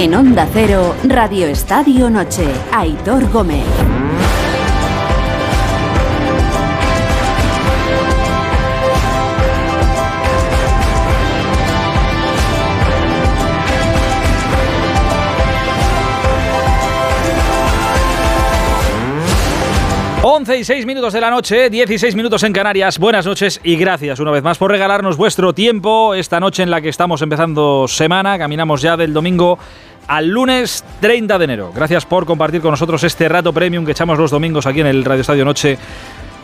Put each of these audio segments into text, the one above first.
En Onda Cero, Radio Estadio Noche, Aitor Gómez. 11 y 6 minutos de la noche, 16 minutos en Canarias. Buenas noches y gracias una vez más por regalarnos vuestro tiempo esta noche en la que estamos empezando semana. Caminamos ya del domingo al lunes 30 de enero. Gracias por compartir con nosotros este rato premium que echamos los domingos aquí en el Radio Estadio Noche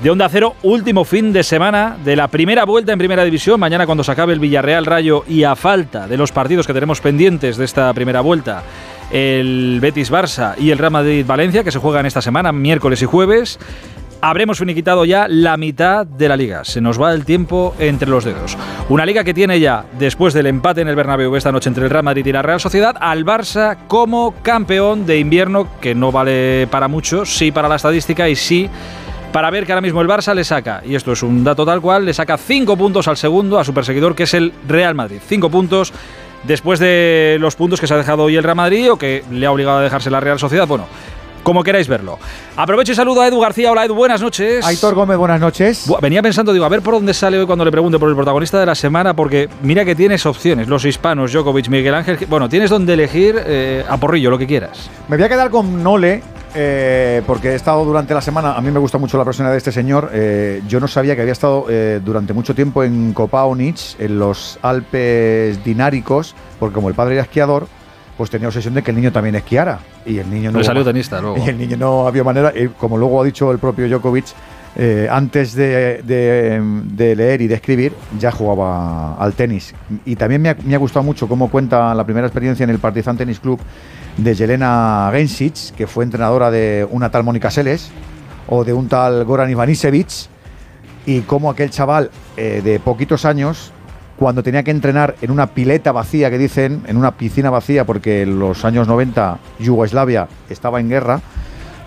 de Onda Cero. Último fin de semana de la primera vuelta en Primera División. Mañana cuando se acabe el Villarreal Rayo y a falta de los partidos que tenemos pendientes de esta primera vuelta el Betis Barça y el Real Madrid Valencia, que se juegan esta semana, miércoles y jueves. Habremos finiquitado ya la mitad de la liga. Se nos va el tiempo entre los dedos. Una liga que tiene ya, después del empate en el Bernabéu esta noche entre el Real Madrid y la Real Sociedad, al Barça como campeón de invierno, que no vale para mucho, sí para la estadística y sí para ver que ahora mismo el Barça le saca, y esto es un dato tal cual, le saca cinco puntos al segundo, a su perseguidor, que es el Real Madrid. Cinco puntos después de los puntos que se ha dejado hoy el Real Madrid o que le ha obligado a dejarse la Real Sociedad. Bueno, como queráis verlo. Aprovecho y saludo a Edu García. Hola Edu, buenas noches. Aitor Gómez, buenas noches. venía pensando, digo, a ver por dónde sale hoy cuando le pregunte por el protagonista de la semana, porque mira que tienes opciones, los hispanos, Djokovic, Miguel Ángel. Bueno, tienes donde elegir eh, a porrillo, lo que quieras. Me voy a quedar con Nole, eh, porque he estado durante la semana, a mí me gusta mucho la persona de este señor, eh, yo no sabía que había estado eh, durante mucho tiempo en Kopaonich, en los Alpes dináricos, porque como el padre era esquiador, pues tenía obsesión de que el niño también esquiara. Y el niño no... Le salió tenista luego. Y el niño no había manera, como luego ha dicho el propio Djokovic, antes de, leer y de escribir, ya jugaba al tenis. Y también me ha, me ha, gustado mucho cómo cuenta la primera experiencia en el Partizan Tennis Club de Jelena Gensic, que fue entrenadora de una tal Mónica Seles o de un tal Goran Ivanisevic, y cómo aquel chaval eh, de poquitos años, cuando tenía que entrenar en una pileta vacía, que dicen, en una piscina vacía, porque en los años 90 Yugoslavia estaba en guerra,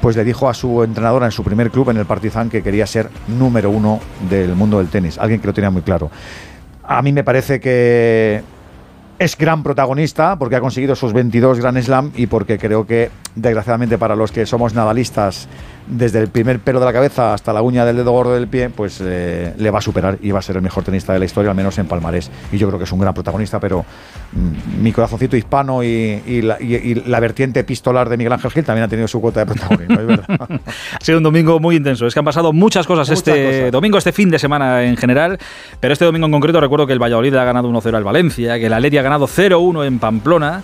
pues le dijo a su entrenadora en su primer club, en el Partizan, que quería ser número uno del mundo del tenis, alguien que lo tenía muy claro. A mí me parece que es gran protagonista porque ha conseguido sus 22 Grand Slam y porque creo que, desgraciadamente, para los que somos nadalistas, desde el primer pelo de la cabeza hasta la uña del dedo gordo del pie, pues eh, le va a superar y va a ser el mejor tenista de la historia, al menos en Palmarés. Y yo creo que es un gran protagonista, pero mm, mi corazoncito hispano y, la, vertiente epistolar de Miguel Ángel Gil también ha tenido su cuota de protagonismo, es verdad. ha sido un domingo muy intenso. Es que han pasado muchas cosas este domingo, este fin de semana en general, pero este domingo en concreto recuerdo que el Valladolid ha ganado 1-0 al Valencia, que el Atleti ha ganado 0-1 en Pamplona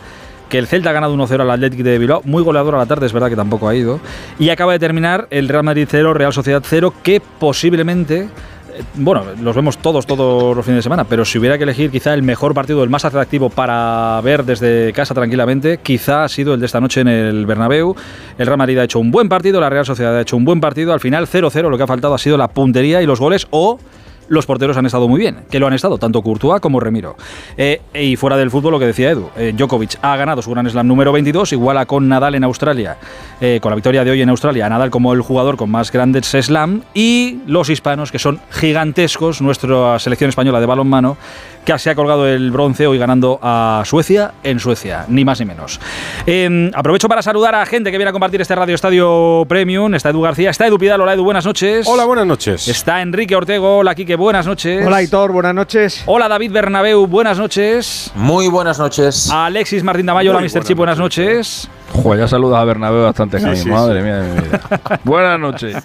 que el Celta ha ganado 1-0 al Athletic de Bilbao, muy goleador a la tarde, es verdad que tampoco ha ido, y acaba de terminar el Real Madrid 0, Real Sociedad 0, que posiblemente eh, bueno, los vemos todos, todos los fines de semana, pero si hubiera que elegir quizá el mejor partido, el más atractivo para ver desde casa tranquilamente, quizá ha sido el de esta noche en el Bernabéu. El Real Madrid ha hecho un buen partido, la Real Sociedad ha hecho un buen partido, al final 0-0, lo que ha faltado ha sido la puntería y los goles o los porteros han estado muy bien, que lo han estado, tanto Courtois como Remiro. Eh, y fuera del fútbol, lo que decía Edu, eh, Djokovic ha ganado su Gran Slam número 22, iguala con Nadal en Australia, eh, con la victoria de hoy en Australia, Nadal como el jugador con más grandes Slam, y los hispanos, que son gigantescos, nuestra selección española de balonmano, que se ha colgado el bronce hoy ganando a Suecia en Suecia, ni más ni menos. Em, aprovecho para saludar a gente que viene a compartir este Radio Estadio Premium. Está Edu García, está Edu Pidal. Hola Edu, buenas noches. Hola, buenas noches. Está Enrique Ortego. Hola Quique, buenas noches. Hola Hitor, buenas noches. Hola David Bernabeu, buenas noches. Muy buenas noches. Alexis Martín Damayo, hola Mr. Chip, buenas noches. Joder, ya saludas a Bernabeu bastante, Madre mía de mi vida. buenas noches.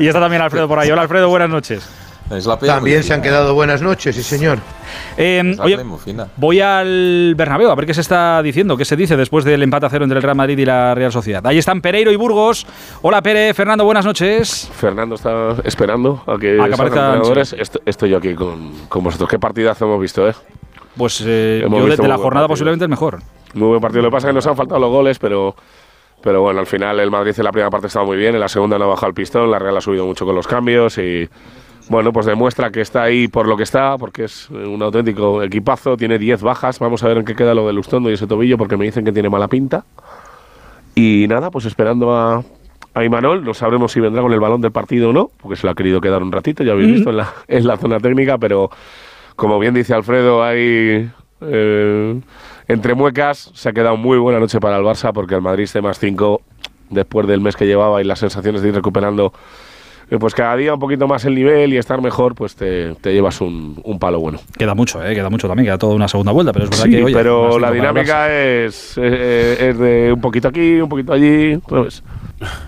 Y está también Alfredo por ahí. Hola Alfredo, buenas noches. También se han quedado buenas noches, sí señor. Eh, oye, voy al Bernabéu a ver qué se está diciendo, qué se dice después del empate a cero entre el Real Madrid y la Real Sociedad. Ahí están Pereiro y Burgos. Hola Pere, Fernando, buenas noches. Fernando está esperando a que, a que Estoy yo aquí con, vosotros. ¿Qué partidazo hemos visto, eh? Pues eh, yo desde la jornada posiblemente el mejor. Muy buen partido. Lo que pasa es que nos han faltado los goles, pero... Pero bueno, al final el Madrid en la primera parte estaba muy bien, en la segunda no ha bajado el pistón, la Real ha subido mucho con los cambios y, bueno, pues demuestra que está ahí por lo que está, porque es un auténtico equipazo, tiene 10 bajas, vamos a ver en qué queda lo del Lustondo y ese tobillo, porque me dicen que tiene mala pinta. Y nada, pues esperando a, a Imanol, no sabremos si vendrá con el balón del partido o no, porque se lo ha querido quedar un ratito, ya habéis visto en la, en la zona técnica, pero como bien dice Alfredo, hay... Eh, entre muecas se ha quedado muy buena noche para el Barça porque el Madrid esté más 5 después del mes que llevaba y las sensaciones de ir recuperando eh, pues cada día un poquito más el nivel y estar mejor, pues te, llevas un, palo bueno. Queda mucho, ¿eh? queda mucho también, queda toda una segunda vuelta, pero es verdad que pero la dinámica es, es, de un poquito aquí, un poquito allí, pues.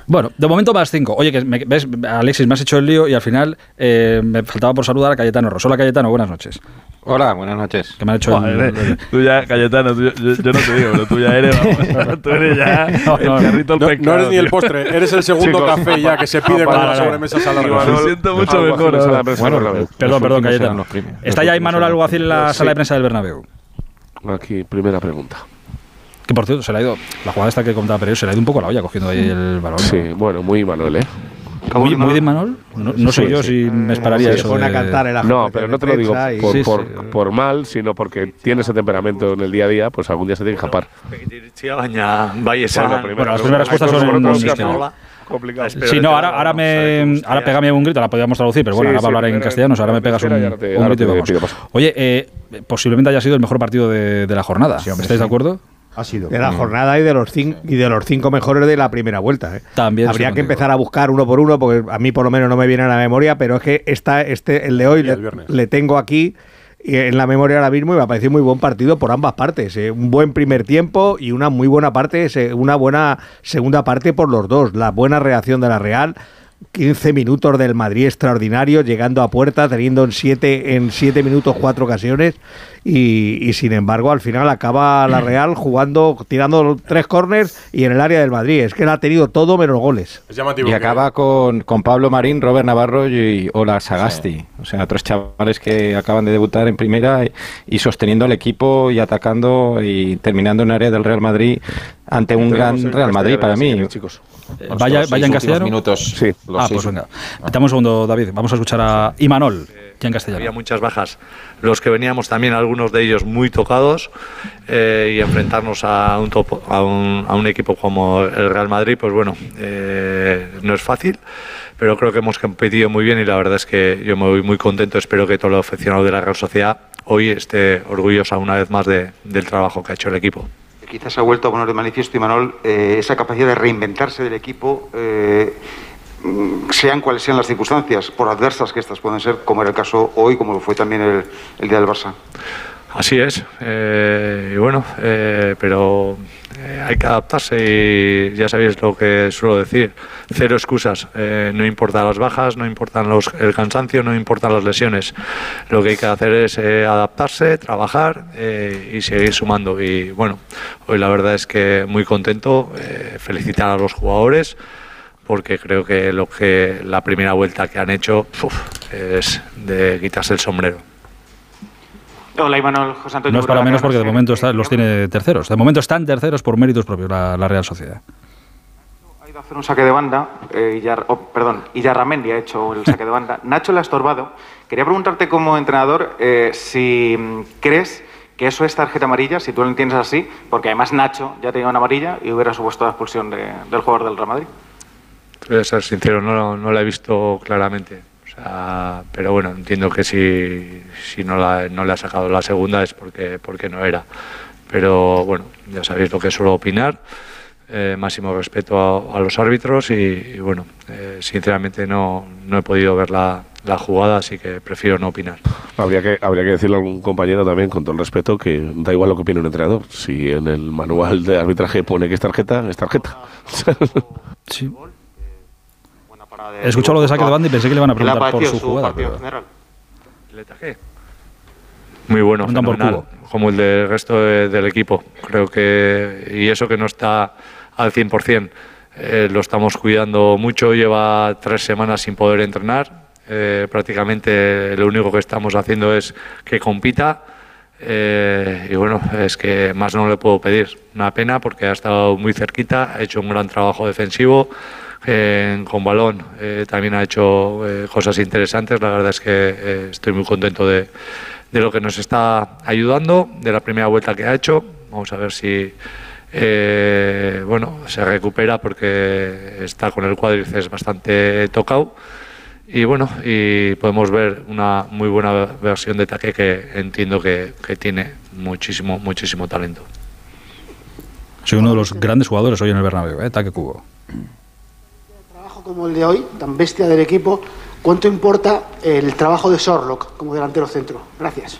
Bueno, de momento más cinco. Oye, que ves, Alexis, me has hecho el lío y al final eh, me faltaba por saludar a Cayetano Rosola Cayetano, buenas noches. Hola, buenas noches. Que me ha hecho el, Tú ya, Cayetano, yo, no te digo, pero tú ya eres, vamos, tú eres ya no, el carrito no, no, eres ni el postre, eres el segundo café ya que se pide con las sobremesas a la Me siento mucho mejor. Bueno, perdón, perdón, Cayetano. ¿Está ya Imanol Alguacil en la sala de prensa del Bernabéu? Aquí, primera pregunta. Que por cierto, se le ha ido. La jugada esta que contaba Pérez se le ha ido un poco a la olla cogiendo ahí el balón. Sí, bueno, muy Manuel, ¿eh? Muy, muy de Manol. No, sé yo si me esperaría eso. a cantar no, pero no te lo digo por, por, mal, sino porque tiene ese temperamento en el día a día, pues algún día se tiene que escapar. Bueno, las primeras cosas son en complicado. Sí, no, ahora, ahora me ahora pégame un grito, la podríamos traducir, pero bueno, ahora va a hablar en castellano, ahora me pegas un, grito y vamos. Oye, eh, posiblemente haya sido el mejor partido de, de la jornada. ¿Estáis de acuerdo? Ha sido. De la jornada y de los cinco, y de los cinco mejores de la primera vuelta. ¿eh? También Habría que empezar a buscar uno por uno, porque a mí por lo menos no me viene a la memoria, pero es que esta, este, el de hoy le, tengo aquí en la memoria ahora mismo y me ha parecido muy buen partido por ambas partes. ¿eh? Un buen primer tiempo y una muy buena parte, una buena segunda parte por los dos. La buena reacción de la Real 15 minutos del Madrid extraordinario, llegando a puerta, teniendo en 7 en siete minutos cuatro ocasiones y, sin embargo al final acaba la Real jugando, tirando tres corners y en el área del Madrid. Es que él ha tenido todo menos goles. Y acaba con, con, Pablo Marín, Robert Navarro y Ola Sagasti. O sea, tres chavales que acaban de debutar en primera y, sosteniendo el equipo y atacando y terminando en el área del Real Madrid ante un gran Real Madrid para mí. Chicos. Vaya, vaya en castellano. minutos, sí. ah, pues venga. Metamos un segundo, David. Vamos a escuchar a Imanol, ya en castellano. Había muchas bajas. Los que veníamos también, algunos de ellos muy tocados, eh, y enfrentarnos a un, a, un, a un, equipo como el Real Madrid, pues bueno, eh, no es fácil, pero creo que hemos competido muy bien y la verdad es que yo me voy muy contento. Espero que todo el aficionado de la Real Sociedad hoy esté orgullosa una vez más de, del trabajo que ha hecho el equipo. Quizás ha vuelto a poner de manifiesto, Imanol, eh, esa capacidad de reinventarse del equipo, eh, sean cuales sean las circunstancias, por adversas que estas pueden ser, como era el caso hoy, como fue también el, el día del Barça. Así es, eh, y bueno, eh, pero eh, hay que adaptarse y ya sabéis lo que suelo decir, cero excusas, no importan las bajas, no importan los, el cansancio, no importan las lesiones, lo que hay que hacer es adaptarse, trabajar y seguir sumando y bueno, hoy la verdad es que muy contento, felicitar a los jugadores porque creo que lo que la primera vuelta que han hecho es de quitarse el sombrero. Hola, Imanol, José Antonio. No es para menos porque de momento los tiene terceros. De momento están terceros por méritos propios la, Real Sociedad. Ha ido a hacer un saque de banda, eh, y oh, perdón, y Yarramendi ha hecho el saque de banda. Nacho le ha estorbado. Quería preguntarte como entrenador eh, si mm, crees que eso es tarjeta amarilla, si tú lo entiendes así, porque además Nacho ya tenía una amarilla y hubiera supuesto la expulsión del jugador del Real Madrid. Voy a ser sincero, no, no la he visto claramente pero bueno, entiendo que si, si no, la, no le ha sacado la segunda es porque, porque no era. Pero bueno, ya sabéis lo que suelo opinar. Eh, máximo respeto a, los árbitros y, bueno, eh, sinceramente no, no, he podido ver la, la, jugada, así que prefiero no opinar. Habría que, habría que decirle a algún compañero también, con todo el respeto, que da igual lo que opine un entrenador. Si en el manual de arbitraje pone que es tarjeta, es tarjeta. sí. He escuchado lo de saque de banda y pensé que le iban a preguntar por su, jugada. Muy bueno, como el del resto del equipo. Creo que, y eso que no está al 100%, eh, lo estamos cuidando mucho, lleva tres semanas sin poder entrenar. Eh, prácticamente lo único que estamos haciendo es que compita. Eh, y bueno, es que más no le puedo pedir. Una pena porque ha estado muy cerquita, ha hecho un gran trabajo defensivo con balón eh, también ha hecho eh, cosas interesantes. La verdad es que eh, estoy muy contento de, de, lo que nos está ayudando, de la primera vuelta que ha hecho. Vamos a ver si bueno se recupera porque está con el cuádriceps bastante tocado. y bueno, y podemos ver una muy buena versión de Taque que entiendo que, que tiene muchísimo, muchísimo talento. Soy uno de los grandes jugadores hoy en el Bernabéu, ¿eh? Taque Cubo. Como el de hoy, tan bestia del equipo, ¿cuánto importa el trabajo de Sorlock como delantero centro? Gracias.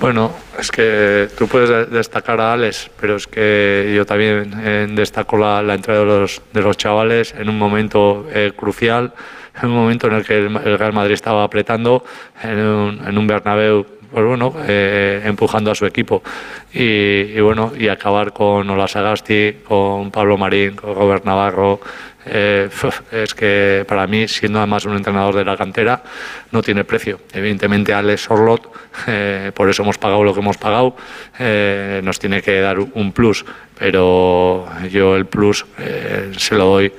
Bueno, es que tú puedes destacar a Alex, pero es que yo también eh, destaco la, la, entrada de los, de los chavales en un momento eh, crucial, en un momento en el que el, Real Madrid estaba apretando, en un, en un Bernabéu pues bueno, eh, empujando a su equipo. Y, bueno, y acabar con Ola Sagasti, con Pablo Marín, con Robert Navarro, eh, es que para mí, siendo además un entrenador de la cantera, no tiene precio. Evidentemente, Alex Orlot, eh, por eso hemos pagado lo que hemos pagado, eh, nos tiene que dar un plus, pero yo el plus se lo doy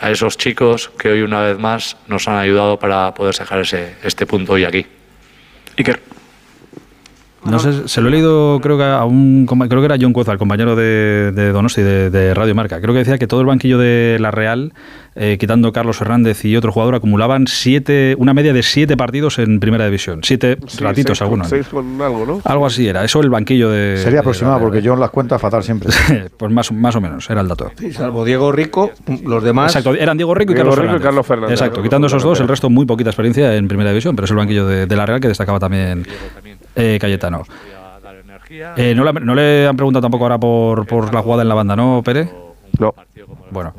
a esos chicos que hoy una vez más nos han ayudado para poder sacar ese, este punto hoy aquí. Iker. No sé, se lo he leído, creo que a un creo que era John Cueza, el compañero de, de Donosti de, de, Radio Marca. Creo que decía que todo el banquillo de la Real, eh, quitando Carlos Hernández y otro jugador, acumulaban siete, una media de siete partidos en primera división. Siete ratitos algunos. algo, ¿no? Algo así era. Eso el banquillo de. Sería aproximado, porque yo las cuenta fatal siempre. pues más, más o menos, era el dato. salvo Diego Rico, los demás. Exacto, eran Diego Rico y, Carlos, Fernández. Exacto, quitando esos dos, el resto muy poquita experiencia en primera división, pero es el banquillo de, de la Real que destacaba también eh, Cayetano. Eh, no, no, le han preguntado tampoco ahora por, por la jugada en la banda, ¿no, Pérez? No. Bueno,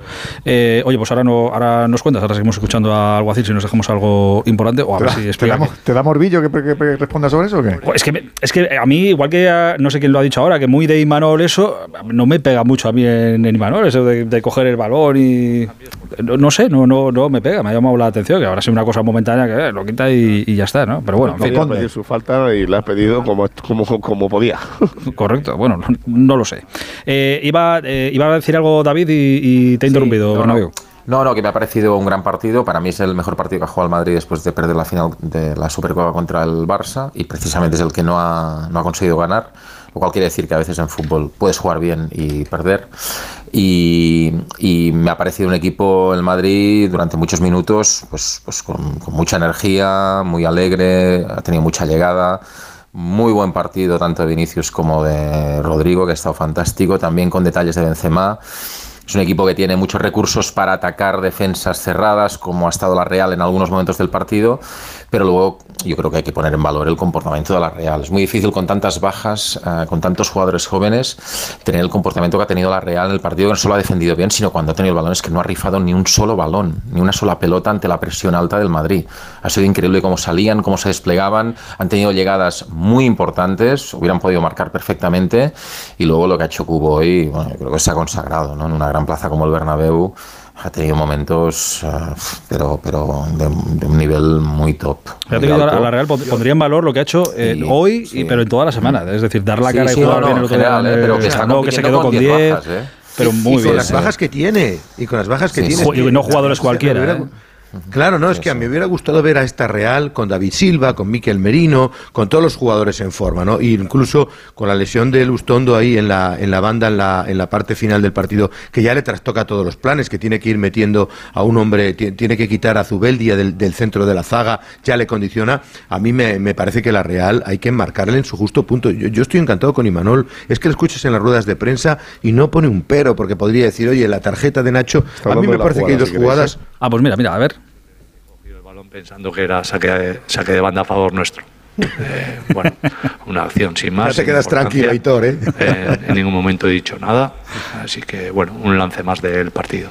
eh, oye, pues ahora no, ahora nos cuentas, ahora seguimos escuchando a Alguacil si nos dejamos algo importante o a ver si explica. ¿Te da, morbillo que, responda sobre eso o qué? Es que, es que a mí, igual que no sé quién lo ha dicho ahora, que muy de Imanol eso, no me pega mucho a mí en, Imanol, eso de, coger el balón y. No, sé, no, no, no me pega, me ha llamado la atención, que ahora es una cosa momentánea que eh, lo quita y, ya está, ¿no? Pero bueno, en fin. pedir su falta y la has pedido como, como, como podía. Correcto, bueno, no, lo sé. Eh, iba, iba a decir algo David y te he interrumpido, no, no, que me ha parecido un gran partido. Para mí es el mejor partido que ha jugado el Madrid después de perder la final de la Supercopa contra el Barça y precisamente es el que no ha, no ha conseguido ganar. Lo cual quiere decir que a veces en fútbol puedes jugar bien y perder. Y, me ha parecido un equipo, el Madrid, durante muchos minutos, pues, pues con, con mucha energía, muy alegre, ha tenido mucha llegada. Muy buen partido tanto de Vinicius como de Rodrigo, que ha estado fantástico. También con detalles de Benzema. Es un equipo que tiene muchos recursos para atacar defensas cerradas, como ha estado la Real en algunos momentos del partido, pero luego yo creo que hay que poner en valor el comportamiento de la Real. Es muy difícil con tantas bajas, eh, con tantos jugadores jóvenes, tener el comportamiento que ha tenido la Real en el partido, que no solo ha defendido bien, sino cuando ha tenido el balón es que no ha rifado ni un solo balón, ni una sola pelota ante la presión alta del Madrid. Ha sido increíble cómo salían, cómo se desplegaban, han tenido llegadas muy importantes, hubieran podido marcar perfectamente, y luego lo que ha hecho Cubo hoy, bueno, yo creo que se ha consagrado ¿no? en una gran plaza como el Bernabéu ha tenido momentos, eh, pero, pero de, un nivel muy top. a la Real pondría en valor lo que ha hecho eh, hoy, y, pero en toda la semana. Es decir, dar la cara y jugar bien el otro general, eh, pero que, está no, que se quedó con 10. Pero muy y con las bajas que tiene. Y con las bajas que tiene. Y no jugadores cualquiera. Claro, no, es que a mí me hubiera gustado ver a esta Real con David Silva, con Miquel Merino, con todos los jugadores en forma, ¿no? E incluso con la lesión de Lustondo ahí en la, en la banda, en la, en la parte final del partido, que ya le trastoca todos los planes, que tiene que ir metiendo a un hombre, tiene que quitar a Zubeldia del, del centro de la zaga, ya le condiciona. A mí me, me, parece que la Real hay que enmarcarle en su justo punto. Yo, yo estoy encantado con Imanol, es que lo escuchas en las ruedas de prensa y no pone un pero, porque podría decir, oye, la tarjeta de Nacho, a mí me parece que hay dos jugadas. Ah, pues mira, mira, a ver pensando que era saque de, saque de banda a favor nuestro. Eh, bueno, una acción sin más. Ya te quedas tranquilo, Hitor, ¿eh? ¿eh? En ningún momento he dicho nada, así que bueno, un lance más del partido.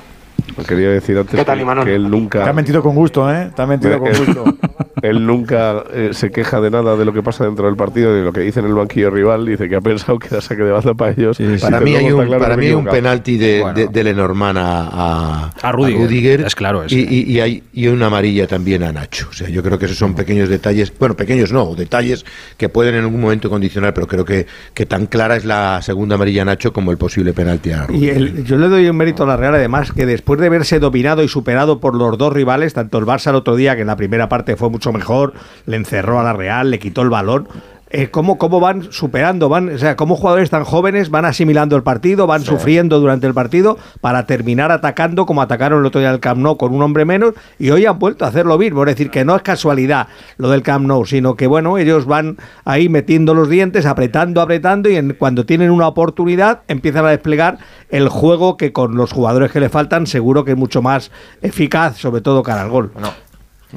Quería decir antes que, él nunca. Te ha mentido con gusto, ¿eh? Te ha mentido con gusto. Él nunca eh, se queja de nada de lo que pasa dentro del partido, de lo que dice en el banquillo rival. Dice que ha pensado que era saque de banda para ellos. para, mí hay un, para mí un penalti de, de, Lenormand a, a, Rudiger, Es claro Y, y, hay y una amarilla también a Nacho. O sea, yo creo que esos son pequeños detalles. Bueno, pequeños no, detalles que pueden en algún momento condicionar, pero creo que, que tan clara es la segunda amarilla a Nacho como el posible penalti a Rudiger. Y yo le doy un mérito a la Real, además, que después de verse dominado y superado por los dos rivales, tanto el Barça el otro día, que en la primera parte fue mucho mejor, le encerró a la Real, le quitó el balón. Eh, cómo, cómo van superando, van, o sea, cómo jugadores tan jóvenes van asimilando el partido, van sufriendo durante el partido para terminar atacando como atacaron el otro día el Camp Nou con un hombre menos y hoy han vuelto a hacerlo mismo. Es decir, que no es casualidad lo del Camp Nou, sino que bueno, ellos van ahí metiendo los dientes, apretando, apretando y en, cuando tienen una oportunidad empiezan a desplegar el juego que con los jugadores que le faltan seguro que es mucho más eficaz, sobre todo cara al gol.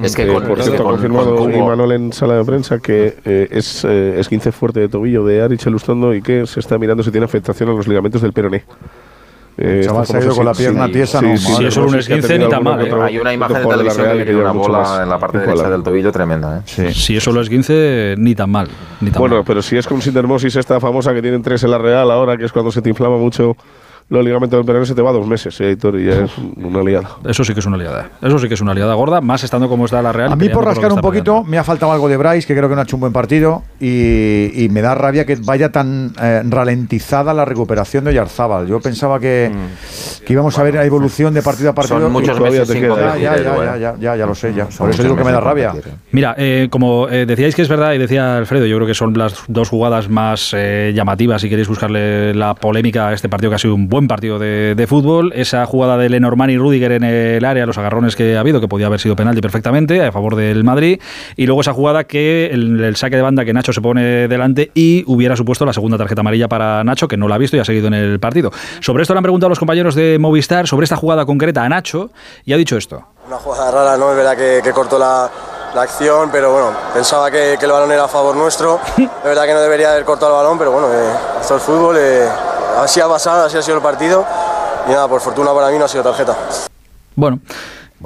Es que, por cierto, ha confirmado Imanol en sala de prensa que eh, es, eh, es 15 fuerte de tobillo de Arich Elustondo y que se está mirando si tiene afectación a los ligamentos del peroné. Eh, chaval se ha ido con la pierna tiesa, no, si es solo un esguince ni tan mal. ¿eh? Hay una imagen de televisión que tiene una bola en la parte derecha del tobillo tremenda. ¿eh? Sí. Si es solo esguince, ni tan mal. Ni tan bueno, mal. pero si es con sindermosis esta famosa que tienen tres en la Real ahora, que es cuando se te inflama mucho los ligamentos del peroné se te va dos meses, ¿eh, Editor, y ya es una liada. Eso sí que es una liada. Eso sí que es una liada gorda, más estando como está la Real. A mí, por rascar un poquito, me ha faltado algo de Bryce, que creo que no ha hecho un buen partido, y, y me da rabia que vaya tan eh, ralentizada la recuperación de Yarzábal. Yo pensaba que, mm. que íbamos a ver la evolución de partido a partido. Son muchos meses sin ya, ya, ya, ya, ya, ya, lo sé, ya. Por eso digo que me da rabia. Mira, eh, como eh, decíais que es verdad, y decía Alfredo, yo creo que son las dos jugadas más eh, llamativas, si queréis buscarle la polémica a este partido, que ha sido un buen partido de, de fútbol. Esa jugada de Lenormand y Rudiger en el área, los agarrones que ha habido, que podía haber sido penalti perfectamente a favor del Madrid. Y luego esa jugada que el, el saque de banda que Nacho se pone delante y hubiera supuesto la segunda tarjeta amarilla para Nacho, que no la ha visto y ha seguido en el partido. Sobre esto le han preguntado a los compañeros de Movistar, sobre esta jugada concreta a Nacho, y ha dicho esto. Una jugada rara, ¿no? Es verdad que, que cortó la, la, acción, pero bueno, pensaba que, que, el balón era a favor nuestro. Es verdad que no debería haber cortado el balón, pero bueno, eh, esto es fútbol, eh, así ha pasado, así ha sido el partido. Y nada, por fortuna para mí no ha sido tarjeta. Bueno.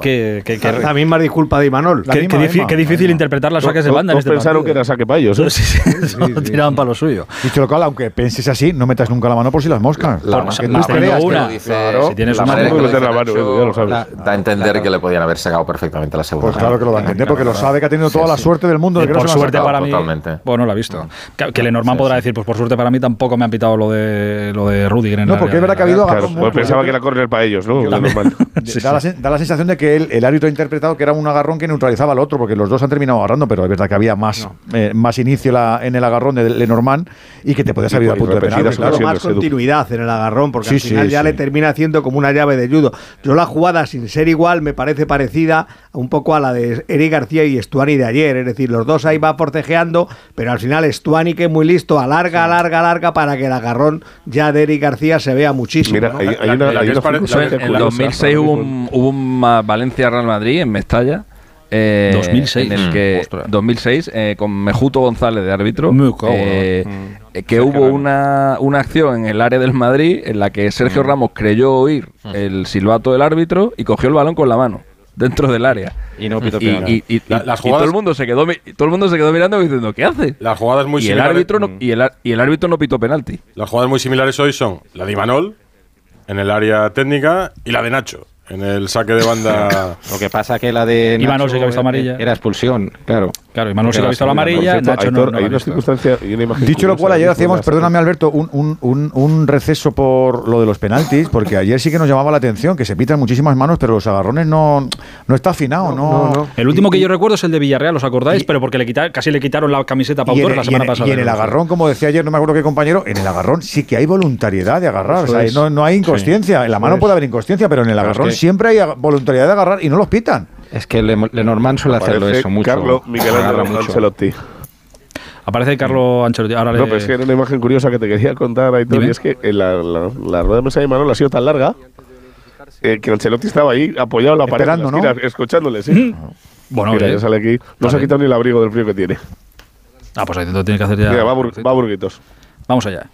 Que, que, que, la misma disculpa de Imanol. Qué difícil, qué difícil interpretar las saques de banda. Todos en este pensaron partido. que era saque para ellos. ¿eh? Sí, sí, sí, no tiraban para lo suyo. Dicho lo cual, aunque penses así, no metas nunca la mano por si las moscas. La, la, que la creas una, claro, si tienes la una mano, que lo meter la hizo mano, Nacho ya lo sabes. da, da a entender que le podían haber sacado perfectamente la segunda. Pues claro que lo va a entender, porque lo sabe que ha tenido toda la suerte del mundo de que no por suerte para mí. Totalmente. Bueno, lo ha visto. Que, Lenormand podrá decir, pues por suerte para mí tampoco me han pitado lo de lo de Rudiger en No, el porque es verdad que ha habido pues pensaba que era correr para ellos, ¿no? Da, da la sensación de que el, el árbitro ha interpretado que era un agarrón que neutralizaba al otro, porque los dos han terminado agarrando, pero es verdad que había más, eh, más inicio la- en el agarrón de Lenormand y que te podías haber ido al Y punto de penalti. Claro. Más continuidad en el agarrón, porque Sí, al final sí, ya sí. le termina haciendo como una llave de judo. Yo la jugada, sin ser igual, me parece parecida un poco a la de Eric García y Stuani de ayer. Es decir, los dos ahí va forcejeando, pero al final Stuani, que es muy listo, alarga, alarga, alarga para que el agarrón ya de Eric García se vea muchísimo. Mira, ¿no? hay, hay una, hay una circunstancia en curiosa. 2006 hubo un, hubo un ma- Valencia-Real Madrid en Mestalla. eh, 2006. En el que, Ostras. 2006, eh, con Mejuto González de árbitro. En la eh, eh, que hubo una, una acción en el área del Madrid en la que Sergio Ramos creyó oír el silbato del árbitro y cogió el balón con la mano dentro del área. Y no pitó Y, penalti. y- y- La- las y todo jugadas- el mundo se quedó todo el mundo se quedó mirando y diciendo ¿qué hace? Las jugadas muy y el similares. árbitro no, y el, ar- y el árbitro no pitó penalti. Las jugadas muy similares hoy son la de Imanol en el área técnica y la de Nacho en el saque de banda. Lo que pasa que la de Imanol sí que ha visto amarilla. Era expulsión, claro. Claro, Imanol sí que ha visto la amarilla, cierto, Nacho no, Aitor, no hay una circunstancia y una imagen Dicho lo cual, ayer hacíamos, perdóname Alberto, un, un- un- un receso por lo de los penaltis, porque ayer sí que nos llamaba la atención que se pitan muchísimas manos, pero los agarrones no, no está afinado, no. El último Y- que yo recuerdo es el de Villarreal, ¿os acordáis? Pero porque le quita- casi le quitaron la camiseta a Pau Y en, Torres la y semana en- pasada. y en el agarrón, como decía ayer, no me acuerdo qué compañero, en el agarrón sí que hay voluntariedad de agarrar. No, no hay inconsciencia. En la mano puede haber inconsciencia, pero en el agarrón siempre hay voluntariedad de agarrar y no los pitan. Es que Le- Lenormand suele hacerlo Parece eso mucho. Carlo Miguel. Ancelotti. Aparece Carlos Ancelotti. Ahora le- No, pero es que era una imagen curiosa que te quería contar, Aitor, y es que en la, la, la rueda de mesa de Imanol ha sido tan larga eh, que Ancelotti estaba ahí apoyado en la pared, Esperando, ¿no? escuchándole, sí. Bueno, Mira, ya sale aquí. No se ha quitado ni el abrigo del frío que tiene. Ah, pues ahí dentro tiene que hacer ya. Mira, va, Bur- va Burguitos. Vamos allá.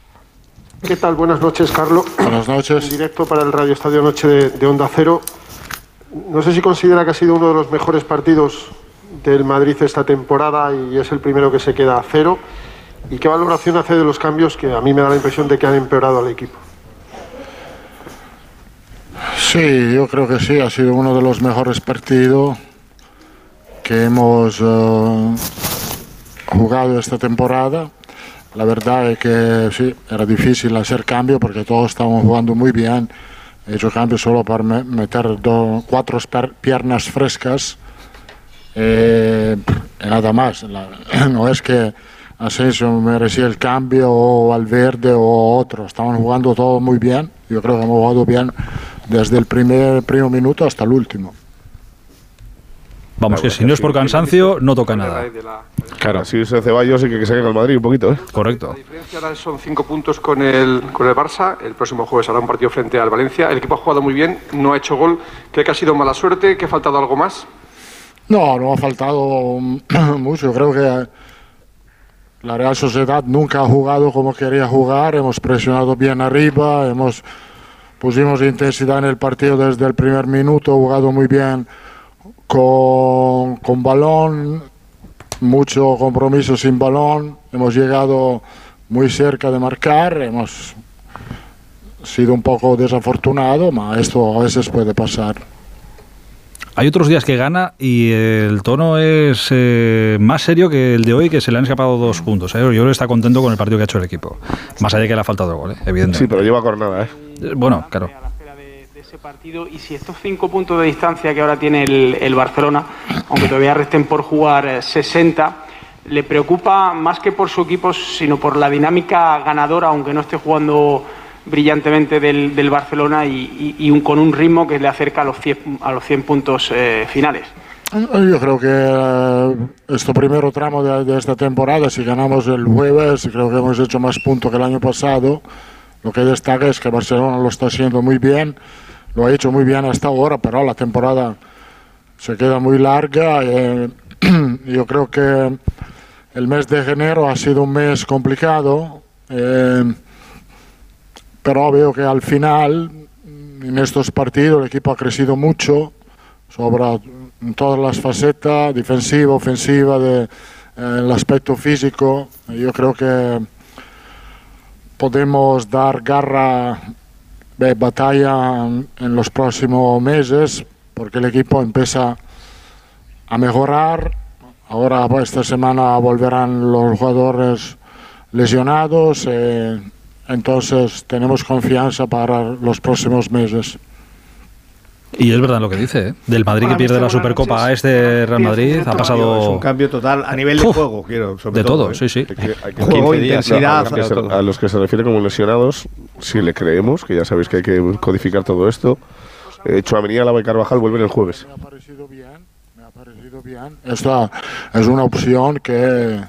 ¿Qué tal? Buenas noches, Carlos. Buenas noches. En directo para el Radio Estadio Noche de, de Onda Cero. No sé si considera que ha sido uno de los mejores partidos del Madrid esta temporada y es el primero que se queda a cero. ¿Y qué valoración hace de los cambios que a mí me da la impresión de que han empeorado al equipo? Sí, yo creo que sí, ha sido uno de los mejores partidos que hemos eh, jugado esta temporada. La verdad es que sí, era difícil hacer cambio porque todos estaban jugando muy bien. He hecho cambio solo para me- meter do- cuatro piernas frescas. Eh, nada más. no es que Asensio merecía el cambio o Valverde o otro. Estaban jugando todo muy bien. Yo creo que hemos jugado bien desde el primer, primer minuto hasta el último. Vamos, que si no es por cansancio, no toca nada. Claro, si se Ceballos y que, que saquen al Madrid un poquito, ¿eh? Correcto. La diferencia ahora son cinco puntos con el, con el Barça. El próximo jueves hará un partido frente al Valencia. El equipo ha jugado muy bien, no ha hecho gol. ¿Cree que ha sido mala suerte? ¿Que ha faltado algo más? No, no ha faltado mucho. Creo que la Real Sociedad nunca ha jugado como quería jugar. Hemos presionado bien arriba, hemos pusimos intensidad en el partido desde el primer minuto, jugado muy bien con, con balón, mucho compromiso sin balón, hemos llegado muy cerca de marcar, hemos sido un poco desafortunado, pero esto a veces puede pasar. Hay otros días que gana y el tono es eh, más serio que el de hoy, que se le han escapado dos puntos. ¿eh? Yo creo que está contento con el partido que ha hecho el equipo. Más allá de que le ha faltado el gol, ¿eh? evidentemente. Sí, pero lleva ¿eh? Bueno, claro partido y si estos cinco puntos de distancia que ahora tiene el, Barcelona, aunque todavía resten por jugar 60, eh, le preocupa más que por su equipo, sino por la dinámica ganadora, aunque no esté jugando brillantemente del, Barcelona y, un, con un ritmo que le acerca a los 100, a los 100 puntos eh, finales. Yo creo que eh, este primer tramo de, de, esta temporada, si ganamos el jueves, creo que hemos hecho más puntos que el año pasado. Lo que destaca es que Barcelona lo está haciendo muy bien lo ha hecho muy bien hasta ahora, pero la temporada se queda muy larga. Eh, yo creo que el mes de enero ha sido un mes complicado, eh, pero veo que al final, en estos partidos, el equipo ha crecido mucho sobre todas las facetas, defensiva, ofensiva, de, el aspecto físico. Yo creo que podemos dar garra de batalla en los próximos meses porque el equipo empieza a mejorar. Ahora pues, esta semana volverán los jugadores lesionados, eh, entonces tenemos confianza para los próximos meses. Y es verdad lo que dice, ¿eh? del Madrid que pierde la Supercopa a este Real Madrid ha pasado... Es un cambio total a nivel de juego, quiero. Sobre de todo, ¿eh? sí, sí. juego, intensidad... A los, que se, refiere como lesionados, si le creemos, que ya sabéis que hay que codificar todo esto, eh, Chuamenía, Lava y Carvajal vuelven el jueves. Me ha parecido bien, me ha parecido bien. Esta es una opción que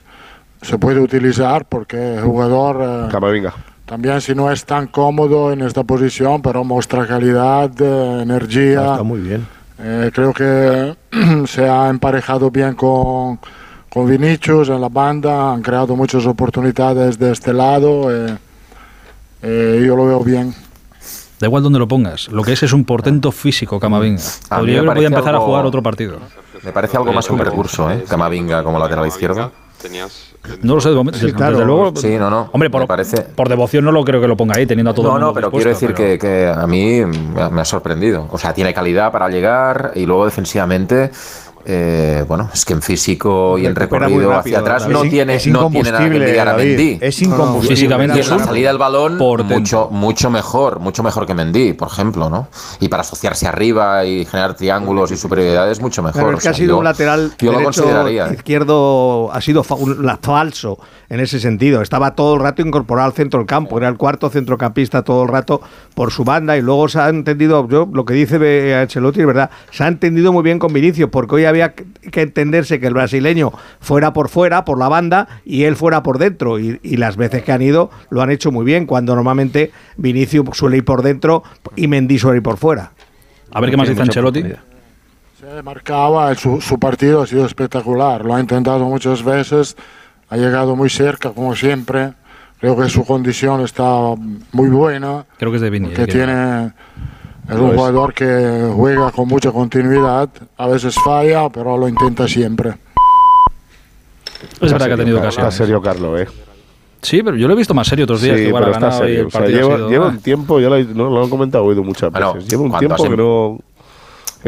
se puede utilizar porque el jugador... Eh, Camavinga también si no es tan cómodo en esta posición, pero muestra calidad, eh, energía. Está muy bien. Eh, creo que se ha emparejado bien con, con Vinicius en la banda, han creado muchas oportunidades de este lado. Eh, yo lo veo bien. Da igual donde lo pongas, lo que es es un portento físico, Camavinga. Podría, podría empezar a jugar otro partido. Me parece algo más un recurso, ¿eh? Camavinga como lateral izquierdo. No lo sé de momento. Sí, claro. Desde luego, sí, no, no. Hombre, por, parece... por devoción no lo creo que lo ponga ahí, teniendo a todo No, el mundo no, pero quiero decir Que, que, a mí me ha sorprendido. O sea, tiene calidad para llegar y luego defensivamente eh, bueno, es que en físico y en recorrido hacia atrás no tiene, no tiene nada que envidiar a Mendy. Es incombustible. Físicamente y en la salida del balón por mucho, mucho mejor, mucho mejor que Mendy, por ejemplo, ¿no? Y para asociarse arriba y generar triángulos y superioridades, mucho mejor. Pero es que ha sido un lateral yo lo consideraría. ¿eh? izquierdo, ha sido falso en ese sentido. Estaba todo el rato incorporado al centro del campo, era el cuarto centrocampista todo el rato por su banda y luego se ha entendido, yo lo que dice Ancelotti es verdad, se ha entendido muy bien con Vinicius porque hoy había que entenderse que el brasileño fuera por fuera, por la banda, y él fuera por dentro. Y, las veces que han ido lo han hecho muy bien, cuando normalmente Vinicius suele ir por dentro y Mendy suele ir por fuera. A ver qué más dice Ancelotti. Se marcaba, su, su partido ha sido espectacular, lo ha intentado muchas veces, ha llegado muy cerca, como siempre. Creo que su condición está muy buena. Creo que es de Vinicius. Que tiene es un jugador que juega con mucha continuidad, a veces falla, pero lo intenta siempre. Es verdad que ha tenido ocasión. Está serio Carlos, ¿eh? Sí, pero yo lo he visto más serio otros días. Sí, pero está serio. lleva, un tiempo, ya lo, no, lo han comentado oído muchas veces. lleva un tiempo que no...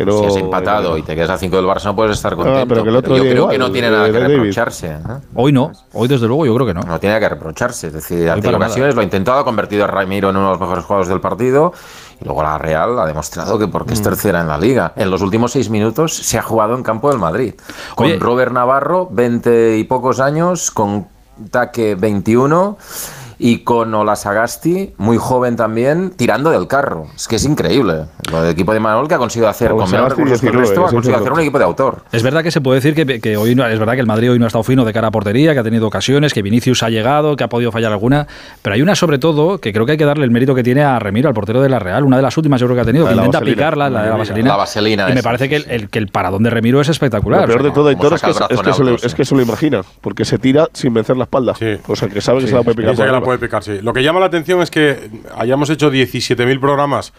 si has empatado y te quedas a 5 del Barça no puedes estar contento. pero que el otro yo creo que no tiene nada que reprocharse. ¿eh? Hoy no, hoy desde luego yo creo que no. No tiene nada que reprocharse. Es decir, ante ocasiones lo ha intentado, ha convertido a Ramiro en uno de los mejores jugadores del partido. Y luego la Real ha demostrado que porque es mm. tercera en la liga. En los últimos seis minutos se ha jugado en campo del Madrid. Con Robert Navarro, 20 y pocos años, con Taque 21 y con Olasagasti, muy joven también, tirando del carro. Es que es increíble. Lo del equipo de Manol que ha conseguido hacer con menor recursos que el resto, ha conseguido hacer un equipo de autor. Es verdad que se puede decir que, hoy no, es verdad que el Madrid hoy no ha estado fino de cara a portería, que ha tenido ocasiones, que Vinicius ha llegado, que ha podido fallar alguna, pero hay una sobre todo que creo que hay que darle el mérito que tiene a Remiro, al portero de la Real, una de las últimas yo creo que ha tenido, que intenta picarla, la de la vaselina. La vaselina y me parece que el, que el paradón de Remiro es espectacular. Lo peor de todo, y todo es, que, es, que se lo, imagina, porque se tira sin vencer la espalda. O sea, que sabe que se la puede picar. Puede picar, sí. Lo que llama la atención es que hayamos hecho 17.000 programas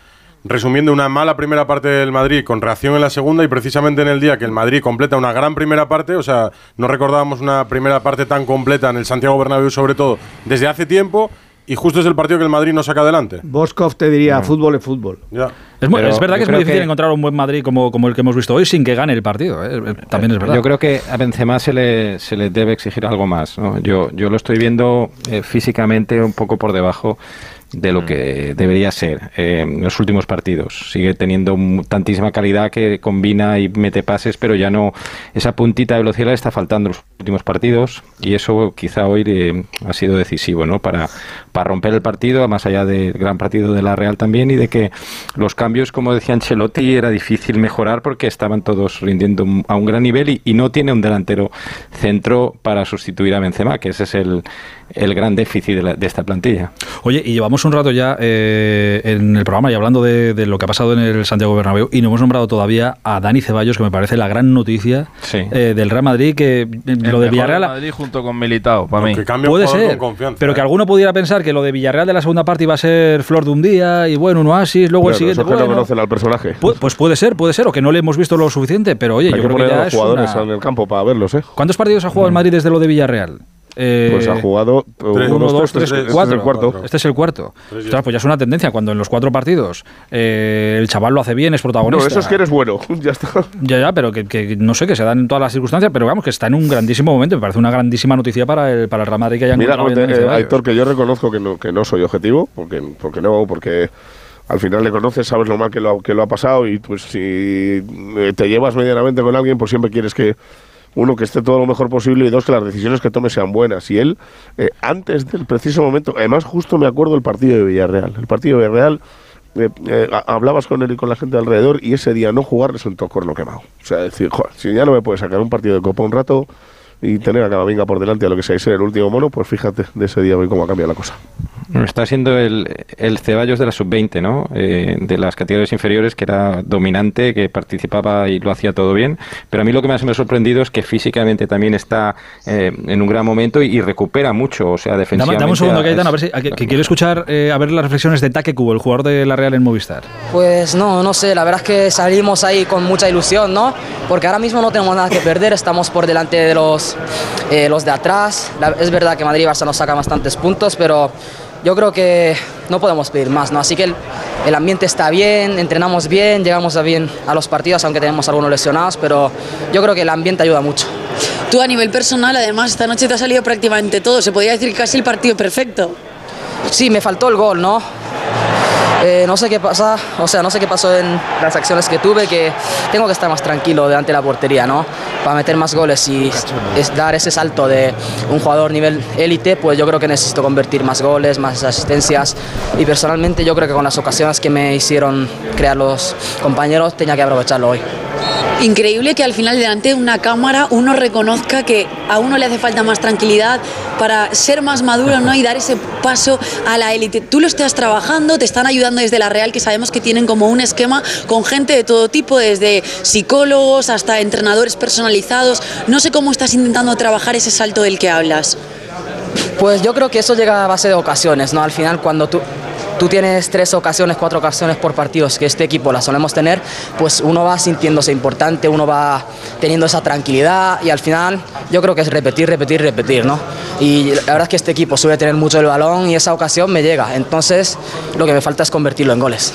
resumiendo una mala primera parte del Madrid con reacción en la segunda y precisamente en el día que el Madrid completa una gran primera parte, o sea, no recordábamos una primera parte tan completa en el Santiago Bernabéu sobre todo desde hace tiempo y justo es el partido que el Madrid no saca adelante. Boskov te diría, fútbol es fútbol. Es, verdad que es muy difícil encontrar un buen Madrid como, como el que hemos visto hoy sin que gane el partido. ¿eh? También es verdad. Yo creo que a Benzema se le, se le debe exigir algo más. Yo, yo lo estoy viendo eh, físicamente un poco por debajo de lo mm. que debería ser eh, en los últimos partidos. Sigue teniendo tantísima calidad que combina y mete pases, pero ya no. Esa puntita de velocidad le está faltando en los últimos partidos y eso quizá hoy eh, ha sido decisivo ¿no? para, para romper el partido, más allá del gran partido de la Real también y de que los cambios, como decía Ancelotti, era difícil mejorar porque estaban todos rindiendo a un gran nivel y, y no tiene un delantero centro para sustituir a Benzema, que ese es el, el gran déficit de, esta plantilla. Oye, y llevamos un rato ya eh, en el programa y hablando de, lo que ha pasado en el Santiago Bernabéu y no hemos nombrado todavía a Dani Ceballos, que me parece la gran noticia eh, del Real Madrid, que eh, lo de Villarreal... Madrid junto con Militao, para mí. Puede ser, pero que alguno pudiera pensar que lo de Villarreal de la segunda parte iba a ser flor de un día y bueno, un oasis, luego el siguiente... Eso que no conocen al personaje. pues puede ser, puede ser, o que no le hemos visto lo suficiente, pero oye, yo creo que ya los jugadores en el campo para verlos, ¿eh? ¿Cuántos partidos ha jugado el Madrid desde lo de Villarreal? Eh, pues ha jugado uno, dos, tres, cuatro. Este es el cuarto. Este es el cuarto. pues ya es una tendencia. Cuando en los cuatro partidos eh, el chaval lo hace bien, es protagonista. No, eso es que eres bueno. ya está. Ya, ya, pero que, no sé, que se dan en todas las circunstancias, pero vamos, que está en un grandísimo momento. Me parece una grandísima noticia para el, para el Real Madrid que haya Mira, eh, Héctor, que yo reconozco que no, que no soy objetivo, porque, porque no, porque al final le conoces, sabes lo mal que lo, que lo ha pasado y pues si te llevas medianamente con alguien, pues siempre quieres que uno, que esté todo lo mejor posible y dos, que las decisiones que tome sean buenas. Y él, eh, antes del preciso momento, además justo me acuerdo del partido de Villarreal. El partido de Villarreal, eh, eh, hablabas con él y con la gente alrededor y ese día no jugar resultó corno quemado. O sea, decir, si ya no me puede sacar un partido de copa un rato y tener a Camavinga por delante a lo que sea y ser el último mono, pues fíjate de ese día hoy cómo ha cambiado la cosa. Está siendo el, el Ceballos de la sub-20, ¿no? Eh, de las categorías inferiores, que era dominante, que participaba y lo hacía todo bien. Pero a mí lo que más me ha sorprendido es que físicamente también está eh, en un gran momento y, recupera mucho, o sea, defensivamente. Dame, un segundo, a ver si que, quiero escuchar eh, a ver las reflexiones de Taque Cubo, el jugador de la Real en Movistar. Pues no, no sé, la verdad es que salimos ahí con mucha ilusión, ¿no? Porque ahora mismo no tenemos nada que perder, estamos por delante de los, los de atrás. es verdad que Madrid y Barça nos saca bastantes puntos, pero yo creo que no podemos pedir más, ¿no? Así que el, ambiente está bien, entrenamos bien, llegamos a bien a los partidos, aunque tenemos algunos lesionados, pero yo creo que el ambiente ayuda mucho. Tú a nivel personal, además, esta noche te ha salido prácticamente todo, se podría decir casi el partido perfecto. Sí, me faltó el gol, ¿no? Eh, no sé qué pasa, o sea, no sé qué pasó en las acciones que tuve, que tengo que estar más tranquilo delante de la portería, ¿no? Para meter más goles y es dar ese salto de un jugador nivel élite, pues yo creo que necesito convertir más goles, más asistencias y personalmente yo creo que con las ocasiones que me hicieron crear los compañeros tenía que aprovecharlo hoy. Increíble que al final delante de una cámara uno reconozca que a uno le hace falta más tranquilidad para ser más maduro ¿no? y dar ese paso a la élite. Tú lo estás trabajando, te están ayudando desde la Real, que sabemos que tienen como un esquema con gente de todo tipo, desde psicólogos hasta entrenadores personalizados. No sé cómo estás intentando trabajar ese salto del que hablas. Pues yo creo que eso llega a base de ocasiones, ¿no? Al final cuando tú tú tienes tres ocasiones, cuatro ocasiones por partidos, que este equipo la solemos tener, pues uno va sintiéndose importante, uno va teniendo esa tranquilidad y al final yo creo que es repetir, repetir, repetir, ¿no? Y la verdad es que este equipo suele tener mucho el balón y esa ocasión me llega, entonces lo que me falta es convertirlo en goles.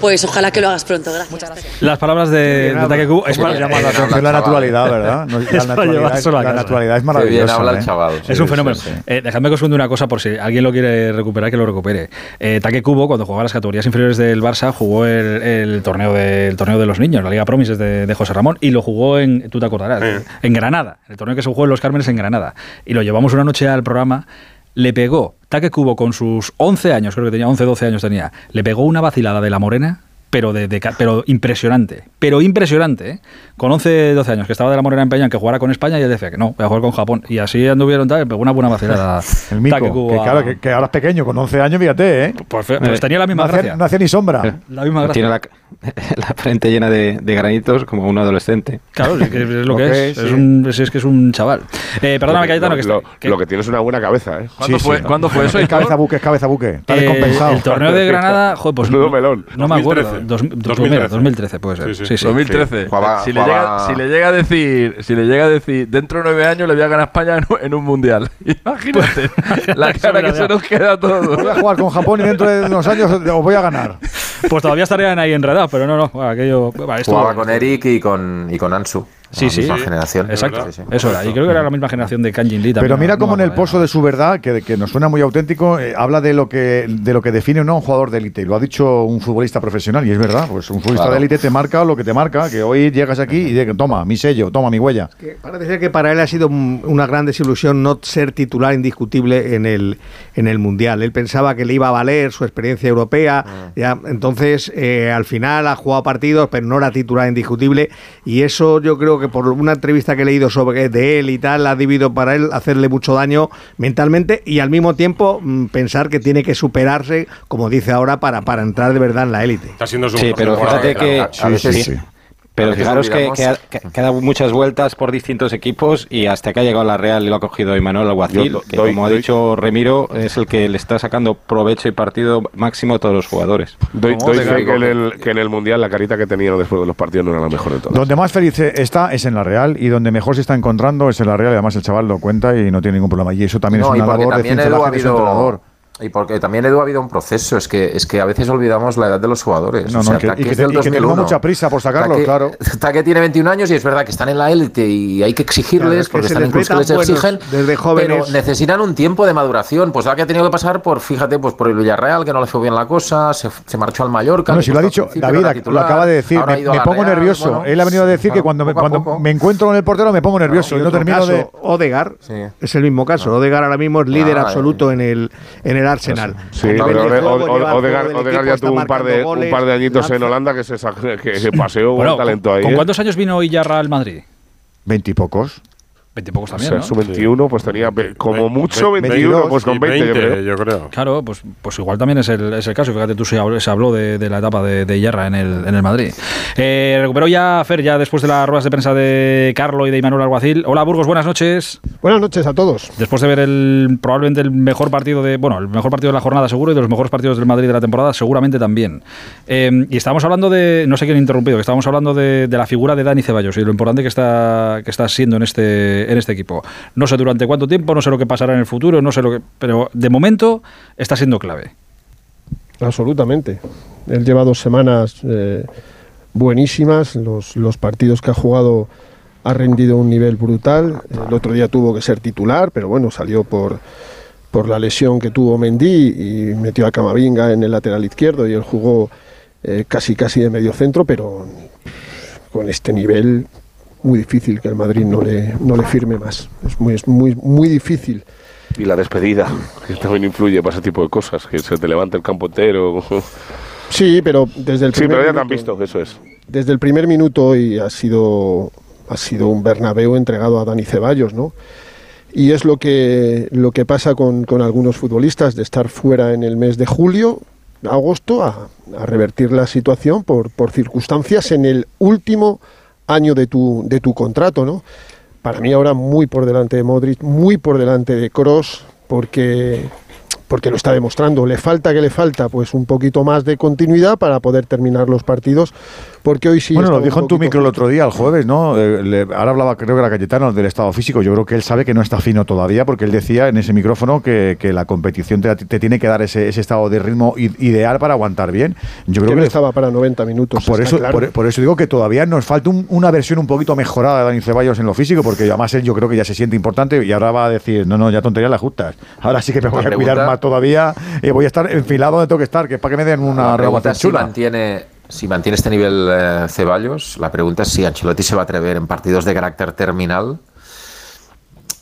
Pues ojalá que lo hagas pronto. Gracias. Las palabras de, de Take Kubo es para llamar la atención la naturalidad, ¿verdad? No, la, naturalidad, es, la naturalidad es maravillosa. habla ¿eh? el chaval. es un fenómeno. Eh, dejadme que os cuente una cosa por si alguien lo quiere recuperar, que lo recupere. Eh, Take Kubo, cuando jugaba las categorías inferiores del Barça, jugó el, el torneo, de, el torneo de los niños, la Liga Promises de, de José Ramón, y lo jugó en, tú te acordarás, en Granada. El torneo que se jugó en Los Cármenes en Granada. Y lo llevamos una noche al programa le pegó, Taque Cubo con sus 11 años, creo que tenía 11, 12 años tenía, le pegó una vacilada de la morena pero, de, de, pero impresionante. Pero impresionante, ¿eh? Con 11, 12 años, que estaba de la Morena en que jugara con España y él decía que no, voy a jugar con Japón. Y así anduvieron tal, pegó una buena vacilada. El mico, que, claro, que, que, ahora es pequeño, con 11 años, fíjate, ¿eh? Pues, pues tenía la misma no gracia. Hacía, no hacía ni sombra. La misma gracia. Tiene la, la frente llena de, de, granitos como un adolescente. Claro, es, que es lo que es. Es, un, es, es, que es un chaval. Eh, perdóname, Cayetano. Lo, que, lo, que, lo que tiene es una buena cabeza, ¿eh? ¿Cuándo, sí, fue, sí. ¿cuándo fue eso? Es cabeza buque, es cabeza buque. Está eh, descompensado. El torneo de Granada, joder, pues no, melón. no me acuerdo. 2013. 2013. 2013 puede ser. Sí, sí, sí. 2013. Jugaba- si, le llega, si le llega a decir, si le llega a decir, dentro de nueve años le voy a ganar a España en, un- en un mundial. Imagínate la cara que se nos queda a Voy a jugar con Japón y dentro de unos años os voy a ganar. Pues todavía estarían ahí enredados, pero no, no. aquello, bueno, esto- Jugaba con Eric y con, y con Ansu. Sí, la sí. misma generación. Exacto. Sí, sí. Eso era. Y creo que era la misma generación de Kanjin Lee Pero mira no- cómo no en el pozo de su verdad, que, que nos suena muy auténtico, eh, habla de lo que de lo que define ¿no? un jugador de élite. Y lo ha dicho un futbolista profesional, y es verdad. Pues un futbolista Claro. de élite te marca lo que te marca, que hoy llegas aquí y dices, toma, mi sello, toma mi huella. Que parece ser que para él ha sido un- una gran desilusión no ser titular indiscutible en el, en el Mundial. Él pensaba que le iba a valer su experiencia europea, ya, entonces eh, al final ha jugado partidos, pero no era titular indiscutible. Y eso yo creo que por una entrevista que he leído sobre de él y tal, ha debido para él hacerle mucho daño mentalmente y al mismo tiempo mm, pensar que tiene que superarse, como dice ahora, para, para entrar de verdad en la élite. Está siendo su Sí, pero fíjate que, a veces sí, sí. Pero fijaros que, ha, que- que ha dado muchas vueltas por distintos equipos y hasta que ha llegado la Real y lo ha cogido Imanol Alguacil, do- que doy- como ha dicho Remiro, es el que le está sacando provecho y partido máximo a todos los jugadores. Doy, doy fe que en, el, que en el Mundial la carita que tenía después de los partidos no era la mejor de todas. Donde más feliz está es en la Real y donde mejor se está encontrando es en la Real. Y además el chaval lo cuenta y no tiene ningún problema. Y eso también No, es una labor de ha cincelaje de su habido entrenador. Y porque también Edu ha habido un proceso es que es que a veces olvidamos la edad de los jugadores No, o no, sea, que- y que es te- del y que tenemos 2001. mucha prisa por sacarlos, Taque- claro. Taque tiene 21 años y es verdad que están en la élite y hay que exigirles Claro, es que porque están que les exigen desde jóvenes. pero necesitan un tiempo de maduración pues ahora que ha tenido que pasar por fíjate pues por el Villarreal que no le fue bien la cosa se, se marchó al Mallorca No, si lo ha dicho David, lo acaba de decir, me, la pongo Real, nervioso. bueno, Él ha venido a decir que cuando, me, cuando me encuentro con el portero me pongo nervioso y no termino caso, de... Odegar Sí. es el mismo caso. Odegar ahora mismo es líder Ah, absoluto en el en el Arsenal. Sí, A nivel pero Odegaard, ya tuvo un par de, marcando un goles, par de añitos en lanza- Holanda que se, que, que paseó Bueno, un talento ahí. ¿con ¿eh? cuántos años vino Iyarra al Madrid? Veintipocos. Veintipocos O también, sea, ¿no? su 21 pues tenía como mucho ve- 21, pues con Sí, 20, yo creo. yo creo. Claro, pues, pues igual también es el, es el caso. Fíjate, tú se habló, se habló de, de la etapa de, de Iyarra en el, en el Madrid. Eh, recuperó ya Fer, ya después de las ruedas de prensa de Carlo y de Imanuel Alguacil. Hola, Burgos, buenas noches. Buenas noches a todos. Después de ver el probablemente el mejor partido de bueno el mejor partido de la jornada seguro y de los mejores partidos del Madrid de la temporada seguramente también Eh, y estábamos hablando de no sé quién ha interrumpido estábamos hablando de, de la figura de Dani Ceballos y lo importante que está que está siendo en este en este equipo no sé durante cuánto tiempo no sé lo que pasará en el futuro no sé lo que pero de momento está siendo clave Absolutamente. Él lleva dos semanas eh, buenísimas. Los, los partidos que ha jugado ha rendido un nivel brutal. El otro día tuvo que ser titular, pero bueno, salió por, por la lesión que tuvo Mendy y metió a Camavinga en el lateral izquierdo y él jugó eh, casi casi de medio centro, pero con este nivel muy difícil que el Madrid no le, no le firme más. Es muy, es muy, muy difícil. Y la despedida, que también influye para ese tipo de cosas, que se te levanta el campo entero. Sí, pero desde el Sí, primer pero ya te han minuto- visto, eso es. desde el primer minuto hoy ha sido, ha sido un Bernabéu entregado a Dani Ceballos, ¿no? Y es lo que, lo que pasa con, con algunos futbolistas, de estar fuera en el mes de julio, agosto, a, a revertir la situación por, por circunstancias en el último año de tu, de tu contrato, ¿no? Para mí ahora muy por delante de Modric, muy por delante de Cross, porque porque lo está demostrando. Le falta que le falta, pues un poquito más de continuidad para poder terminar los partidos, porque hoy sí. Bueno, lo dijo en tu micro el otro día, el jueves, ¿no? Eh, ahora hablaba, creo que era Cayetano, del estado físico. Yo creo que él sabe que no está fino todavía, porque él decía en ese micrófono que, la competición te, tiene que dar ese, estado de ritmo ideal para aguantar bien. Yo creo que, estaba para 90 minutos. Por eso, por, eso digo que todavía nos falta una versión un poquito mejorada de Dani Ceballos en lo físico, porque además él yo creo que ya se siente importante y ahora va a decir, no, no, ya tonterías las justas. Ahora sí que me voy a cuidar más todavía y voy a estar enfilado donde tengo que estar, que es para que me den una renovación chula. mantiene si mantiene este nivel eh, Ceballos, la pregunta es si Ancelotti se va a atrever en partidos de carácter terminal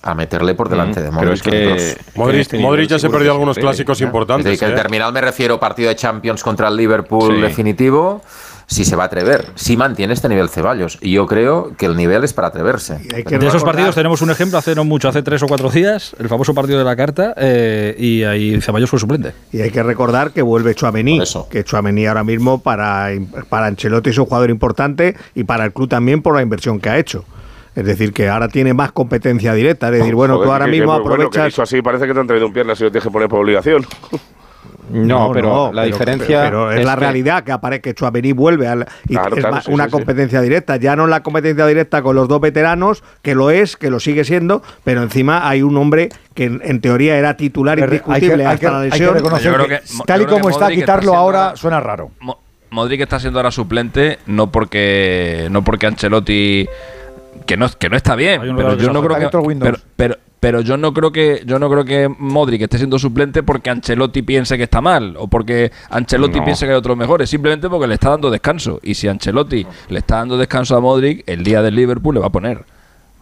a meterle por delante de Modric. Pero es que Modric, este ya se perdió algunos clásicos importantes. que el ¿eh? terminal me refiero partido de Champions contra el Liverpool definitivo si se va a atrever, si mantiene este nivel Ceballos. Y yo creo que el nivel es para atreverse. de esos partidos tenemos un ejemplo hace no mucho, hace tres o cuatro días, el famoso partido de la carta, eh, y ahí Ceballos fue suplente. Y hay que recordar que vuelve Chuamení, que Chuamení ahora mismo para, para Ancelotti es un jugador importante y para el club también por la inversión que ha hecho. Es decir, que ahora tiene más competencia directa. Es decir, bueno, tú ahora mismo aprovechas. Bueno, así parece que te han traído un pierna si lo tienes que poner por obligación. No, pero la diferencia. Pero es, la realidad que aparece que Chuamení vuelve a y es una competencia directa. Ya no la competencia directa con los dos veteranos, que lo es, que lo sigue siendo, pero encima hay un hombre que en, teoría era titular indiscutible hasta la lesión. tal y como está, quitarlo ahora suena raro. Modric está siendo ahora suplente, no porque, no porque Ancelotti que no, que no está bien, pero yo no creo que pero, pero yo no creo que yo no creo que Modric esté siendo suplente porque Ancelotti piense que está mal o porque Ancelotti piense que hay otros mejores, simplemente porque le está dando descanso y si Ancelotti le está dando descanso a Modric, el día del Liverpool le va a poner.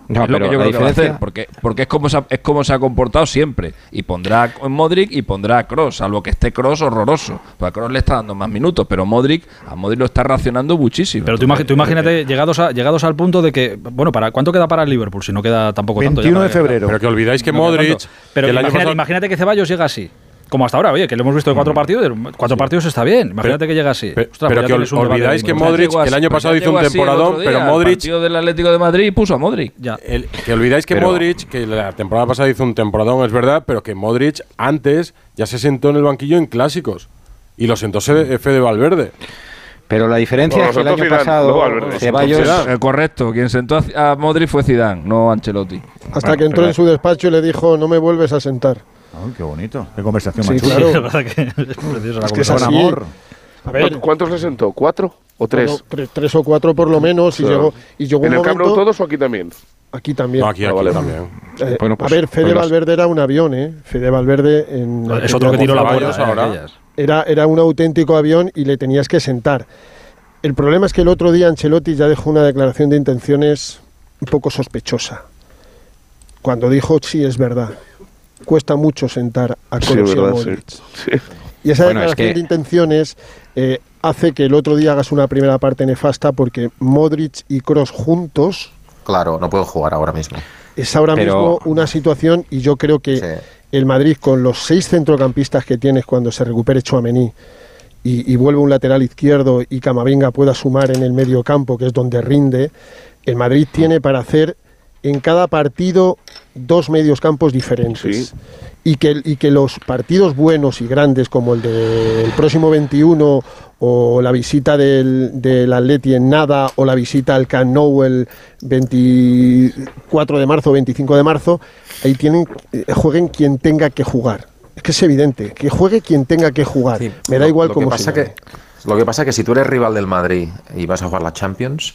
No, es lo que yo creo que va a hacer, porque, porque es, como se ha, es como se ha comportado siempre. Y pondrá en Modric y pondrá a Cross, salvo que esté Cross horroroso. Pues a Cross le está dando más minutos, pero Modric, a Modric lo está racionando muchísimo. Pero tú, imagínate, llegados, a, llegados al punto de que, bueno, para ¿cuánto queda para el Liverpool? Si no queda tampoco 21 tanto. 21 de febrero. Pero que olvidáis que Modric. Pero imagínate que Ceballos llega así como hasta ahora, oye, que lo hemos visto de cuatro partidos, cuatro partidos está bien. Imagínate que llega así. Pero, que olvidáis que Modric, que el año pasado hizo un temporadón, pero Modric. El partido del Atlético de Madrid puso a Modric. Ya. que olvidáis que Modric, que la temporada pasada hizo un temporadón, es verdad, pero que Modric antes ya se sentó en el banquillo en clásicos. Y lo sentó Fede Valverde. Pero la diferencia es que el año pasado Ceballos... Eh, correcto, quien sentó a Modric fue Zidane, no Ancelotti. Hasta que entró en su despacho y le dijo, no me vuelves a sentar qué bonito. Qué conversación más Claro. es que es amor. A ver, ¿Cuántos le sentó? ¿Cuatro o tres? tres, o cuatro por lo menos. y llegó, y llegó ¿En el Camp todos o aquí también? Aquí también. aquí, ah, vale, también. Eh, a pues, ver, Fede pues Valverde era un avión, ¿eh? Fede Valverde en. Es otro que tiró la puerta ahora. Era, era un auténtico avión y le tenías que sentar. El problema es que el otro día Ancelotti ya dejó una declaración de intenciones un poco sospechosa. Cuando dijo, sí, es verdad, cuesta mucho sentar a y Modric. Y esa declaración de intenciones eh, hace que el otro día hagas una primera parte nefasta porque Modric y Kroos juntos... Claro, no puedo jugar ahora mismo. Es ahora mismo una situación y yo creo que el Madrid con los seis centrocampistas que tienes cuando se recupere Chouameni y, y vuelve un lateral izquierdo y Camavinga pueda sumar en el medio campo, que es donde rinde, el Madrid tiene para hacer en cada partido dos medios campos diferentes. Y, que, y que los partidos buenos y grandes, como el del próximo 21 o la visita del, del Atleti en nada o la visita al Camp Nou el 24 de marzo o 25 de marzo, ahí tienen, eh, jueguen quien tenga que jugar. Es que es evidente, que juegue quien tenga que jugar. Me da igual cómo pasa que lo que pasa es que si tú eres rival del Madrid y vas a jugar la Champions,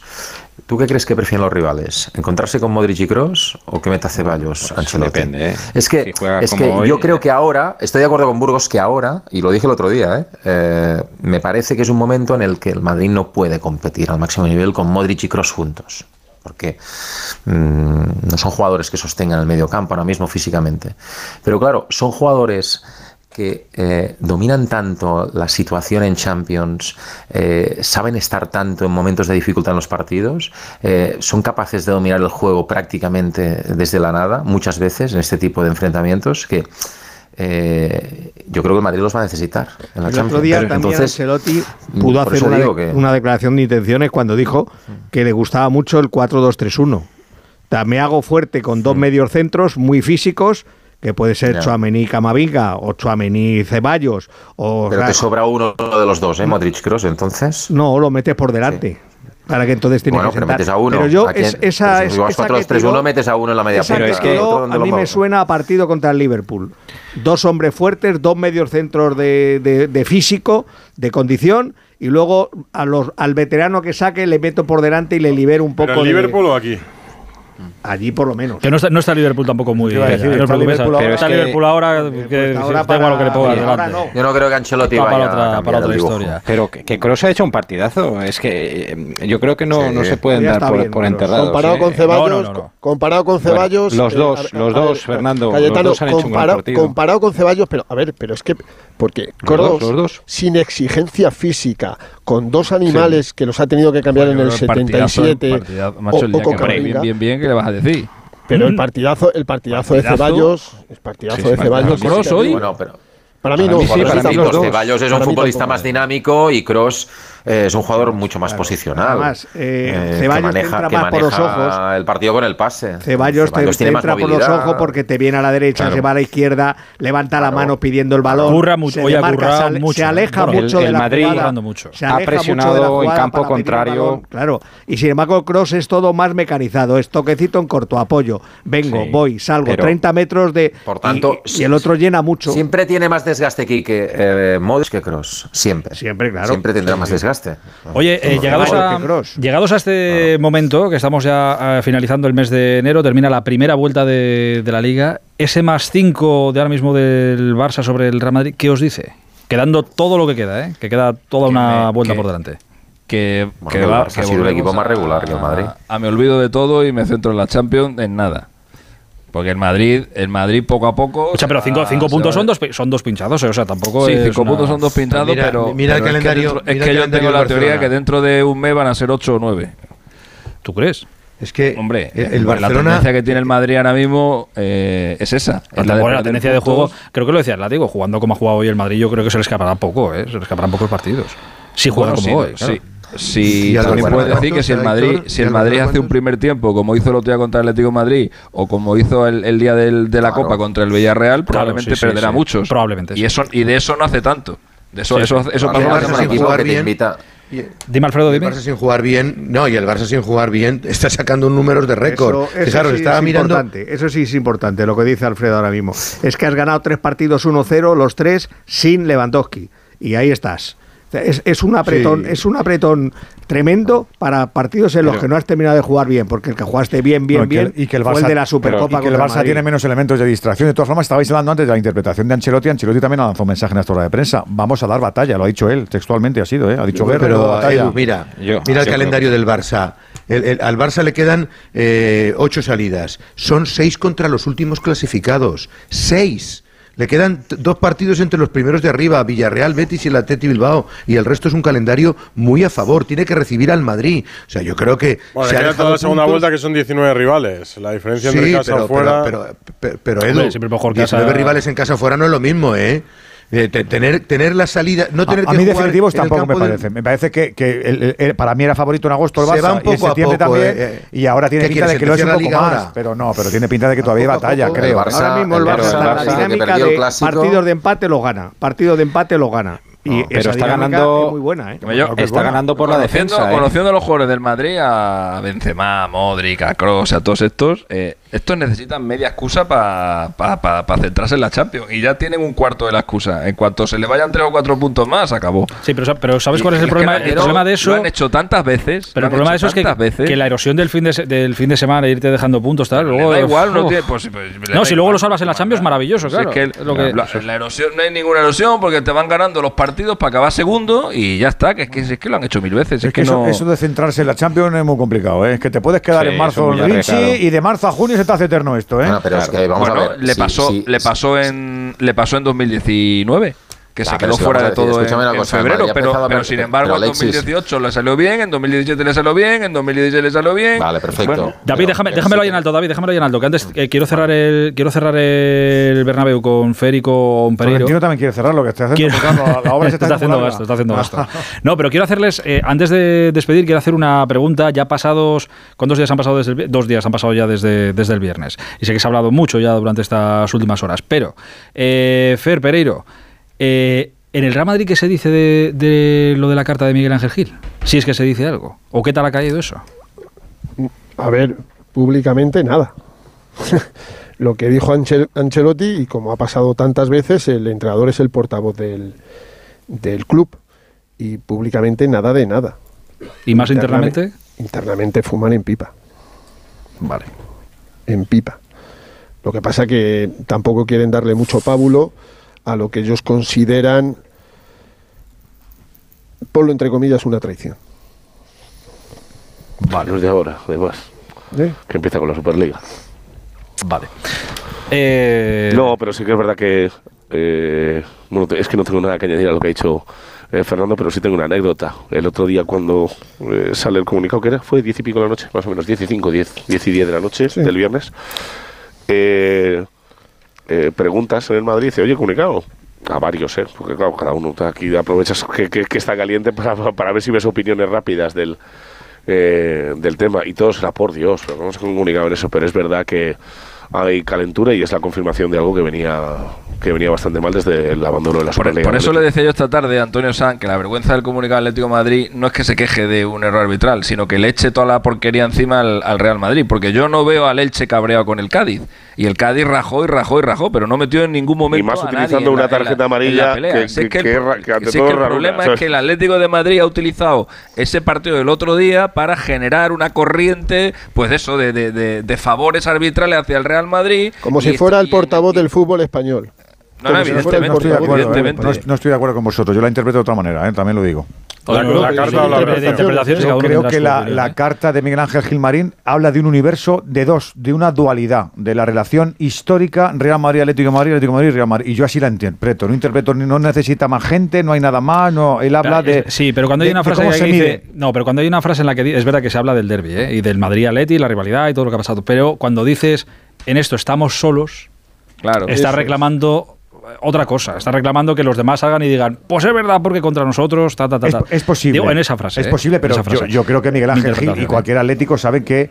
¿tú qué crees que prefieren los rivales? ¿Encontrarse con Modric y Cross o que meta Ceballos pues Ancelotti? Depende, ¿eh? Es que, es que yo creo que ahora, estoy de acuerdo con Burgos que ahora, y lo dije el otro día, ¿eh? Eh, me parece que es un momento en el que el Madrid no puede competir al máximo nivel con Modric y Cross juntos porque mm, no son jugadores que sostengan el medio campo ahora mismo físicamente. Pero claro, son jugadores que eh, dominan tanto la situación en Champions, eh, saben estar tanto en momentos de dificultad en los partidos, eh, son capaces de dominar el juego prácticamente desde la nada, muchas veces en este tipo de enfrentamientos, que yo creo que Madrid los va a necesitar. En la el otro día también Ancelotti pudo hacer una, una, declaración de intenciones cuando dijo que le gustaba mucho el 4-2-3-1. Me hago fuerte con dos medios centros muy físicos que puede ser. Chuamení Camavinga o Chuamení Ceballos. O Pero te sobra uno de los dos, ¿eh? Modric Cross, entonces. No, lo metes por delante. Para que entonces tienes que sentar. Pero metes a uno. Pero yo, es, esa, pues es, esa metes a uno en la media es que a mí me suena a partido contra el Liverpool. Dos hombres fuertes, dos medios centros de, físico, de condición, y luego a los, al veterano que saque le meto por delante y le libero un poco. Liverpool o aquí? Allí por lo menos. Que no está, no está Liverpool tampoco muy bien. Sí, no Liverpool pero está Liverpool ahora, que, lo que le ponga. No. Yo no creo que Ancelotti vaya para otra, para otra historia. Pero que, que Kroos ha hecho un partidazo. Es que eh, yo creo que no, sí, no se pueden dar por, bien, por enterrados. Comparado, ¿eh? con Ceballos, comparado con Ceballos. Bueno, los eh, dos, eh, los dos, Fernando. Cayetano, los dos han hecho un partido. Comparado con Ceballos, pero a ver, pero es que. Porque Kroos, sin exigencia física, con dos animales que los ha tenido que cambiar en el, el 77. Partidazo, partidazo, o, o con bien, bien, bien, que le vas a decir. Pero el mm. partidazo, el partidazo, de Ceballos, el partidazo sí, de Ceballos. Cross hoy. Bueno, pero para mí, para Ceballos es un futbolista más dinámico y Cross eh, es un jugador mucho más claro, posicional. Además, eh, eh, Ceballos maneja, te entra más por los ojos. El partido con el pase. Ceballos, te, entra por los ojos porque te viene a la derecha, claro. se va a la izquierda, levanta la mano pidiendo el balón. Burra mucho, se, se, mucho. se aleja mucho el, de la Madrid. Se ha presionado en campo contrario. Claro. Y sin embargo, Cross es todo más mecanizado. Es toquecito en corto, apoyo. Vengo, voy, salgo. 30 metros de. Por tanto, y el otro llena mucho. Siempre tiene más de desgaste aquí que eh, que Cross, siempre. Siempre, claro. Siempre tendrá más desgaste. Oye, eh, llegados, a, llegados, a, este momento, que estamos ya eh, finalizando el mes de enero, termina la primera vuelta de, la liga, ese más 5 de ahora mismo del Barça sobre el Real Madrid, ¿qué os dice? Quedando todo lo que queda, ¿eh? que queda toda una vuelta por delante. Que, va, ha sido el equipo más regular a, que el Madrid. A, me olvido de todo y me centro en la Champions en nada. Porque el Madrid, el Madrid poco a poco. O sea, pero cinco, cinco puntos son dos, son dos pinchazos, eh, o sea, tampoco. Sí, cinco puntos son dos pinchados, pero. Mira pero el calendario. Es que, es que yo tengo la teoría que dentro de un mes van a ser ocho o nueve. ¿Tú crees? Es que hombre, el, eh, Barcelona, la tendencia que tiene el Madrid ahora mismo eh, es esa. Es la, tendencia de juego, creo que lo decía digo jugando como ha jugado hoy el Madrid, yo creo que se le escapará poco, eh, se le escaparán pocos partidos. Si juega como hoy. Sí. Si también decir que si el Madrid, si el Madrid hace un primer tiempo, como hizo el otro día contra el Atlético Madrid, o como hizo el, día del, de la. Copa contra el Villarreal, probablemente perderá sí, muchos. Probablemente. Y eso, y de eso no hace tanto. De eso, eso, eso pasa equipo que bien. te invita. Dime, Alfredo, dime. El Barça sin jugar bien, no, y el Barça sin jugar bien está sacando números de récord. Eso, estaba mirando... eso sí es importante, lo que dice Alfredo ahora mismo. Es que has ganado tres partidos 1-0, los tres sin Lewandowski. Y ahí estás es, es, un apretón, es un apretón tremendo para partidos en los que no has terminado de jugar bien, porque el que jugaste bien, bien, bien, y que el Barça, fue el de la Supercopa. Que el Barça tiene menos elementos de distracción. De todas formas, estabais hablando antes de la interpretación de Ancelotti. Ancelotti también ha lanzado un mensaje en esta hora de prensa. Vamos a dar batalla, lo ha dicho él, textualmente ha sido, ¿eh? ha dicho Guerrero. Pero, eh, mira, Yo, mira el calendario del Barça. El, el, al Barça le quedan eh, ocho salidas. Son seis contra los últimos clasificados. Seis. Le quedan dos partidos entre los primeros de arriba, Villarreal, Betis y el Atleti Bilbao, y el resto es un calendario muy a favor. Tiene que recibir al Madrid. O sea, yo creo que. Bueno, se queda toda la segunda vuelta que son 19 rivales. La diferencia sí, entre casa pero, fuera. Pero, Edu, siempre mejor 19 rivales en casa fuera no es lo mismo, ¿eh? Eh, tener, tener la salida, no tener a, que a mí definitivos tampoco me parece. Me parece que, que el, el, para mí era favorito en agosto el Barça un poco y en poco, también. Eh, eh. Y ahora tiene pinta de que lo es un poco más. Pero no, pero tiene pinta de que todavía hay batalla, creo. Ahora mismo el Barça, Barça la dinámica de partidos de empate lo gana. Partidos de empate lo gana. Y pero está ganando muy buena, ¿eh? está ganando por la defensa. Conociendo a los jugadores del Madrid, a Benzema, a Modric, a Kroos, a todos estos, estos necesitan media excusa para pa, pa, pa centrarse en la Champions. Y ya tienen un cuarto de la excusa. En cuanto se le vayan tres o cuatro puntos más, acabó. Sí, pero, pero ¿sabes cuál es el, problema? El problema de eso. Lo han hecho tantas veces. Pero el problema de eso es que, la erosión del fin de, del fin de semana, irte dejando puntos, tal. Da igual, no tiene. Pues, pues, no, si luego lo salvas en la Champions, maravilloso, claro. Es que, la, erosión, no hay ninguna erosión porque te van ganando los partidos para acabar segundo y ya está. Que es que, es que lo han hecho mil veces. Es, que, eso, de centrarse en la Champions es muy complicado. ¿eh? Es que te puedes quedar en marzo en y de marzo a junio hace eterno esto, ¿eh? Pero es que vamos a ver. Le, pasó, le, pasó en, le pasó en 2019 que se quedó fuera de todo en, en cosa, febrero, pero, sin embargo pero en 2018 le salió bien, en 2017 le salió bien, en 2016 le salió bien. Vale, perfecto. David, déjame, déjamelo ahí en alto, David, déjamelo ahí en alto, que antes eh, quiero cerrar el quiero cerrar el Bernabéu con Férico un Pereiro. También quiere cerrar lo que está haciendo, la, la obra está, haciendo gasto, está haciendo gasto. No, pero quiero hacerles eh, antes de despedir quiero hacer una pregunta, ya pasados ¿cuántos días han pasado desde el, dos días han pasado ya desde, desde el viernes? Y sé que se ha hablado mucho ya durante estas últimas horas, pero eh, Fer Pereiro eh, ¿en el Real Madrid qué se dice de, de lo de la carta de Miguel Ángel Gil? Si es que se dice algo. ¿O qué tal ha caído eso? A ver, públicamente nada. Lo que dijo Ancelotti, y como ha pasado tantas veces, el entrenador es el portavoz del, del club. Y públicamente nada de nada. ¿Y más internamente? Internamente fuman en pipa. Vale. En pipa. Lo que pasa que tampoco quieren darle mucho pábulo a lo que ellos consideran, ponlo entre comillas, una traición. Vale. de ahora, además. ¿Eh? Que empieza con la Superliga. Vale. Eh, no, pero sí que es verdad que. Eh, es que no tengo nada que añadir a lo que ha dicho Fernando, pero sí tengo una anécdota. El otro día, cuando sale el comunicado, que era, fue diez y pico de la noche, más o menos, diez y cinco, diez, diez y diez de la noche del viernes. Preguntas en el Madrid, dice, oye, comunicado, a varios, ¿eh? porque claro, cada uno aquí aprovechas que, que, está caliente para, para, ver si ves opiniones rápidas del, eh, del tema. Y todo será por Dios, pero no se comunicado en eso, pero es verdad que hay calentura y es la confirmación de algo que venía que venía bastante mal desde el abandono de la Superliga. Por, eso le decía yo esta tarde a Antonio San que la vergüenza del comunicado Atlético de Madrid no es que se queje de un error arbitral, sino que le eche toda la porquería encima al, Real Madrid, porque yo no veo al Elche cabreado con el Cádiz. Y el Cádiz rajó y rajó y rajó, pero no metió en ningún momento. Y más utilizando una tarjeta amarilla. Que, es que, el, problema es que el Atlético de Madrid ha utilizado ese partido del otro día para generar una corriente, pues eso, de, de, de favores arbitrales hacia el Real Madrid. Como si fuera el portavoz del fútbol español. No, no, evidentemente, no, estoy de acuerdo, ¿eh? no, estoy de acuerdo con vosotros. Yo la interpreto de otra manera, ¿eh? también lo digo. La, carta la Yo creo que la, carta de Miguel Ángel Gilmarín habla de un universo de dos, de una dualidad, de la relación histórica Real Madrid, Atlético de Madrid, Atlético de Madrid, Real Madrid. Y yo así la interpreto. No interpreto, no necesita más gente, no hay nada más. No, él habla de. Sí, pero cuando hay una frase que dice, No, pero cuando hay una frase en la que es verdad que se habla del derby ¿eh? y del Madrid Atleti, la rivalidad y todo lo que ha pasado. Pero cuando dices en esto estamos solos, claro, está reclamando otra cosa. Está reclamando que los demás salgan y digan, pues es verdad, porque contra nosotros, ta, ta, ta. Es, posible. Digo, en esa frase. Es posible, pero yo, creo que Miguel Ángel Gil y cualquier atlético sabe que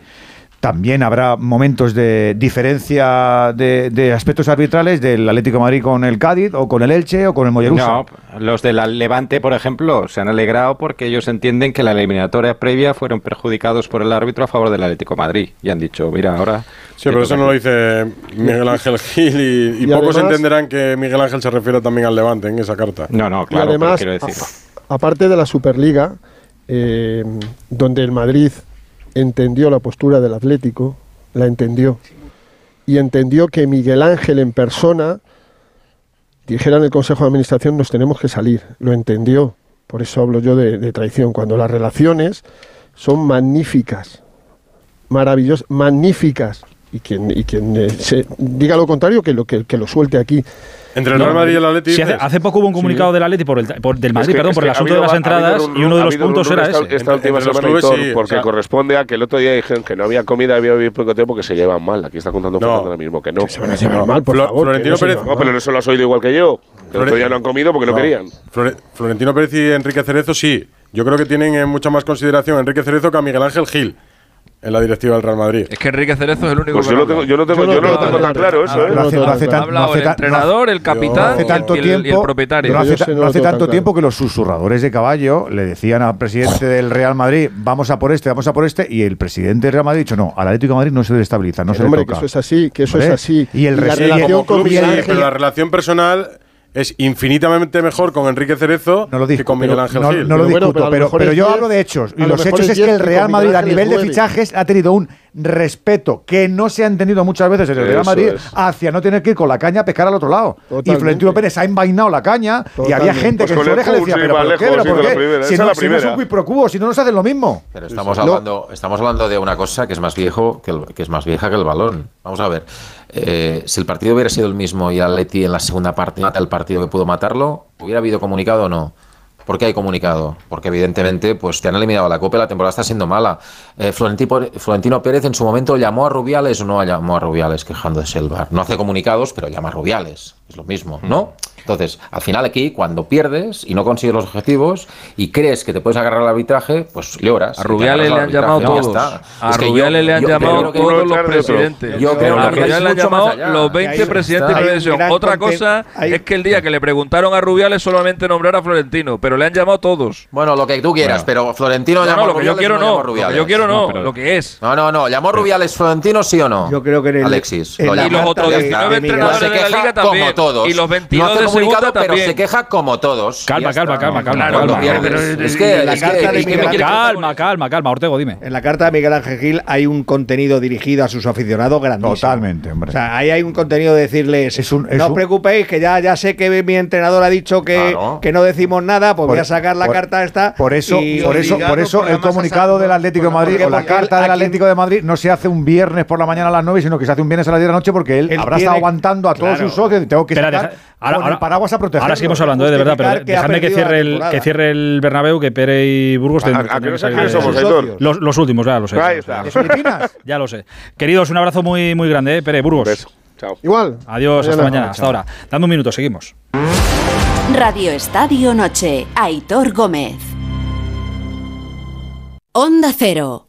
también habrá momentos de diferencia de, aspectos arbitrales del Atlético de Madrid con el Cádiz o con el Elche o con el Mollerusa. No, los del Levante, por ejemplo, se han alegrado porque ellos entienden que la eliminatoria previa fueron perjudicados por el árbitro a favor del Atlético de Madrid y han dicho, mira, ahora... Sí, pero eso no lo dice Miguel Ángel Gil y, pocos entenderán que Miguel Ángel se refiere también al Levante en esa carta. No, no, claro, además, quiero decir. aparte de la Superliga, eh, donde el Madrid entendió la postura del Atlético, la entendió. Y entendió que Miguel Ángel en persona dijera en el Consejo de Administración nos tenemos que salir. Lo entendió. Por eso hablo yo de, traición. Cuando las relaciones son magníficas, maravillosas, magníficas. Y quien, y quien eh, se diga lo contrario, que lo, que, que lo suelte aquí. Entre el Real Madrid y el Atleti. Sí, hace, poco hubo un comunicado del Atleti por el, del Madrid, perdón, por el asunto de las entradas y uno de los puntos era ese. Esta última semana, porque corresponde a que el otro día dijeron que no había comida, había bebido poco tiempo, que se llevan mal. Aquí está contando Fernando ahora mismo que no. se van a llevar mal, por favor. Florentino Pérez. No, pero eso lo has oído igual que yo. Que el otro día no han comido porque no querían. Florentino Pérez y Enrique Cerezo sí. Yo creo que tienen mucha más consideración Enrique Cerezo que a Miguel Ángel Gil en la directiva del Real Madrid. Es que Enrique Cerezo es el único pues yo, tengo, yo, no tengo, yo, no lo tengo tan claro eso. ¿eh? No hace, no el entrenador, el capitán y, el, propietario. No hace, no hace tanto tiempo que los susurradores de caballo le decían al presidente del Real Madrid, vamos a por este, vamos a por este, y el presidente del Real Madrid ha dicho, no, al Atlético de Madrid no se destabiliza, no se hombre, le toca. que eso es así, que eso es así. Y el la relación con Pero la relación personal es infinitamente mejor con Enrique Cerezo que con Miguel Ángel Gil. No, lo discuto, pero, yo hablo de hechos. Y los hechos es que el Real Madrid, a nivel de fichajes, ha tenido un respeto que no se ha entendido muchas veces en el Real Madrid hacia no tener que ir con la caña a pescar al otro lado. Y Florentino Pérez ha envainado la caña y había gente que en su oreja le decía, pero ¿por qué? ¿Pero por qué? Si no, si no es un si no nos hacen lo mismo. Pero estamos hablando, estamos hablando de una cosa que es más viejo que, que es más vieja que el balón. Vamos a ver. Eh, si el partido hubiera sido el mismo y Atleti en la segunda parte mata el partido que pudo matarlo, ¿hubiera habido comunicado o no? ¿Por qué hay comunicado? Porque evidentemente pues te han eliminado la Copa y la temporada está siendo mala. Eh, Florentino, Pérez en su momento llamó a Rubiales o no llamó a Rubiales quejándose del bar. No hace comunicados, pero llama a Rubiales. Es lo mismo, ¿no? Entonces, al final aquí, cuando pierdes y no consigues los objetivos y crees que te puedes agarrar al arbitraje, pues lloras. A Rubiales le han llamado todos. A Rubiales le han llamado todos los presidentes. Yo creo a Rubiales le han llamado los 20 presidentes de televisión. Otra cosa es que el día que le preguntaron a Rubiales solamente nombrar a Florentino, pero le han llamado todos. Bueno, lo que tú quieras, pero Florentino llamó no, lo que yo quiero no, lo que yo quiero no, lo que es. No, no, no, llamó Rubiales Florentino sí o no. Yo creo que Alexis. y los otros 19 entrenadores de la liga también. Como todos. Y los 22 de pero se queja como todos. Calma, calma, calma, calma, calma. Es que, calma, calma, calma, Ortego, dime. En la carta de Miguel Ángel Gil hay un contenido dirigido a sus aficionados grandísimo. Totalmente, hombre. O sea, ahí hay un contenido de decirles, no os preocupéis, que ya, ya sé que mi entrenador ha dicho que, que no decimos nada, pues voy a sacar la carta esta. Por eso, por eso, por eso el comunicado del Atlético de Madrid o la carta del Atlético de Madrid no se hace un viernes por la mañana a las 9, sino que se hace un viernes a las 10 de la noche porque él, habrá estado aguantando a todos sus socios y tengo que sacar el paraguas a proteger. Ahora seguimos hablando, ¿eh? de verdad, pero dejadme que cierre, el, que cierre el Bernabéu, que Pere y Burgos... ¿A, qué somos, los, los, últimos, ya lo sé. Ahí está. ya lo sé. Queridos, un abrazo muy, muy grande, ¿eh? Pere, Burgos. Chao. Igual. Adiós, hasta mañana, hasta ahora. Dando un minuto, seguimos. Radio Estadio Noche, Aitor Gómez. Onda Cero.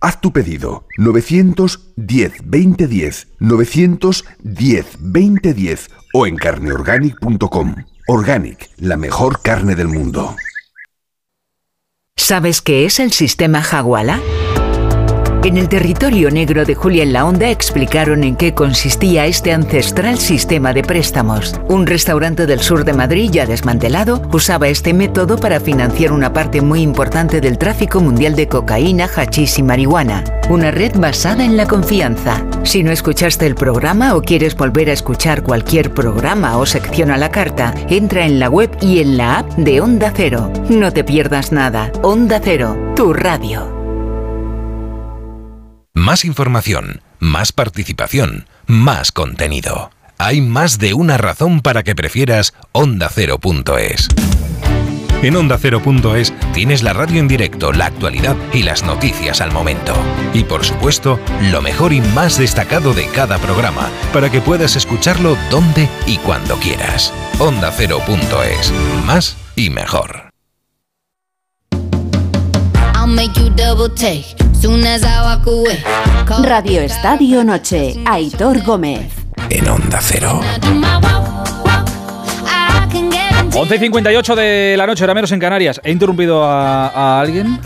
Haz tu pedido 910 2010 910 2010 o en carneorganic.com. Organic, la mejor carne del mundo. ¿Sabes qué es el sistema Jaguala? En el territorio negro de Julia en la Onda explicaron en qué consistía este ancestral sistema de préstamos. Un restaurante del sur de Madrid ya desmantelado usaba este método para financiar una parte muy importante del tráfico mundial de cocaína, hachís y marihuana. Una red basada en la confianza. Si no escuchaste el programa o quieres volver a escuchar cualquier programa o sección a la carta, entra en la web y en la app de Onda Cero. No te pierdas nada. Onda Cero, tu radio. Más información, más participación, más contenido. Hay más de una razón para que prefieras ondacero.es. En ondacero.es tienes la radio en directo, la actualidad y las noticias al momento. Y por supuesto, lo mejor y más destacado de cada programa, para que puedas escucharlo donde y cuando quieras. Ondacero.es. Más y mejor. Radio Estadio Noche, Aitor Gómez. En Onda Cero. 11 y 58 de la noche, era menos en Canarias. ¿He interrumpido a, a alguien?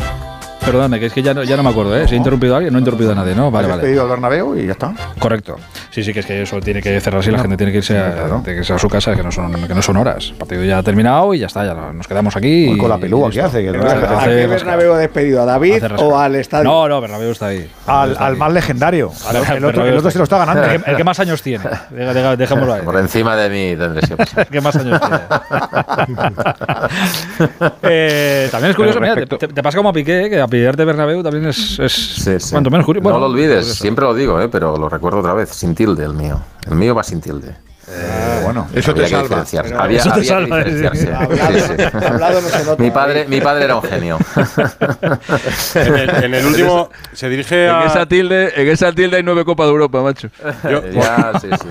Perdóname, que es que ya no, ya no me acuerdo, ¿eh? Si he interrumpido a alguien, no he interrumpido a nadie, ¿no? Vale, vale. pedido al Bernabéu y ya está. Correcto. Sí, sí, que es que eso tiene que cerrarse y la gente tiene que irse a, que a su casa, que no, son, que no son horas. El partido ya ha terminado y ya está, ya nos quedamos aquí. con la pelúa, ¿qué hace? ¿A qué Bernabéu ha despedido? ¿A David o al estadio? No, no, Bernabéu está ahí. Al, al más legendario. el, otro, el otro se lo está ganando. El que, más años tiene. Dejémoslo ahí. Por encima de mí tendré siempre. el que más años tiene. eh, también es curioso, mira, te, te, pasa como a Piqué, que a pillarte Bernabéu también es, es cuanto menos curioso. no lo olvides, siempre lo digo, ¿eh? pero lo recuerdo otra vez, sin tilde el mío. El mío va sin tilde. Eh, bueno, eso te salva. Había, eso te salva. mi, padre, mi padre era un genio. en, el, en, el, último se dirige a. En esa tilde, en esa tilde hay nueve Copas de Europa, macho. Yo, ya, sí, sí,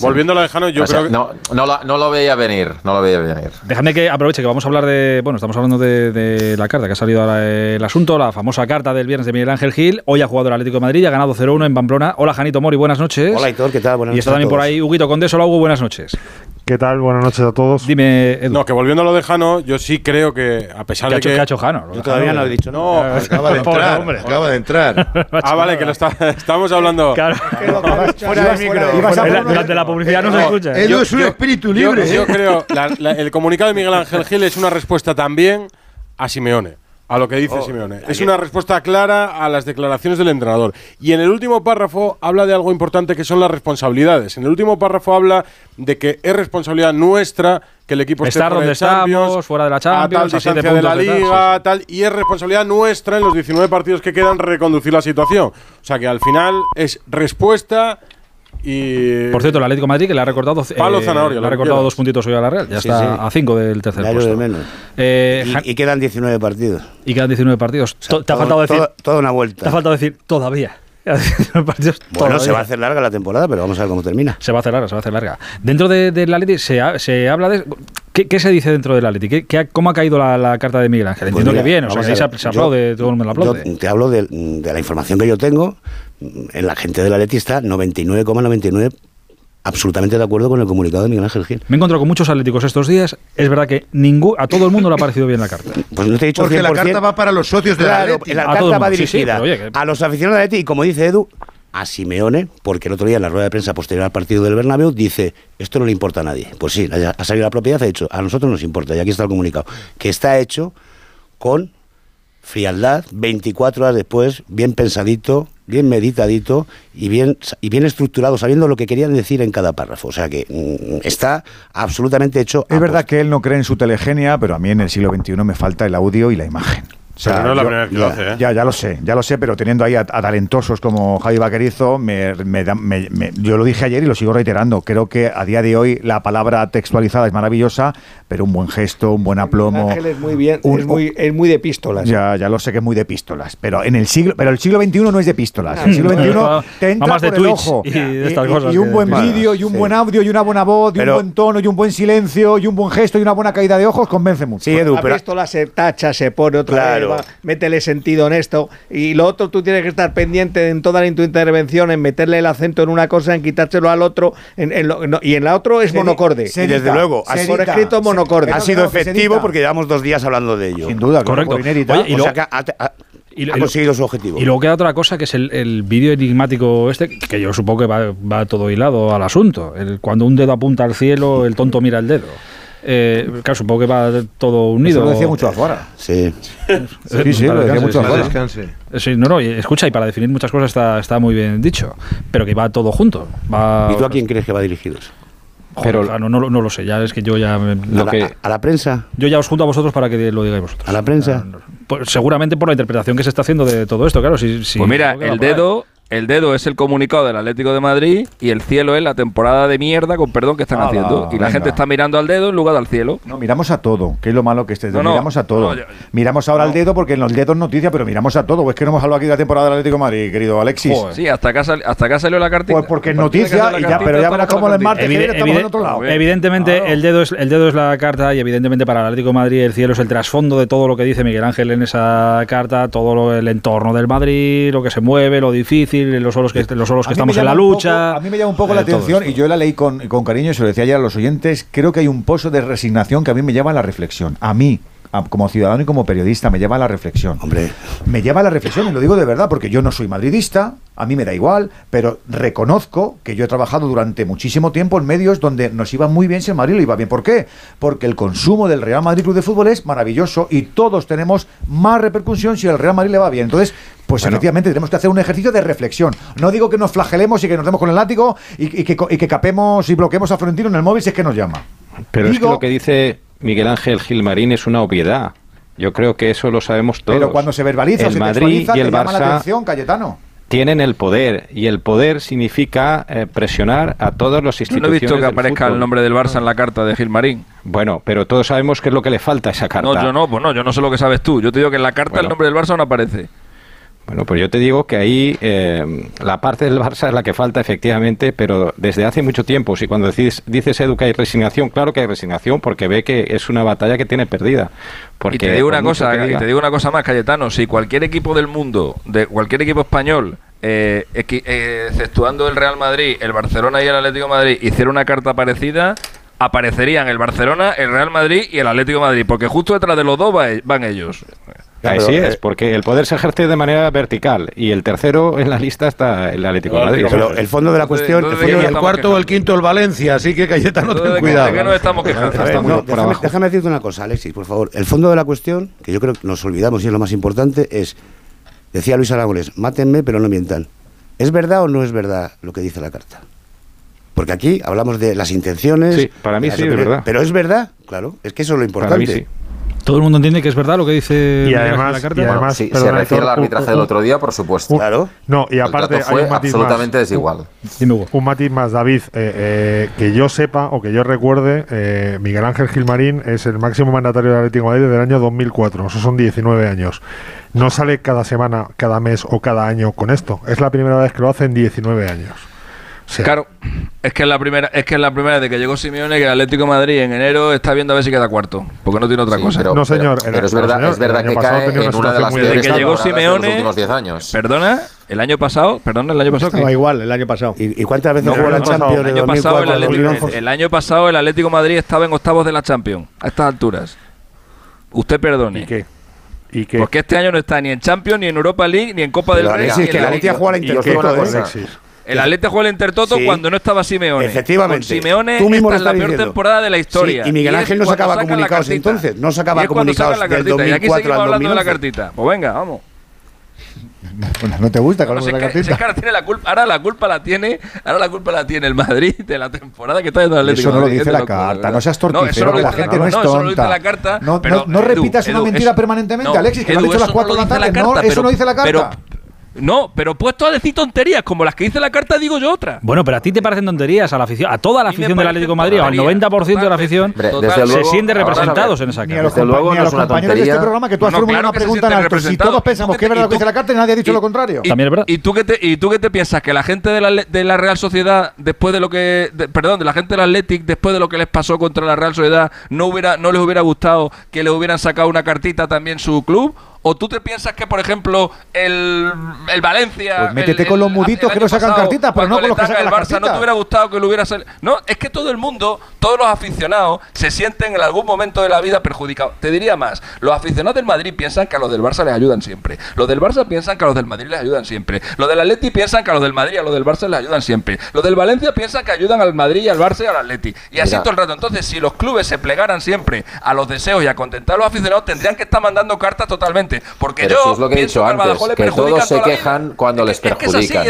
Volviendo a lo lejano, yo o creo sea, que. No, no, lo, no, lo, veía venir, no lo veía venir. Déjame que aproveche que vamos a hablar de. Bueno, estamos hablando de, de la carta que ha salido ahora el asunto, la famosa carta del viernes de Miguel Ángel Gil. Hoy ha jugado el Atlético de Madrid y ha ganado 0-1 en Pamplona. Hola, Janito Mori, buenas noches. Hola, Hitor, ¿qué tal? Buenas y está también por ahí Huguito Condés. Hola, Hugo, buenas noches. ¿Qué tal? Buenas noches a todos. Dime, No, que volviendo a lo de Jano, yo sí creo que, a pesar de que. ¿Qué ha hecho Jano? Yo todavía no he dicho No, acaba de entrar. Acaba de entrar. ah, vale, que lo está, estamos hablando. Claro. fuera del micro. Durante la publicidad no se escucha. Edu es un espíritu libre. Yo, yo creo, el comunicado de Miguel Ángel Gil es una respuesta también a Simeone. A lo que dice Oh, Simeone. Es una respuesta clara a las declaraciones del entrenador. Y en el último párrafo habla de algo importante que son las responsabilidades. En el último párrafo habla de que es responsabilidad nuestra que el equipo esté fuera donde de Champions, estamos, fuera de la Champions, a tal distancia de la de liga, tal, y es responsabilidad nuestra en los 19 partidos que quedan reconducir la situación. O sea que al final es respuesta y Por cierto, el Atlético de Madrid que le ha recortado, eh, Palo, zanahoria, le ha recortado dos puntitos hoy a la Real. Ya Sí, está sí. a cinco del tercer Ya lo puesto. de menos. Eh, Y- quedan 19 partidos. y quedan 19 partidos. Te ha faltado decir. toda una vuelta. Te ha faltado decir todavía. Quedan 19 partidos Bueno, todavía. se va a hacer larga la temporada, pero vamos a ver cómo termina. Se va a hacer larga, se va a hacer larga. Dentro de, del Atleti se, ha- se habla de... ¿Qué, qué se dice dentro del Atleti? ¿Qué, ¿Cómo ha caído la, la carta de Miguel Ángel? Pues Entiendo mira, que bien, o sea, que ahí se, se yo- aplaude, todo el mundo aplaude. Yo te hablo de, de la información que yo tengo. En la gente del Atleti está 99,99 absolutamente de acuerdo con el comunicado de Miguel Ángel Gil. Me he encontrado con muchos atléticos estos días. Es verdad que ningún, a todo el mundo le ha parecido bien la carta. Pues no te he dicho Porque la 100%. carta va para los socios de la Claro, Atleti. la A todo el carta va mundo, sí, sí, dirigida pero oye, que- a los aficionados del Atleti y como dice Edu, a Simeone, porque el otro día en la rueda de prensa posterior al partido del Bernabéu dice, esto no le importa a nadie. Pues sí, ha salido la propiedad, ha dicho, a nosotros nos importa, y aquí está el comunicado, que está hecho con frialdad, 24 horas después, bien pensadito, bien meditadito y bien, y bien estructurado, sabiendo lo que querían decir en cada párrafo. O sea que mm, está absolutamente hecho. Es verdad que él no cree en su telegenia, pero a mí en el siglo XXI me falta el audio y la imagen. O sea, Pero no es la yo- primera vez que lo ya, hace, ¿eh? Ya, ya lo sé, ya lo sé, pero teniendo ahí a, a talentosos como Javi Vaquerizo, me, me da- me- me- yo lo dije ayer y lo sigo reiterando. Creo que a día de hoy la palabra textualizada es maravillosa, pero un buen gesto, un buen aplomo. Ángel es muy bien, un- es muy, es muy de pistolas. Ya, ya lo sé que es muy de pistolas, pero en el siglo, pero el siglo XXI no es de pistolas. El siglo XXI va- te entra más de por el ojo y de estas cosas y un buen vídeo y un Sí. buen audio y una buena voz y Pero- un buen tono y un buen silencio y un buen gesto y una buena caída de ojos convence mucho. Sí, Edu, la pero pistola se tacha, se pone otra Claro. Va, métele sentido en esto. Y lo otro, tú tienes que estar pendiente en toda la, tu intervención, en meterle el acento en una cosa, en quitárselo al otro. en- en lo- no, y en la otro es monocorde. y desde luego, ha por edita, escrito monocorde. ha sido efectivo porque llevamos dos días hablando de ello. Sin duda, Correcto. por inédita. Oye, y o lo- sea que ha, y conseguido su objetivo. Y luego queda otra cosa que es el, el vídeo enigmático este, que yo supongo que va, va todo hilado al asunto. El- cuando un dedo apunta al cielo, el tonto mira el dedo. Eh, claro, supongo que va todo unido. Eso lo decía mucho afuera. Sí. Sí, sí, lo decía mucho. Sí, no, no, y escucha, y para definir muchas cosas está, está muy bien dicho, pero que va todo junto. Va, ¿Y tú a quién crees que va dirigido eso? Joder, Pero- no, no, no lo sé, ya es que yo ya... me- ¿A, la, que- a- a la prensa? yo ya os junto a vosotros para que lo digáis vosotros. ¿A la prensa? Pues seguramente por la interpretación que se está haciendo de todo esto, claro. Si, si- Pues mira, el ahí. El dedo es el comunicado del Atlético de Madrid y el cielo es la temporada de mierda, con perdón, que están haciendo. Y la gente está mirando al dedo en lugar al cielo. No, miramos a todo, que es lo malo que esté. No, no, miramos a todo. no, yo- miramos ahora al dedo porque en los dedos noticia, pero miramos a todo. Es que no hemos hablado aquí de la temporada del Atlético de Madrid, querido Alexis. Joder. Sí, hasta acá, sal- hasta acá salió la cartita. Pues porque es noticia, y ya, pero ya verás cómo el martes Evide- estamos evide- en otro lado. Evidentemente, el, dedo es, el dedo es la carta y evidentemente para el Atlético de Madrid el cielo es el trasfondo de todo lo que dice Miguel Ángel en esa carta, todo lo- el entorno del Madrid, lo que se mueve, lo difícil, los solos que, los solos que estamos en la llama lucha. poco- a mí me llama un poco la eh, atención y yo la leí con, con cariño y se lo decía ayer a los oyentes. Creo que hay un pozo de resignación que a mí me lleva a la reflexión. A mí, como ciudadano y como periodista, me lleva a la reflexión. Hombre, Me lleva a la reflexión y lo digo de verdad porque yo no soy madridista, a mí me da igual, pero reconozco que yo he trabajado durante muchísimo tiempo en medios donde nos iba muy bien si el Madrid lo iba bien. ¿Por qué? Porque el consumo del Real Madrid Club de Fútbol es maravilloso y todos tenemos más repercusión si el Real Madrid le va bien. Entonces, pues efectivamente tenemos que hacer un ejercicio de reflexión. No digo que nos flagelemos y que nos demos con el látigo y, y que, co- y que capemos y bloqueemos a Florentino en el móvil si es que nos llama. Pero es que lo que dice Miguel Ángel Gilmarín es una obviedad. Yo creo que eso lo sabemos todos. Pero cuando se verbaliza el se Madrid y el la Barça atención, Cayetano. tienen el poder y el poder significa eh, presionar a todos los Yo no instituciones he visto que aparezca fútbol. el nombre del Barça en la carta de Gilmarín. Bueno, pero todos sabemos qué es lo que le falta a esa carta. No, yo no, pues no, yo no sé lo que sabes tú. Yo te digo que en la carta el nombre del Barça no aparece. Bueno, pues yo te digo que ahí eh, la parte del Barça es la que falta efectivamente, pero desde hace mucho tiempo. Si cuando dices, dices Edu que hay resignación, claro que hay resignación porque ve que es una batalla que tiene perdida. Porque y te digo una cosa, que y diga- te digo una cosa más, Cayetano. Si cualquier equipo del mundo, de cualquier equipo español, eh, eh, exceptuando el Real Madrid, el Barcelona y el Atlético de Madrid, hiciera una carta parecida, aparecerían el Barcelona, el Real Madrid y el Atlético de Madrid, porque justo detrás de los dos van ellos. Así es, eh, porque el poder se ejerce de manera vertical y el tercero en la lista está el Atlético de Madrid. Pero el fondo de la cuestión, el, el cuarto o el quinto el Valencia, así que Cayetano ten cuidado. ¿De qué nos estamos quejando? déjame, decirte una cosa, Alexis, por favor. El fondo de la cuestión, que yo creo que nos olvidamos y es lo más importante, es, decía Luis Aragones, mátenme pero no mientan. ¿Es verdad o no es verdad lo que dice la carta? Porque aquí hablamos de las intenciones. Sí, para mí sí, es verdad. Pero es verdad, claro, es que eso es lo importante. Para mí sí. Todo el mundo entiende que es verdad lo que dice y además, la carta. Y además sí, se refiere al arbitraje del otro día, por supuesto. claro. No, y aparte fue hay un matiz absolutamente más, desigual. Un, un, matiz más, David, eh, eh, que yo sepa o que yo recuerde, eh, Miguel Ángel Gilmarín es el máximo mandatario del Atlético de Madrid del año 2004. Esos son 19 años. No sale cada semana, cada mes o cada año con esto. Es la primera vez que lo hace en 19 años. Claro, es que es la primera, es que es la primera de que llegó Simeone que el Atlético de Madrid en enero está viendo a ver si queda cuarto, porque no tiene otra cosa. no, señor. Pero, es verdad, es verdad que cae en una de las de que llegó Simeone, los últimos 10 años. Perdona, el año pasado, perdona, el año pasado. Estaba igual, el año pasado. ¿Y, cuántas veces jugó la Champions? El año, pasado el, Atlético, el año pasado el Atlético de Madrid estaba en octavos de la Champions, a estas alturas. Usted perdone. ¿Y qué? ¿Y qué? Porque este año no está ni en Champions, ni en Europa League, ni en Copa del Rey. Es que la Atlético juega la Intertoto, el Atleti jugó el Intertoto cuando no estaba Simeone. Efectivamente. Con Simeone Tú mismo esta es la peor temporada de la historia. Sí, y Miguel Ángel no sacaba comunicados entonces. No sacaba comunicados del 2004 y aquí seguimos hablando 2011. de la cartita. Pues venga, vamos. Bueno, ¿No te gusta Bueno, con si la que- cartita? es que ahora, tiene la culpa, ahora la culpa la tiene, ahora la culpa la tiene el Madrid de la temporada que está yendo el Atlético. Eso no de lo dice de la locura, carta, ¿verdad? no seas torticero, lo la gente no es no, tonta. la carta. No- pero, no- no Edu, repitas una Edu, mentira eso- permanentemente, no, Alexis, que lo dicho a las cuatro no de la tarde. No, eso no dice la carta. No, pero puesto a decir tonterías como las que dice la carta, digo yo otra. Bueno, pero a ti te parecen tonterías, a la afición, a toda la A afición del Atlético de Madrid, o al tonterías, 90% de la afición, Total. se luego, sienten representados en esa Ni a carta. los, Desde compa- luego ni a los es una compañeros de este programa que tú has No, formulado claro una pregunta. Si todos pensamos ¿Y que es verdad lo que dice la carta y nadie ha dicho y- lo contrario. Y, También es verdad. ¿Y tú qué te, y tú qué te piensas? ¿Que la gente de la, de la Real Sociedad, después de lo que. de- perdón, de la gente del Athletic, después de lo que les pasó contra la Real Sociedad, no, hubiera, no les hubiera gustado que le hubieran sacado una cartita también su club? ¿O tú te piensas que, por ejemplo, el, el Valencia. Pues métete el- con los muditos que no sacan pasado, cartitas, pero cuando no con los que saca sacan el Barça, ¿no te hubiera gustado que le hubiera salido? No, es que todo el mundo, todos los aficionados, se sienten en algún momento de la vida perjudicados. Te diría más, los aficionados del Madrid piensan que a los del Barça les ayudan siempre. Los del Barça piensan que a los del Madrid les ayudan siempre. Los del Atleti piensan que a los del Madrid y a los del Barça les ayudan siempre. Los del Valencia piensan que ayudan al Madrid y al Barça y al Atleti. Y así Mira. todo el rato. Entonces, si los clubes se plegaran siempre a los deseos y a contentar a los aficionados, tendrían que estar mandando cartas totalmente. Porque Pero yo si es lo que he dicho antes, que todos se quejan cuando les perjudican.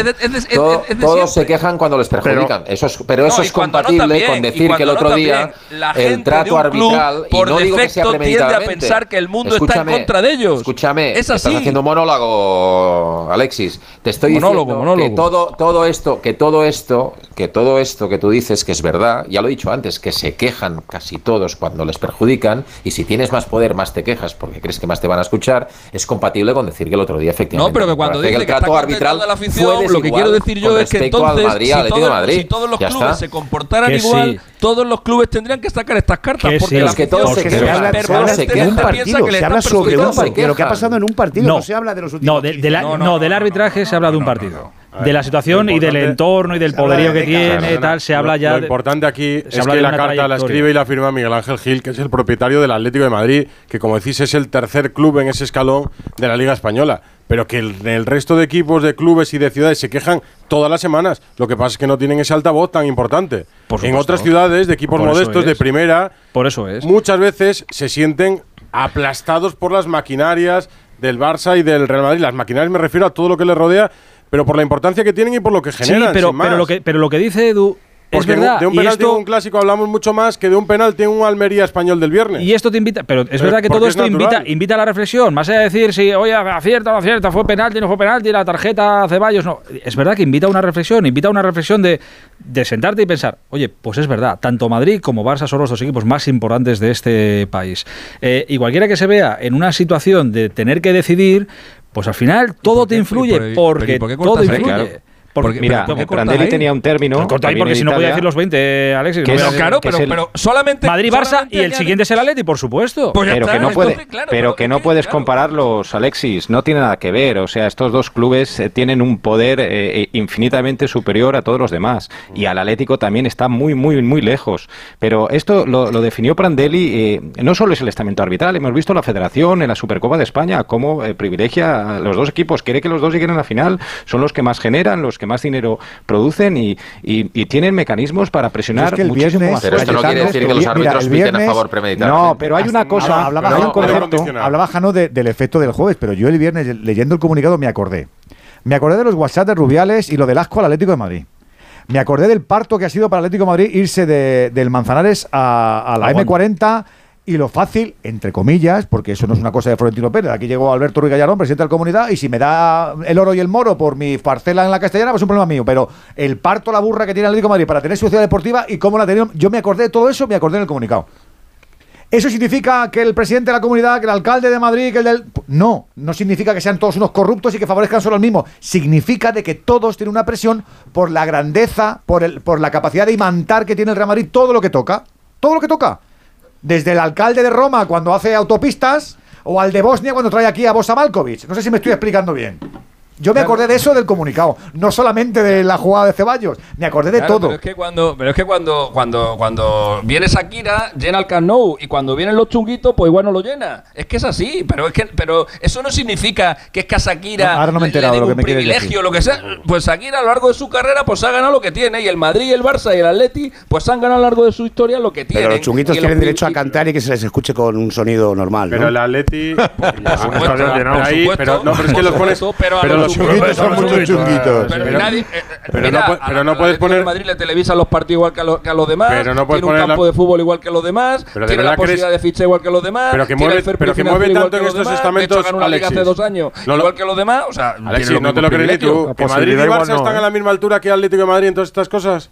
todos se quejan cuando les perjudican. eso es, pero No, eso y es no compatible también, con decir que el no otro día también, el gente trato arbitral, y no digo que sea tiende a pensar que el mundo está en contra de ellos. Escúchame, Es estás así. haciendo un monólogo, Alexis. Te estoy Monólogo, diciendo monólogo. que todo, todo esto, que todo esto, que todo esto que tú dices que es verdad, ya lo he dicho antes, que se quejan casi todos cuando les perjudican, y si tienes más poder, más te quejas porque crees que más te van a escuchar, es compatible con decir que el otro día efectivamente. No, pero que cuando dice el que está trato arbitral contentando a la fue afición, lo que desigual quiero decir yo es que respecto al entonces, Madrid, si, todo- Madrid. si todos los clubes está. se comportaran Que igual, sí. Todos los clubes tendrían que sacar estas cartas. Que porque sí. la Es que todos afición se quejan, habla, se habla permanentemente de un piensa partido, que se habla sobre un partido, lo que ha pasado en un partido, no, se habla de los últimos No, de- de la- 15. no, del arbitraje se habla de un partido. De la situación y del entorno y del poderío de que tiene, tal, se habla ya Lo de- importante aquí se es habla que de la carta la escribe y la firma Miguel Ángel Gil, que es el propietario del Atlético de Madrid, que como decís es el tercer club en ese escalón de la Liga Española. Pero que el, el resto de equipos, de clubes y de ciudades se quejan todas las semanas. Lo que pasa es que no tienen ese altavoz tan importante. Por en otras ciudades, de equipos Por modestos, de primera, Por eso es. muchas veces se sienten aplastados por las maquinarias del Barça y del Real Madrid. Las maquinarias me refiero a todo lo que les rodea, pero por la importancia que tienen y por lo que Sí, generan. pero, sin pero, más. lo que, pero lo que dice Edu Porque de un- verdad. de un penalti en esto- un clásico hablamos mucho más que de un penalti en un Almería español del viernes. Y esto te invita, pero es verdad que todo es esto invita, invita a la reflexión, más allá de decir si, oye, acierta o no acierta, fue penalti, no fue penalti, la tarjeta Ceballos, no. Es verdad que invita a una reflexión, invita a una reflexión de, de sentarte y pensar, oye, pues es verdad, tanto Madrid como Barça son los dos equipos más importantes de este país. Eh, y cualquiera que se vea en una situación de tener que decidir, pues al final todo por te influye, por- porque pero ¿y por qué todo influye. Claro. Porque, mira, Prandelli tenía un término. Corta ahí porque si no voy a decir los 20, Alexis. Que claro, pero, pero solamente. Madrid-Barça y el siguiente es el Atleti, por supuesto. Pues pero que no, puede, pero que no puedes compararlos, Alexis. No tiene nada que ver. O sea, estos dos clubes eh, tienen un poder eh, eh, infinitamente superior a todos los demás. Y al Atlético también está muy, muy, muy lejos. Pero esto lo, definió Prandelli. no solo es el estamento arbitral. Hemos visto la Federación en la Supercopa de España cómo privilegia a los dos equipos. Quiere que los dos lleguen a la final. Son los que más generan, los que más dinero producen y, tienen mecanismos para presionar muchísimo más. Pero esto no quiere decir que los árbitros piten a favor premeditado. No, pero hay una cosa. Hablaba, hablaba Jano del efecto del jueves, pero yo el viernes leyendo el comunicado me acordé. Me acordé de los WhatsApp de Rubiales y lo del asco al Atlético de Madrid. Me acordé del parto que ha sido para el Atlético de Madrid irse de, del Manzanares a, a la M40 y lo fácil, entre comillas, porque eso no es una cosa de Florentino Pérez. Aquí llegó Alberto Ruiz Gallarón, presidente de la comunidad, y si me da el oro y el moro por mi parcela en la castellana, pues es un problema mío. Pero el parto, la burra que tiene el Atlético de Madrid para tener su ciudad deportiva y cómo la tenía, yo me acordé de todo eso, me acordé en el comunicado. ¿Eso significa que el presidente de la comunidad, que el alcalde de Madrid, que el del... No, no significa que sean todos unos corruptos y que favorezcan solo al mismo. Significa de que todos tienen una presión por la grandeza, por, el, por la capacidad de imantar que tiene el Real Madrid todo lo que toca. Todo lo que toca desde el alcalde de Roma cuando hace autopistas o al de Bosnia cuando trae aquí a Bosa Malkovich. No sé si me estoy explicando bien. Yo me acordé de eso del comunicado, no solamente de la jugada de Ceballos, me acordé de todo. Pero es que cuando, pero es que cuando, cuando, cuando viene Shakira, llena el Camp y cuando vienen los chunguitos, pues igual no lo llena. Es que es así, pero es que, pero eso no significa que es que a Shakira ahora no me he enterado lo que me privilegio, lo que sea. Pues Shakira a lo largo de su carrera, pues ha ganado lo que tiene, y el Madrid, el Barça y el Atleti, pues han ganado a lo largo de su historia lo que tienen. Pero los chunguitos tienen derecho a cantar y que se les escuche con un sonido normal. Pero el Atleti, pero, no, pero es que los pones, pero los chunguitos son chunguitos. Pero, no, puedes poner. Madrid le televisa los partidos igual que a, los, demás. Pero no puedes tiene un campo de fútbol igual que los demás. tiene la posibilidad de ficha igual que los demás. Pero que mueve, pero que mueve tanto en estos estamentos. ganó una liga hace dos años. igual que los demás. O sea, Alexis, no te lo crees tú. ¿Que Madrid y Barça están a la misma altura que Atlético de Madrid en todas estas cosas?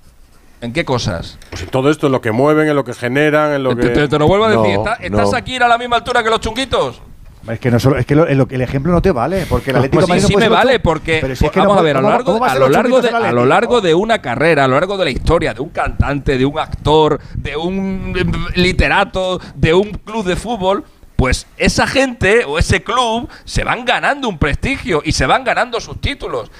¿En qué cosas? Pues en todo esto, en lo que mueven, en lo que generan, en lo que. Te, lo vuelvo a decir. ¿Estás aquí a la misma altura que los chunguitos? Es que, no solo, es que el ejemplo no te vale, porque el Atlético pues sí, sí me vale, porque vamos a ver, a lo largo, a lo largo, de, a lo largo de una carrera, a lo largo de la historia de un cantante, de un actor, de un literato, de un club de fútbol, pues esa gente o ese club se van ganando un prestigio y se van ganando sus títulos.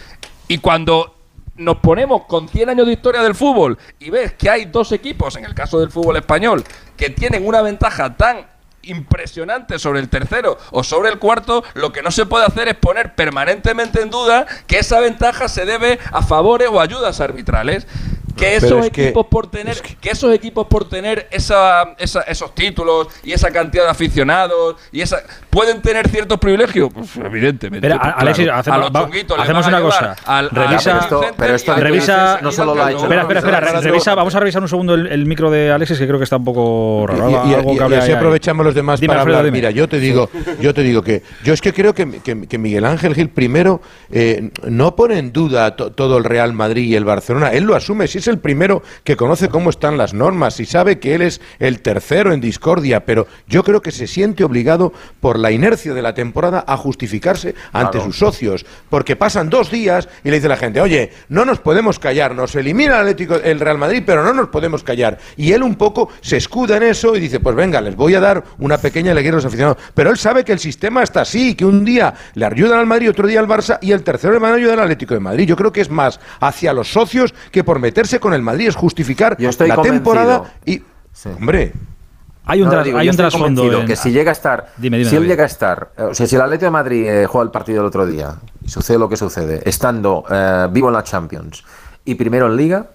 Y cuando nos ponemos con 100 años de historia del fútbol y ves que hay dos equipos, en el caso del fútbol español, que tienen una ventaja tan impresionante sobre el tercero o sobre el cuarto, lo que no se puede hacer es poner permanentemente en duda que esa ventaja se debe a favores o ayudas arbitrales que esos equipos por tener que, esos equipos por tener esa, esos títulos y esa cantidad de aficionados y esa pueden tener ciertos privilegios pues, evidentemente pues, Alexis, hacemos, hacemos una cosa. revisa pero esto, revisa no solo lo ha hecho. Espera espera espera revisa vamos a revisar un segundo el, micro de Alexis que creo que está un poco raro. y, así aprovechamos los demás para hablar. mira yo te digo yo te digo que yo es que creo que, que, Miguel Ángel Gil primero eh, no pone en duda todo el Real Madrid y el Barcelona. Él lo asume si es el primero que conoce cómo están las normas y sabe que él es el tercero en discordia, pero yo creo que se siente obligado por la inercia de la temporada a justificarse ante sus socios, porque pasan dos días y le dice la gente, oye, no nos podemos callar, nos elimina el, Atlético, el Real Madrid, pero no nos podemos callar. Y él un poco se escuda en eso y dice, pues venga, les voy a dar una pequeña alegría a los aficionados. Pero él sabe que el sistema está así, que un día le ayudan al Madrid, otro día al Barça y el tercero le van a ayudar al Atlético de Madrid. Yo creo que es más hacia los socios que por meterse con el Madrid es justificar la temporada y hombre hay un, hay un trasfondo. Que si llega a estar. si él llega a estar. O sea, si el Atlético de Madrid eh, juega el partido el otro día y sucede lo que sucede, estando eh, vivo en la Champions y primero en Liga.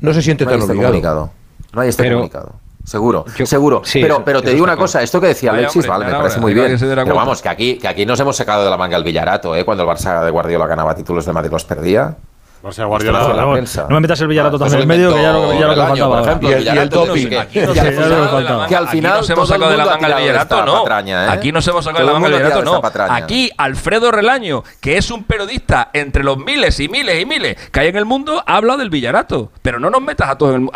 No se siente tan obligado. No hay este comunicado. Seguro, seguro. pero pero te digo una cosa, esto que decía Alexis, vale, me parece muy bien. Pero vamos, que aquí, que aquí nos hemos sacado de la manga el Villarato, ¿eh? Cuando el Barça de Guardiola ganaba títulos de Madrid los perdía. O sea, Guardiola. No, no, me metas el Villarato también en el medio, que ya lo, ya lo que faltaba. Por ejemplo, y el, y el topi. Que al final nos hemos sacado de la manga el Villarato, no. Aquí nos hemos sacado de la manga el Villarato, no. Aquí Alfredo Relaño, que es un periodista entre los miles y miles y miles que hay en el mundo, habla del Villarato. Pero no nos metas a todo el mundo.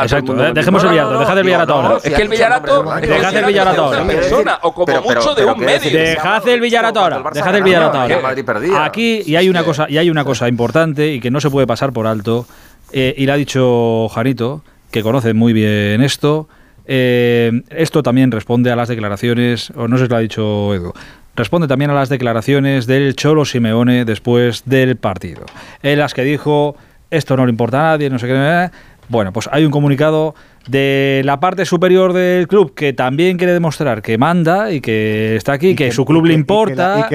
Dejemos el Villarato, dejad el Villarato ahora. Es que el Villarato. Dejad el Villarato ahora. persona o como mucho de un medio. Dejad el Villarato ahora. Dejad el Villarato ahora. Aquí, y hay una cosa importante y que no se puede pasar pasar por alto, eh, y le ha dicho Janito, que conoce muy bien esto, eh, esto también responde a las declaraciones, o no sé si lo ha dicho Edu, responde también a las declaraciones del Cholo Simeone después del partido, en las que dijo, esto no le importa a nadie, no sé qué. Bueno, pues hay un comunicado de la parte superior del club que también quiere demostrar que manda y que está aquí, que, su club le importa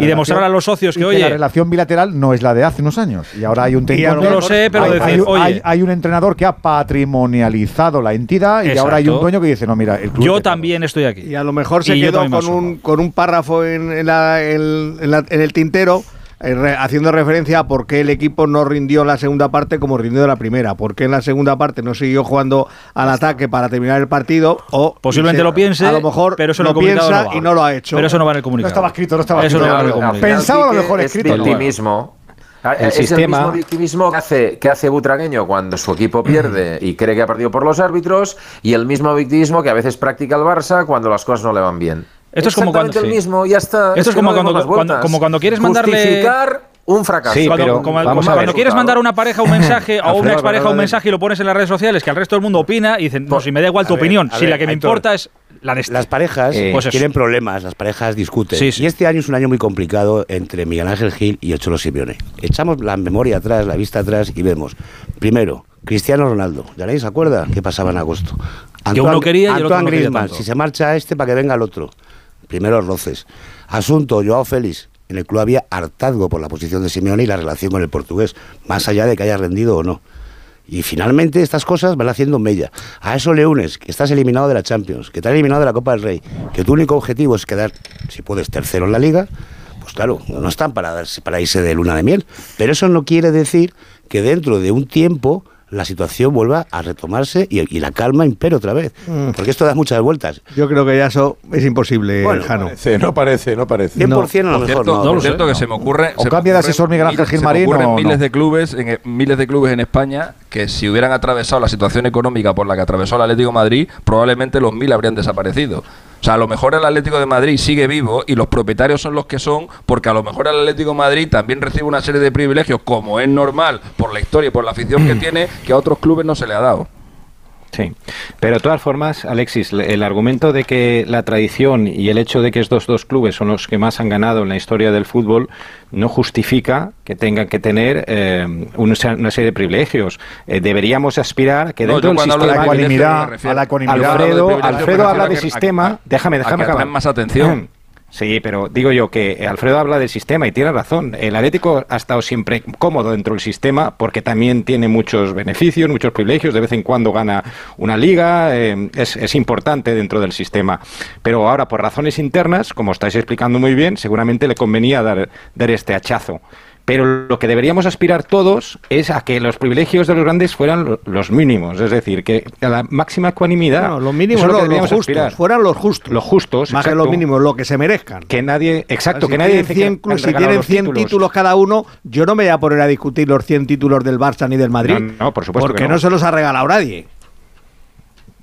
y, demostrar a los socios que, oye. la relación bilateral no es la de hace unos años. Y ahora hay un No lo sé, pero hay, hay, un entrenador que ha patrimonializado la entidad y ahora hay un dueño que dice, no, mira, el club Yo también estoy aquí. Y a lo mejor se quedó con un, con un párrafo en, en, en el tintero haciendo referencia a por qué el equipo no rindió la segunda parte como rindió la primera, por qué en la segunda parte no siguió jugando al ataque para terminar el partido o posiblemente lo piense, a lo mejor pero eso lo piensa y no lo ha hecho. Pero eso no va en el comunicado. No estaba escrito, no estaba eso escrito. No Pensaba a lo mejor escrito. El victimismo. El es sistema... el mismo victimismo que hace, que hace Butragueño cuando su equipo pierde y cree que ha perdido por los árbitros y el mismo victimismo que a veces practica el Barça cuando las cosas no le van bien. Esto es como cuando el mismo, ya está. Esto es, como, cuando, cuando, como cuando quieres mandarle Justificar un fracaso. Sí, cuando, pero como, como cuando quieres mandar a una pareja un mensaje o a una expareja un mensaje y lo pones en las redes sociales que al resto del mundo opina y dicen, no, si me da igual tu ver, opinión, si ver, la que me Héctor, importa es la de este. Las parejas Eh, pues tienen problemas, las parejas discuten. Sí, sí. Y este año es un año muy complicado entre Miguel Ángel Gil y el Cholo Simeone. Echamos la memoria atrás, la vista atrás y vemos. Primero, Cristiano Ronaldo. ¿Ya nadie se acuerda qué pasaba en agosto? Que uno quería y el otro Antoine no quería Griezmann, tanto. si se marcha este para que venga el otro. Primeros roces. Asunto, Joao Félix. En el club había hartazgo por la posición de Simeone y la relación con el portugués, más allá de que haya rendido o no. Y finalmente estas cosas van haciendo mella. A eso le unes que estás eliminado de la Champions, que te han eliminado de la Copa del Rey, que tu único objetivo es quedar, si puedes, tercero en la liga, pues claro, no están para, darse, para irse de luna de miel. Pero eso no quiere decir que dentro de un tiempo la situación vuelva a retomarse y, y la calma impere otra vez. Mm. Porque esto da muchas vueltas. Yo creo que ya eso es imposible, Bueno, Jano. Parece, no parece, no parece. 100% a lo Por mejor cierto, no. por cierto que se me ocurre. O se me cambia de ocurren asesor Miguel Ángel miles- se me Gilmarín ocurren no. miles de clubes en miles de clubes en España que si hubieran atravesado la situación económica por la que atravesó el Atlético de Madrid, probablemente los mil habrían desaparecido. O sea, a lo mejor el Atlético de Madrid sigue vivo y los propietarios son los que son, porque a lo mejor el Atlético de Madrid también recibe una serie de privilegios, como es normal por la historia y por la afición que tiene, que a otros clubes no se le ha dado. Sí, pero de todas formas, Alexis, le- el argumento de que la tradición y el hecho de que estos dos clubes son los que más han ganado en la historia del fútbol no justifica que tengan que tener eh, una, una serie de privilegios. Eh, deberíamos aspirar a que dentro del de sistema a la ecuanimidad. Alfredo, Alfredo habla de sistema. a- déjame, a déjame que acabar. más atención. Sí, pero digo yo que Alfredo habla del sistema y tiene razón. El Atlético ha estado siempre cómodo dentro del sistema porque también tiene muchos beneficios, muchos privilegios. De vez en cuando gana una liga, eh, es, es importante dentro del sistema. Pero ahora, por razones internas, como estáis explicando muy bien, seguramente le convenía dar, dar este hachazo. Pero lo que deberíamos aspirar todos es a que los privilegios de los grandes fueran lo- los mínimos, es decir, que a la máxima ecuanimidad. No, los mínimos lo que los justos, aspirar. fueran los justos. Los justos, Más que los mínimos, lo que se merezcan. Que nadie, exacto, Si que nadie tienen dice 100 que si tienen los 100 títulos. cada uno, yo no me voy a poner a discutir los 100 títulos del Barça ni del Madrid. No, no, por supuesto Porque que no. no. se los ha regalado nadie.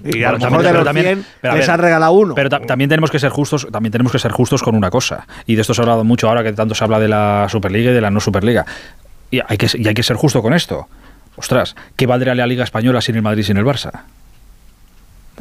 Y a lo también- mejor de los también- 100 pero a les ver, han regalado uno. Pero ta- también tenemos que ser justos, también tenemos que ser justos con una cosa. Y de esto se ha hablado mucho ahora que tanto se habla de la Superliga y de la no Superliga. Y hay que, y hay que ser justo con esto. Ostras, ¿qué valdría la Liga Española sin el Madrid y sin el Barça?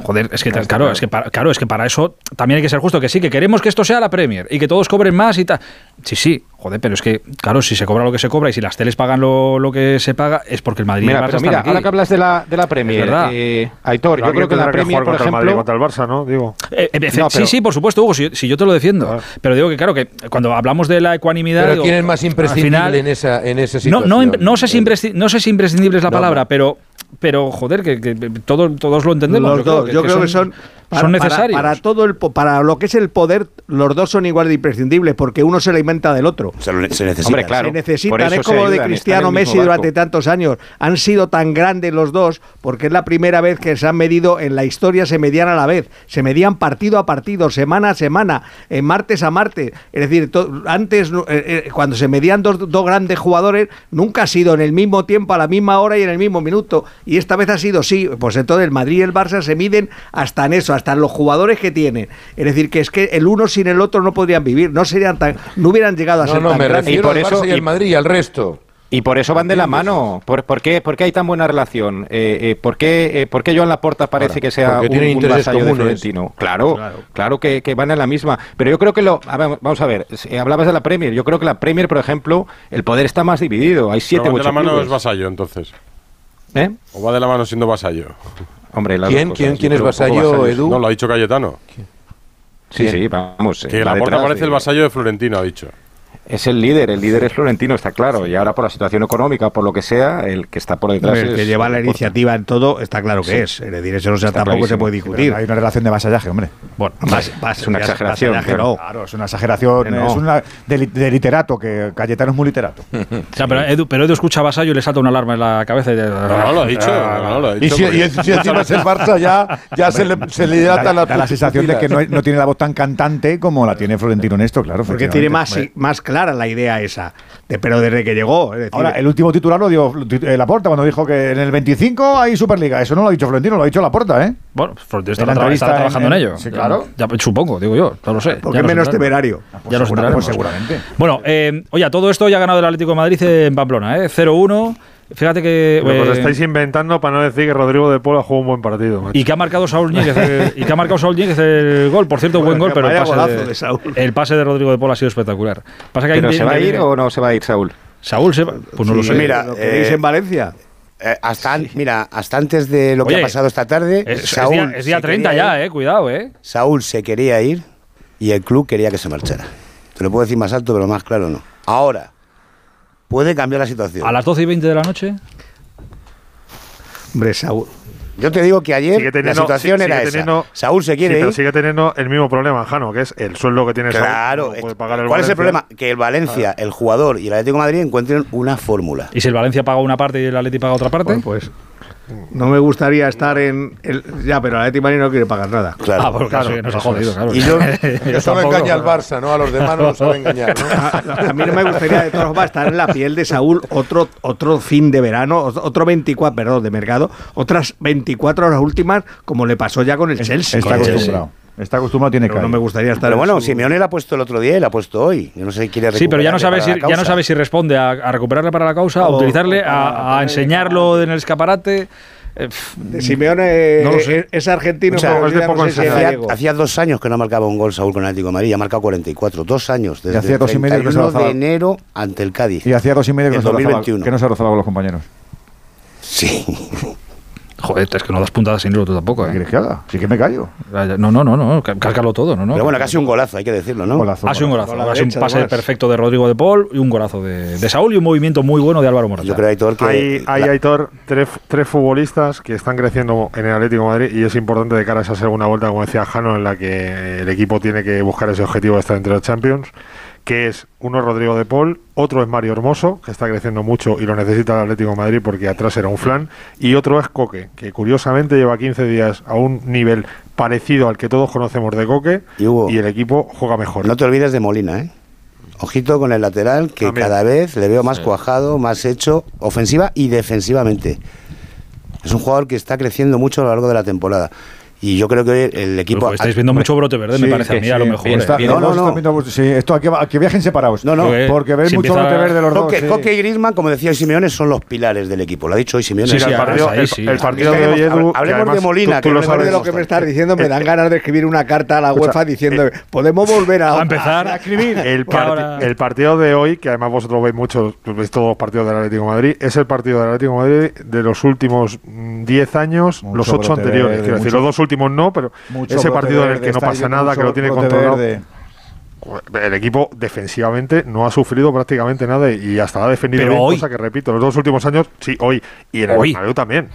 Joder, es que claro. es que para, claro, es que para eso también hay que ser justo, que sí, que queremos que esto sea la Premier y que todos cobren más y tal. Sí, sí, joder, pero es que, claro, si se cobra lo que se cobra y si las teles pagan lo, lo que se paga, es porque el Madrid y Mira, el Barça pero están mira, aquí. ahora que hablas de la, de la Premier, Es verdad. eh, Aitor, yo creo que la Premier, por contra el Madrid, ejemplo... contra el Barça, ¿no? Digo. Eh, eh, No, sí, pero- sí, por supuesto, Hugo, si, si yo te lo defiendo. Pero digo que, claro, que cuando hablamos de la ecuanimidad. Pero digo, ¿quién es más imprescindible final- en, esa, en esa no, situación? no, im- no sé si impresci- no sé si imprescindible es la No, palabra, no. pero, pero joder, que, que todos, todos lo entendemos. Los yo creo dos, que, yo que creo que son, para, son necesarios. Para, todo el, po- para lo que es el poder, los dos son igual de imprescindibles, porque uno se la inventa del otro. Se, lo- se necesita. Hombre, claro. se necesitan, es como se de Cristiano en Messi durante tantos años. Han sido tan grandes los dos porque es la primera vez que se han medido en la historia, se medían a la vez. Se medían partido a partido, semana a semana, eh, martes a martes. Es decir, to- antes, eh, eh, cuando se medían dos, dos grandes jugadores, nunca ha sido en el mismo tiempo, a la misma hora y en el mismo minuto. Y esta vez ha sido sí. Pues entonces el Madrid y el Barça se miden hasta en eso, hasta en los jugadores que tienen. Es decir, que es que el uno sin el otro no podrían vivir, no serían tan, no hubieran llegado a No, ser no, tan me grandes. refiero por al eso- Barça y al y- Madrid y al resto. Y por eso van de la mano. ¿Por, por, qué, por qué, hay tan buena relación? Eh, eh, ¿por, qué, eh, ¿Por qué Joan Laporta parece que sea un, un vasallo de Florentino? Claro, claro, que, que, van en la misma. Pero yo creo que lo. A ver, vamos a ver, hablabas de la Premier. Yo creo que la Premier, por ejemplo, el poder está más dividido. Hay siete o de la mano es vasallo, entonces. ¿Eh? ¿O va de la mano siendo vasallo? Hombre, ¿Quién, ¿quién, ¿quién es vasallo, Edu? No, lo ha dicho Cayetano. Sí, sí, vamos. Que la puerta parece el vasallo de Florentino, ha dicho es el líder, el líder es Florentino, está claro. Y ahora por la situación económica, por lo que sea, el que está por detrás. El que lleva la iniciativa en todo, está claro que es. Es decir, eso no sea, tampoco se puede discutir. hay una relación de vasallaje, hombre. Bueno, es una exageración. Claro, es una exageración, es una de, literato, que Cayetano es muy literato. pero, Edu, pero Edu escucha a Vasallo y le salta una alarma en la cabeza. Y no, lo ha dicho. No, lo ha dicho y si, si, encima es el Barça, ya, ya se le, se le dilata la, la sensación de que no, no, tiene la voz tan cantante como la tiene Florentino en esto, claro. Porque tiene más, más clara la idea esa pero desde que llegó. Ahora, el último titular lo dio eh, Laporta cuando dijo que en el 25 hay Superliga. Eso no lo ha dicho Florentino, lo ha dicho Laporta, ¿eh? Bueno, Florentino está, trabajando en, ello. Sí, claro. Ya, supongo, digo yo, no lo sé. Porque es menos temerario. ya lo pues seguramente. Bueno, eh, oye, todo esto ya ha ganado el Atlético de Madrid en Pamplona, ¿eh? 0-1. Fíjate que. Lo eh, estáis inventando para no decir que Rodrigo de Pola jugó un buen partido. Y que ha marcado Saúl Ñíguez, el, y que ha marcado Saúl Ñíguez el gol. Por cierto, buen gol, pero el pase de, el pase de Rodrigo de Pola ha sido espectacular. Pasa que ¿Pero se va a ir o no se va a ir Saúl? Saúl se va. Pues no lo sé. Mira, ¿Lo queréis eh, en Valencia? Eh, hasta, Mira, hasta antes de lo que ha pasado esta tarde. Es, Saúl es día, 30 ya, eh. Cuidado, eh. Saúl se quería ir y el club quería que se marchara. Te lo puedo decir más alto, pero más claro no. Ahora, puede cambiar la situación. ¿A las 12 y 20 de la noche? Hombre, Saúl. Yo te digo que ayer la situación era esa. Saúl se quiere pero sigue teniendo el mismo problema, Jano, que es el sueldo que tiene claro, Saúl. ¿Cuál es el problema? Que el Valencia, el jugador y el Atlético de Madrid encuentren una fórmula. ¿Y si el Valencia paga una parte y el Atlético paga otra parte? pues no me gustaría estar en. El, ya, pero el Atleti no quiere pagar nada. Claro, ah, claro, sí, nos ha jodido, claro. Y yo, eso no engaña al Barça, ¿no? A los demás no los sabe engañar. A, mí no me gustaría, de todas formas, estar en la piel de Saúl otro, otro fin de verano, otro 24, perdón, de mercado, otras 24 horas últimas, como le pasó ya con el Chelsea. Está acostumbrado. Está acostumbrado, tiene que. No me gustaría estar. Pero bueno, Simeone la ha puesto el otro día y la ha puesto hoy. Yo no sé si quiere Sí, pero ya no sabe si, ya no sabe si responde a, recuperarle para la causa, a utilizarle, a, a enseñarlo en el escaparate. Eh, Simeone es argentino, hacía, dos años que no marcaba un gol Saúl con el Atlético de Madrid, ha marcado 44, dos años, desde hacía dos y medio que de enero ante el Cádiz. Y hacía dos y medio que, no se, que no se rozaba con los compañeros. Sí. Joder, es que no das puntadas sin hilo tú tampoco. ¿eh? ¿Quieres que haga? Sí que me callo. No, no, no, no, cárgalo todo, ¿no? no. Pero bueno, casi un golazo, hay que decirlo, ¿no? Golazo, ha sido un golazo. Ha sido un pase perfecto de Rodrigo de Paul y un golazo de, de, Saúl y un movimiento muy bueno de Álvaro Morata. Yo creo, Aitor, que hay, hay Aitor, tres, tres, futbolistas que están creciendo en el Atlético de Madrid y es importante de cara a esa segunda vuelta, como decía Jano, en la que el equipo tiene que buscar ese objetivo de estar entre los Champions que es uno Rodrigo de Paul, otro es Mario Hermoso, que está creciendo mucho y lo necesita el Atlético de Madrid porque atrás era un flan, y otro es Coque, que curiosamente lleva 15 días a un nivel parecido al que todos conocemos de Coque y, el equipo juega mejor. No te olvides de Molina, ¿eh? Ojito con el lateral, que cada vez le veo más cuajado, más hecho, ofensiva y defensivamente. Es un jugador que está creciendo mucho a lo largo de la temporada. Y yo creo que el equipo. estáis viendo mucho brote verde, me parece a mí, a lo mejor. ¿eh? no, no, no. sí, esto aquí, aquí, viajen separados. No, no. Porque, veis mucho brote verde los dos. Coque y Griezmann, como decía Simeone, son los pilares del equipo. Lo ha dicho hoy Simeone. Sí, el, partido, el, partido de hoy, Edu, Hablemos de Molina, que lo sabes de lo que me estás diciendo. Me dan ganas de escribir una carta a la UEFA diciendo: ¿podemos volver a, empezar a escribir? El, el partido de hoy, que además vosotros veis mucho, veis todos los partidos del Atlético de Madrid, es el partido del Atlético de Madrid de los últimos 10 años, los 8 anteriores. Quiero decir, los dos últimos no, pero ese partido en el que no pasa nada, que lo tiene controlado. El equipo defensivamente no ha sufrido prácticamente nada y hasta ha defendido bien, cosa que repito, los dos últimos años, sí, hoy. Y en el Bernabéu también.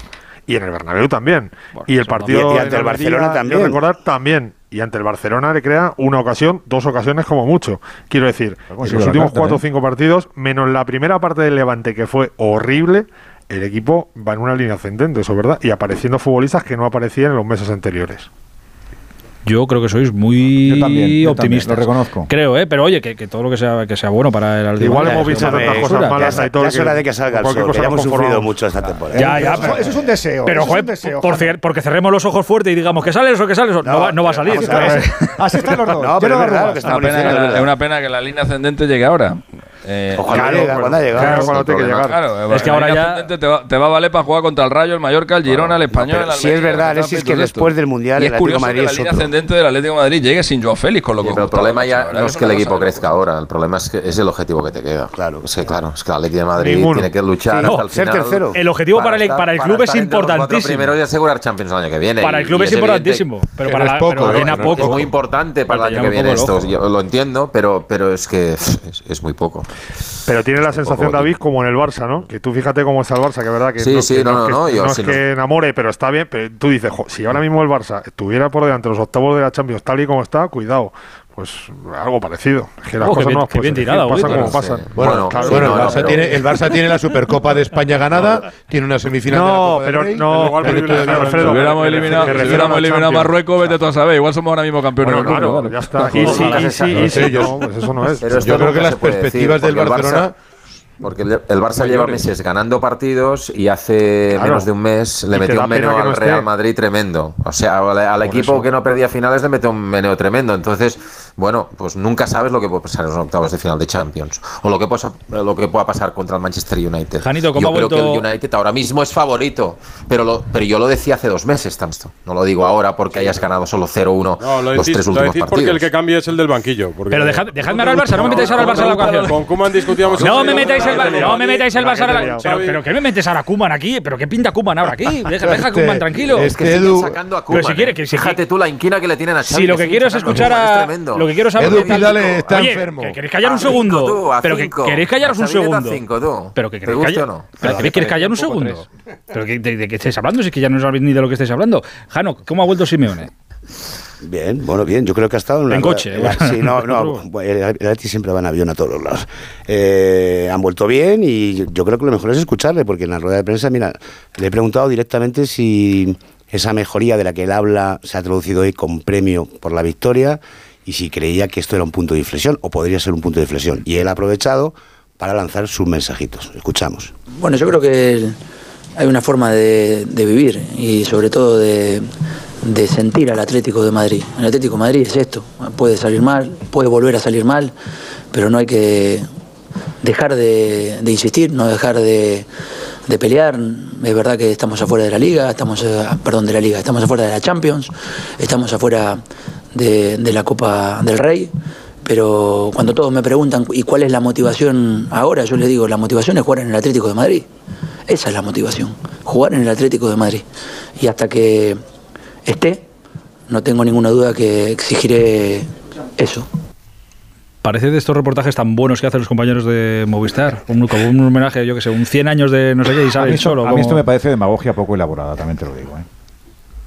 Y en el Bernabéu también. y el partido y, ante el Barcelona también. recordar también. Y ante el Barcelona le crea una ocasión, dos ocasiones como mucho. Quiero decir, en los últimos cuatro o ¿eh? cinco partidos, menos la primera parte del Levante que fue horrible, el equipo va en una línea ascendente, eso es verdad, y apareciendo futbolistas que no aparecían en los meses anteriores. Yo creo que sois muy yo optimistas. lo reconozco. Creo, ¿eh? Pero oye, que, que, todo lo que sea que sea bueno para el Atlético. Igual hemos visto tantas cosas malas. Ya, ya es hora de que salga el sol. Ya hemos sufrido mucho esta temporada. Ya, ya, pero, eso es un deseo. Pero, joder, por, porque cerremos los ojos fuerte y digamos que sales o que sales, no, no, va, no va a salir. Así están los dos. No, pero es verdad Es una pena que la línea ascendente llegue ahora. Eh, Ojalá llega, cuando llega. Claro, que llegar. Claro, es que eh, ahora ya te va, te a valer para jugar contra el Rayo, el Mallorca, el Girona, el Español. No, si es verdad, Alexis, que después del Mundial y el Atlético Madrid es la línea ascendente del Atlético de Madrid llegue sin Joao Félix, con lo que... Pero el problema ya no es que el equipo crezca ahora, el problema es que es el objetivo que te queda. Claro. Es que claro, es Atlético de Madrid tiene que luchar hasta el final. tercero. El objetivo para el club es importantísimo. Primero de asegurar Champions el año que viene. Para el club es importantísimo, pero para poco. Es muy importante para el año que viene esto, lo entiendo, pero es que es muy poco. Pero tiene la sensación, David, como en el Barça, ¿no? Que tú fíjate cómo está el Barça, que verdad que no, que, no, no es que enamore, pero está bien. Pero tú dices, si ahora mismo el Barça estuviera por delante los octavos de la Champions, tal y como está, cuidado pues algo parecido. Que bien, pues, tirada, pasan bueno, como. Bueno, claro, el, Barça tiene, la Supercopa de España ganada, tiene una semifinal. No, de la Copa pero no, pero Alfredo, hubiéramos eliminado, si hubiéramos eliminado a Marruecos, vete tú a saber. Igual somos ahora mismo campeones bueno, claro, claro, ya está. Sí, sí, sí. Yo, eso no es. Yo creo que las perspectivas del Barcelona. Porque el, Barça lleva meses ganando partidos y hace menos de un mes le metió un meneo al Real Madrid tremendo. O sea, al, equipo que no perdía finales le metió un meneo tremendo. Entonces, bueno, pues nunca sabes lo que puede pasar en los octavos de final de Champions o lo que, eh, pueda, pasar contra el Manchester United. Janito, ¿cómo yo creo que el United ahora mismo es favorito, pero, pero yo lo decía hace dos meses, tanto. No lo digo ahora porque hayas ganado solo 0-1 no, lo los tres últimos lo partidos. porque el que cambia es el del banquillo. Pero dejad, dejadme ahora al Barça, no me metáis ahora al Barça en la ocasión. Con Kuman discutíamos No me metáis al Barça, no me metáis al Barça. Pero, ¿qué me metes ahora a Kuman aquí? ¿Pero qué pinta Kuman ahora aquí? Deja, deja este tranquilo. Es que sacando a Pero si quieres, eh. tú la inquina que le tienen a Xavi. Si lo que quiero es escuchar a que quiero saber. Edu Pidales está Oye, enfermo. Que queréis callar un segundo. Pero que queréis callaros un segundo. Pero que queréis callar. Pero que queréis callar un segundo. Pero de, qué estáis hablando, si es que ya no sabéis ni de lo que estáis hablando. Jano, ¿cómo ha vuelto Simeone? Bien, bueno, bien. Yo creo que ha estado en, en coche. Eh, sí, no, no. El, el siempre va en avión a todos los lados. Eh, han vuelto bien y yo creo que lo mejor es escucharle, porque en la rueda de prensa, mira, le he preguntado directamente si esa mejoría de la que él habla se ha traducido hoy con premio por la victoria y si creía que esto era un punto de inflexión o podría ser un punto de inflexión. Y él ha aprovechado para lanzar sus mensajitos. Escuchamos. Bueno, yo creo que hay una forma de, vivir y sobre todo de, sentir al Atlético de Madrid. El Atlético de Madrid es esto, puede salir mal, puede volver a salir mal, pero no hay que dejar de, insistir, no dejar de, de pelear. Es verdad que estamos afuera de la liga, estamos, eh, perdón, de la liga, estamos afuera de la Champions, estamos afuera de, la Copa del Rey pero cuando todos me preguntan y cuál es la motivación ahora, yo les digo, la motivación es jugar en el Atlético de Madrid. Esa es la motivación, jugar en el Atlético de Madrid. Y hasta que esté, no tengo ninguna duda que exigiré eso. Parece de estos reportajes tan buenos que hacen los compañeros de Movistar, un, como un homenaje, yo que sé, un 100 años de no sé qué, y solo. A mí esto me parece demagogia poco elaborada, también te lo digo. ¿eh?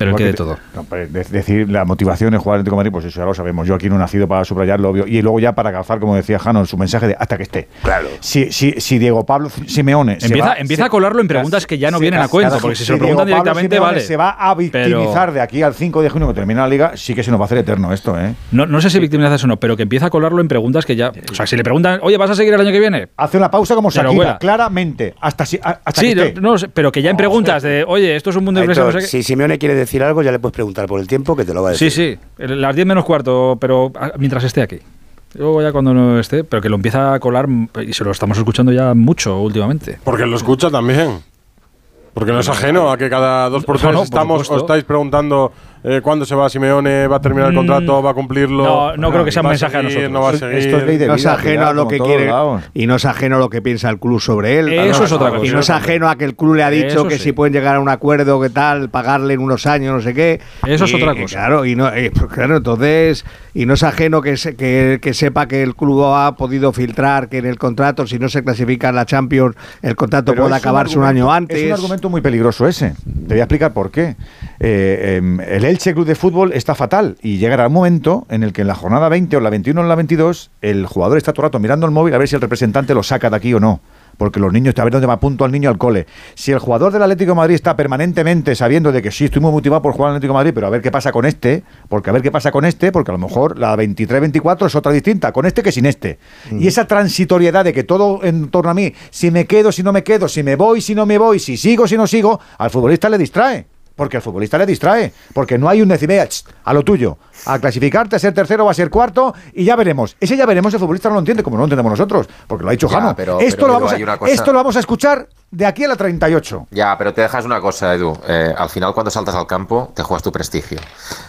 Pero que de todo. Pues, decir la motivación de jugar Atlético de Madrid, pues eso ya lo sabemos. Yo aquí no he nacido para subrayarlo. Y luego ya para calzar, como decía Jano, su mensaje de hasta que esté. Claro. Si, si, si Diego Pablo Simeone. Empieza, empieza a colarlo en preguntas que ya no vienen a cuento, porque si, se lo preguntan directamente, vale. Se va a victimizar de aquí al 5 de junio que termina la liga, sí que se nos va a hacer eterno esto, ¿eh? No, no sé si victimizas o no, pero que empieza a colarlo en preguntas que ya. O sea, si le preguntan, oye, ¿vas a seguir el año que viene? Hace una pausa como Shakira, bueno. claramente. Hasta, hasta sí, que esté. No, pero que ya en preguntas de, oye, esto es un mundo de no sé Sí, Simeone quiere decir algo, ya le puedes preguntar por el tiempo que te lo va a decir. Sí, sí, las 10 menos cuarto, pero ah, mientras esté aquí. Luego ya cuando no esté, pero que lo empieza a colar mm, y se lo estamos escuchando ya mucho últimamente. Porque lo escucha también. Porque no es ajeno a que cada dos por tres no, estamos supuesto. o estáis preguntando eh, cuándo se va Simeone, va a terminar el mm. contrato, va a cumplirlo. No, no creo que sea un mensaje a, nosotros. No es ajeno a lo que quiere y no es ajeno a lo que piensa el club sobre él. Eso es otra cosa. Y no es ajeno a que el club le ha dicho que si pueden llegar a un acuerdo, que tal, pagarle en unos años, no sé qué. Eso es otra cosa. Claro, y no, eh, pues claro, entonces, y no es ajeno que, se, que, que, sepa que el club ha podido filtrar que en el contrato, si no se clasifica en la Champions, el contrato puede acabarse un, un año antes. Es un argumento muy peligroso ese. Te voy a explicar por qué eh, em, el Elche Club de Fútbol está fatal y llegará un momento en el que en la jornada 20 o la 21 o la 22 el jugador está todo el rato mirando el móvil a ver si el representante lo saca de aquí o no porque los niños, a ver dónde va punto al niño al cole. Si el jugador del Atlético de Madrid está permanentemente sabiendo de que sí, estoy muy motivado por jugar al Atlético Madrid, pero a ver qué pasa con este, porque a ver qué pasa con este, porque a lo mejor la 23-24 es otra distinta, con este que sin este. Y esa transitoriedad de que todo en torno a mí, si me quedo, si no me quedo, si me voy, si no me voy, si sigo, si no sigo, al futbolista le distrae. Porque el futbolista le distrae, porque no hay un decime a lo tuyo, a clasificarte, a ser tercero o a ser cuarto y ya veremos. Ese ya veremos, el futbolista no lo entiende como no lo entendemos nosotros, porque lo ha dicho Jano. esto, lo vamos a, esto lo vamos a escuchar de aquí a la 38. Ya, pero te dejas una cosa, Edu. Eh, al final, cuando saltas al campo, te juegas tu prestigio.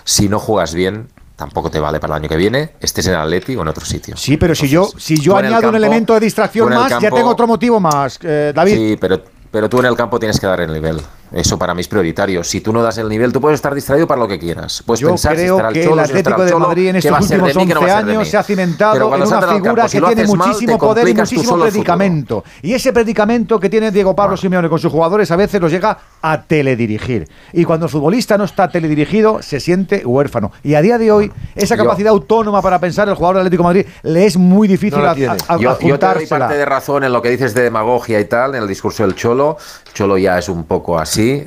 Si no juegas bien, tampoco te vale para el año que viene, estés en Atleti o en otro sitio. Sí, pero si yo, si yo añado un elemento de distracción más, ya tengo otro motivo más, eh, David. Sí, pero, pero tú en el campo tienes que dar el nivel. Eso para mí es prioritario. Si tú no das el nivel, tú puedes estar distraído para lo que quieras. Puedes Yo pensar creo si que el Atlético de Madrid en estos últimos 11 años se ha cimentado en una figura que tiene muchísimo poder y muchísimo predicamento. Y ese predicamento que tiene Diego Pablo Simeone con sus jugadores a veces los llega a teledirigir. Y cuando el futbolista no está teledirigido, se siente huérfano. Y a día de hoy, esa capacidad autónoma para pensar el jugador del Atlético de Madrid le es muy difícil no a, a, yo, yo te doy parte de razón en lo que dices de demagogia y tal, en el discurso del Cholo. Cholo ya es un poco así. Eh,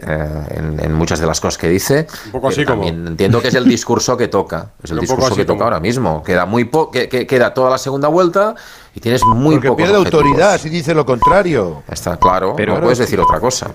en, muchas de las cosas que dice. Un poco así también entiendo que es el discurso que toca. Es el discurso que toca ahora mismo. Queda muy que, queda toda la segunda vuelta y tienes muy Porque pierde autoridad si dice lo contrario. Está claro, pero no puedes decir otra cosa.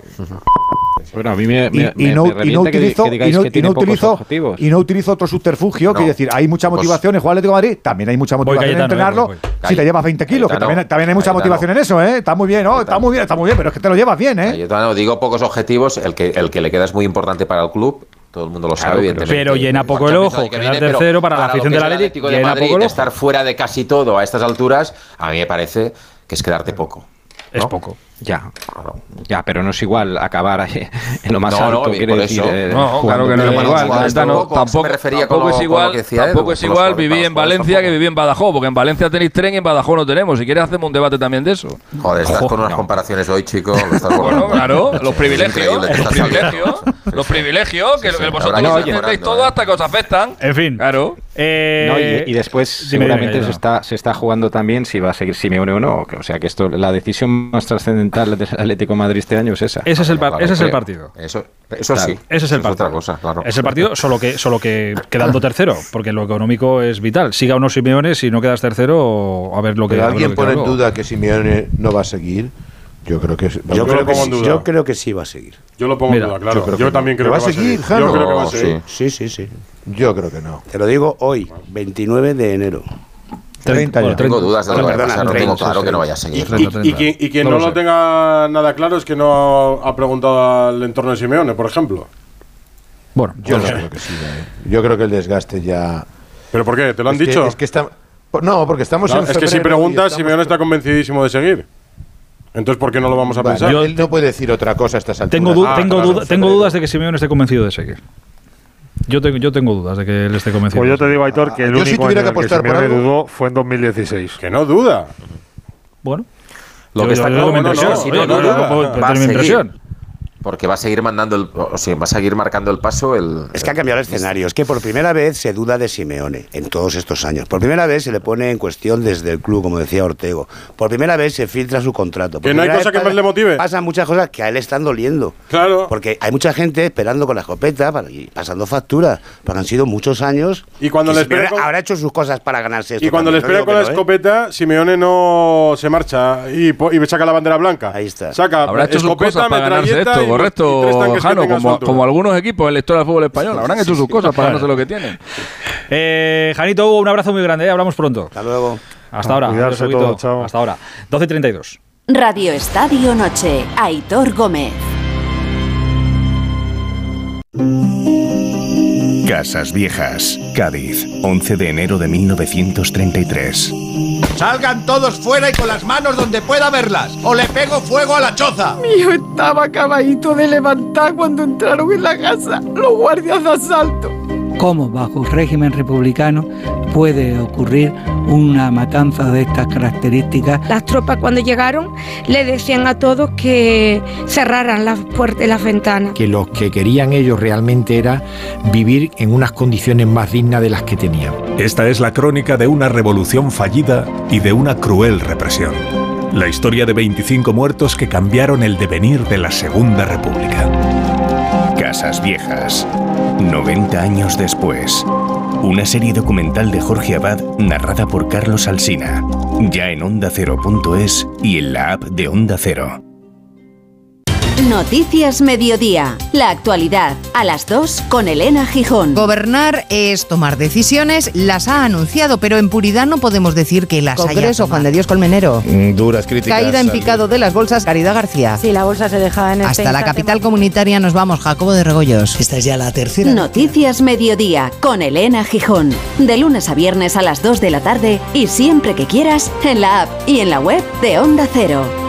Bueno, a mí me, y, no, utilizo, y no utilizo otro subterfugio, que decir, hay mucha pues motivación en jugar Atlético de Madrid, también hay mucha motivación en entrenarlo. si te llevas 20 kilos, que también, también hay mucha motivación en eso, ¿eh? Está muy bien, ¿no? Está muy bien, está muy bien, pero es que te lo llevas bien, ¿eh? Yo digo pocos objetivos, el que, el que le queda es muy importante para el club, todo el mundo lo sabe, evidentemente. Pero llena poco el ojo, quedar tercero para, la afición del Atlético de Madrid, estar fuera de casi todo a estas alturas, a mí me parece que es quedarte poco. Es poco. Ya, ya, pero no es igual acabar en lo más alto. No, quiere decir, eh, no, claro que no es igual. tampoco, tampoco es igual, tampoco es igual vivir en Valencia que vivir en Badajoz, porque en Valencia tenéis tren y en Badajoz no tenemos. Si quieres hacemos un debate también de eso. Joder, estás con unas comparaciones hoy, chico. bueno, claro, los privilegios, los privilegios, los privilegios, que, vosotros entendéis todo hasta que os afectan. En fin. Claro. Eh, y, después seguramente se está, se está jugando también si va a seguir Simeone o no. O sea que esto, la decisión más trascendental del Atlético Madrid este año es esa. Ese es el, ese es el partido. Eso, eso sí. Ese es el partido. otra cosa, claro. Es el partido, solo que, solo que quedando tercero, porque lo económico es vital. Siga o no Simeone, si no quedas tercero, a ver lo que. Pero alguien pone en duda que Simeone no va a seguir. Yo creo que yo, creo que, sí, yo creo que sí va a seguir. Yo lo pongo en duda, claro. Yo, también creo que va a seguir. Yo creo que va a seguir. Sí, sí, sí. Yo creo que no. Te lo digo hoy, 29 de enero. 30 bueno, tengo dudas de lo que va a no tengo claro que no vaya a seguir. Y, y, quien, no, lo, tenga nada claro es que no ha preguntado al entorno de Simeone, por ejemplo. Bueno, yo no creo que sí. ¿eh? Yo creo que el desgaste ya. ¿Pero por qué? ¿Te lo han dicho? es que está. No, porque estamos en Es que si preguntas, Simeone está convencidísimo de seguir. Entonces, ¿por qué no lo vamos a pensar? él no puede decir otra cosa a estas alturas. Tengo, tengo, tengo dudas de que Simeone esté convencido de seguir. Yo tengo, yo tengo dudas de que él esté convencido. Pues yo te digo, Aitor, que el único si tuviera que apostar dudó fue en 2016. Que no duda. Bueno. Lo que está claro, no, no, no, no, impresión porque va a seguir mandando el, o sea, va a seguir marcando el paso el es que ha cambiado el escenario. Es que por primera vez se duda de Simeone en todos estos años. Por primera vez se le pone en cuestión desde el club como decía Ortego. Por primera vez se filtra su contrato. Que no hay cosa que más le motive pasan muchas cosas que a él están doliendo. Claro. Porque hay mucha gente esperando con la escopeta y pasando factura. Porque han sido muchos años y cuando le con... habrá hecho sus cosas para ganarse esto y cuando le espera con la ¿eh? escopeta Simeone no se marcha y, y saca la bandera blanca. Ahí está. Saca habrá hecho sus cosas para ganarse esto correcto, Jano, como, como, algunos equipos en la historia del fútbol español. Habrán hecho sus cosas para no sé lo que tienen. Eh, Janito, un abrazo muy grande, ¿eh? hablamos pronto. Hasta luego. Hasta ahora. Hasta ahora. 12 y 32. Radio Estadio Noche, Aitor Gómez. Casas Viejas, Cádiz, 11 de enero de 1933. Salgan todos fuera y con las manos donde pueda verlas, o le pego fuego a la choza. Hijo estaba acabadito de levantar cuando entraron en la casa los guardias de asalto cómo bajo régimen republicano puede ocurrir una matanza de estas características. Las tropas cuando llegaron le decían a todos que cerraran las puertas y las ventanas. Que lo que querían ellos realmente era vivir en unas condiciones más dignas de las que tenían. Esta es la crónica de una revolución fallida y de una cruel represión. La historia de 25 muertos que cambiaron el devenir de la Segunda República. Casas Viejas. 90 años después. Una serie documental de Jorge Abad narrada por Carlos Alsina. Ya en onda ondacero.es y en la app de Onda Cero. Noticias Mediodía. La actualidad a las 2 con Elena Gijón. Gobernar es tomar decisiones, las ha anunciado, pero en puridad no podemos decir que las haya Congreso, tomado. Juan de Dios Colmenero. Mm, Duras críticas. Caída en picado de las bolsas, Caridad García. Sí, la bolsa se deja en Hasta la capital comunitaria nos vamos, Jacobo de Regoyos. Esta es ya la tercera. Noticias Mediodía con Elena Gijón. De lunes a viernes a las 2 de la tarde y siempre que quieras en la app y en la web de Onda Cero.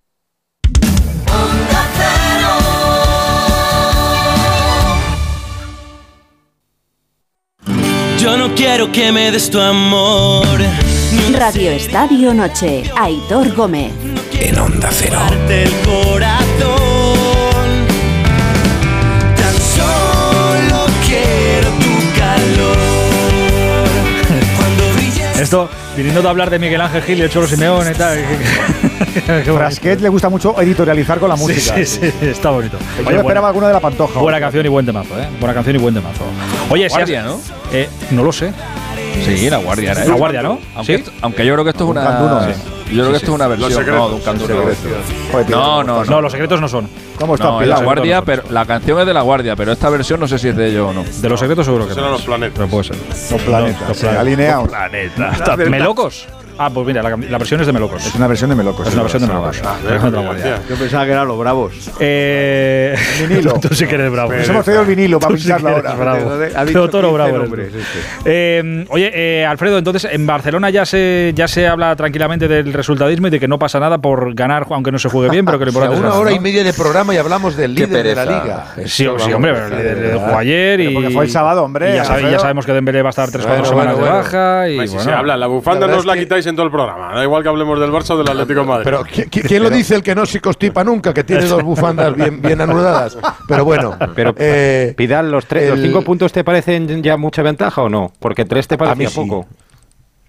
Yo no quiero que me des tu amor. Radio Estadio Noche. Aitor Gómez. En Onda Cero. Corazón. Tan solo quiero tu calor. Cuando brilles. Esto, viniendo de hablar de Miguel Ángel Gil y el Cholo Simeone y tal. Frasquet le gusta mucho editorializar con la Sí, música. sí, sí, está bonito. Yo Oye, me esperaba alguno de la pantoja. Buena canción y buen temazo, ¿eh? Buena canción y buen temazo. Oye, si has- Guardia, ¿no? Eh, no lo sé. Sí, la guardia era. La guardia, ¿no? Aunque, ¿Sí? esto- aunque yo creo que esto es una. canduno, Sí. sí. Yo creo Sí, que sí. esto es una versión. secretos. No, de un secretos. No, no, No, los secretos no son. ¿Cómo No, es la guardia, pero la canción es de la guardia, pero esta versión no sé si es de ellos o no. De los secretos seguro que Esos eran los planetas. Pero puede ser. Los planetas, Los sí, alineados. Los planetas. ¿Melocos? Ah, pues mira, la, la versión es de Melocos. Es una versión de Melocos. Es una versión de Melocos. De la guardia. Yo pensaba que eran los bravos. Eh, Vinilo. Tú sí que eres bravo. Nos hemos traído el vinilo para sí pincharlo eres ahora. bravo. Ha dicho Pero toro 15 bravo. este. Eh, oye, eh, Alfredo, entonces en Barcelona ya se ya se habla tranquilamente del resultadismo y de que no pasa nada por ganar, aunque no se juegue bien, pero que lo O sea, importante es una hora ¿no? y media de programa y hablamos del líder de la liga. Sí, sí, hombre, o el jugó ayer y, porque fue el sábado, hombre, y ya, sabe- Alfredo. ya sabemos que Dembélé va a estar 3 4 Bueno, semanas bueno, de baja y si se habla, la bufanda La verdad no os la quitáis en todo el programa. Da igual que hablemos del Barça o del Atlético de Madrid. Pero ¿qui- qui- ¿quién lo dice el que no se constipa nunca? Que tiene dos bufandas bien, bien anudadas. Pero bueno, Pero eh, Pidal, los, tres, los cinco puntos te parecen ya mucha ventaja o no? Porque tres te parecía sí. poco.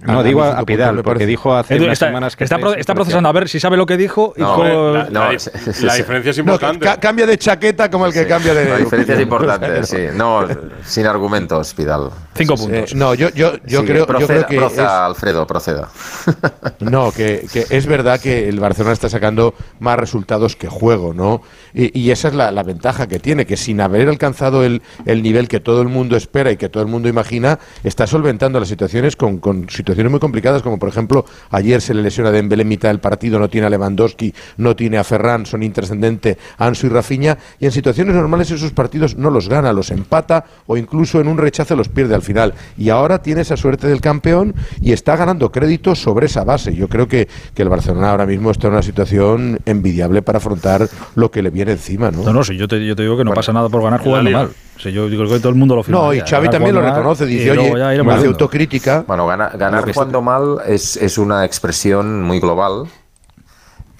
No, a digo a, a Pidal, porque parece- dijo hace Edu, unas está, semanas que está, pro- está procesando a ver si sabe lo que dijo y No, la, la es- diferencia es no, importante. ca- cambia de chaqueta como el que Sí, cambia de. La diferencia es importante, sí. No, sin argumentos, Pidal. cinco Eh, puntos. no, yo, yo, yo, Sí, creo, yo proceda, creo que. proceda, es- Alfredo, proceda. No, que, que es verdad que el Barcelona está sacando más resultados que juego, ¿no? Y, y esa es la, la ventaja que tiene, que sin haber alcanzado el, el nivel que todo el mundo espera y que todo el mundo imagina, está solventando las situaciones con, con situaciones muy complicadas, como por ejemplo, ayer se le lesiona a Dembélé en mitad del partido, no tiene a Lewandowski, no tiene a Ferran, son intrascendentes Ansu y Rafinha, y en situaciones normales esos partidos no los gana, los empata o incluso en un rechazo los pierde al final. Y ahora tiene esa suerte del campeón y está ganando crédito sobre esa base. Yo creo que, que el Barcelona ahora mismo está en una situación envidiable para afrontar lo que le viene encima, ¿no? No, no, si yo te, yo te digo que no pasa nada por ganar jugando Liga. Mal. Si yo digo que todo el mundo lo firma. No, y Xavi también lo reconoce, dice, oye, hace autocrítica. Bueno, gana- ganar que jugando mal es, es una expresión muy global.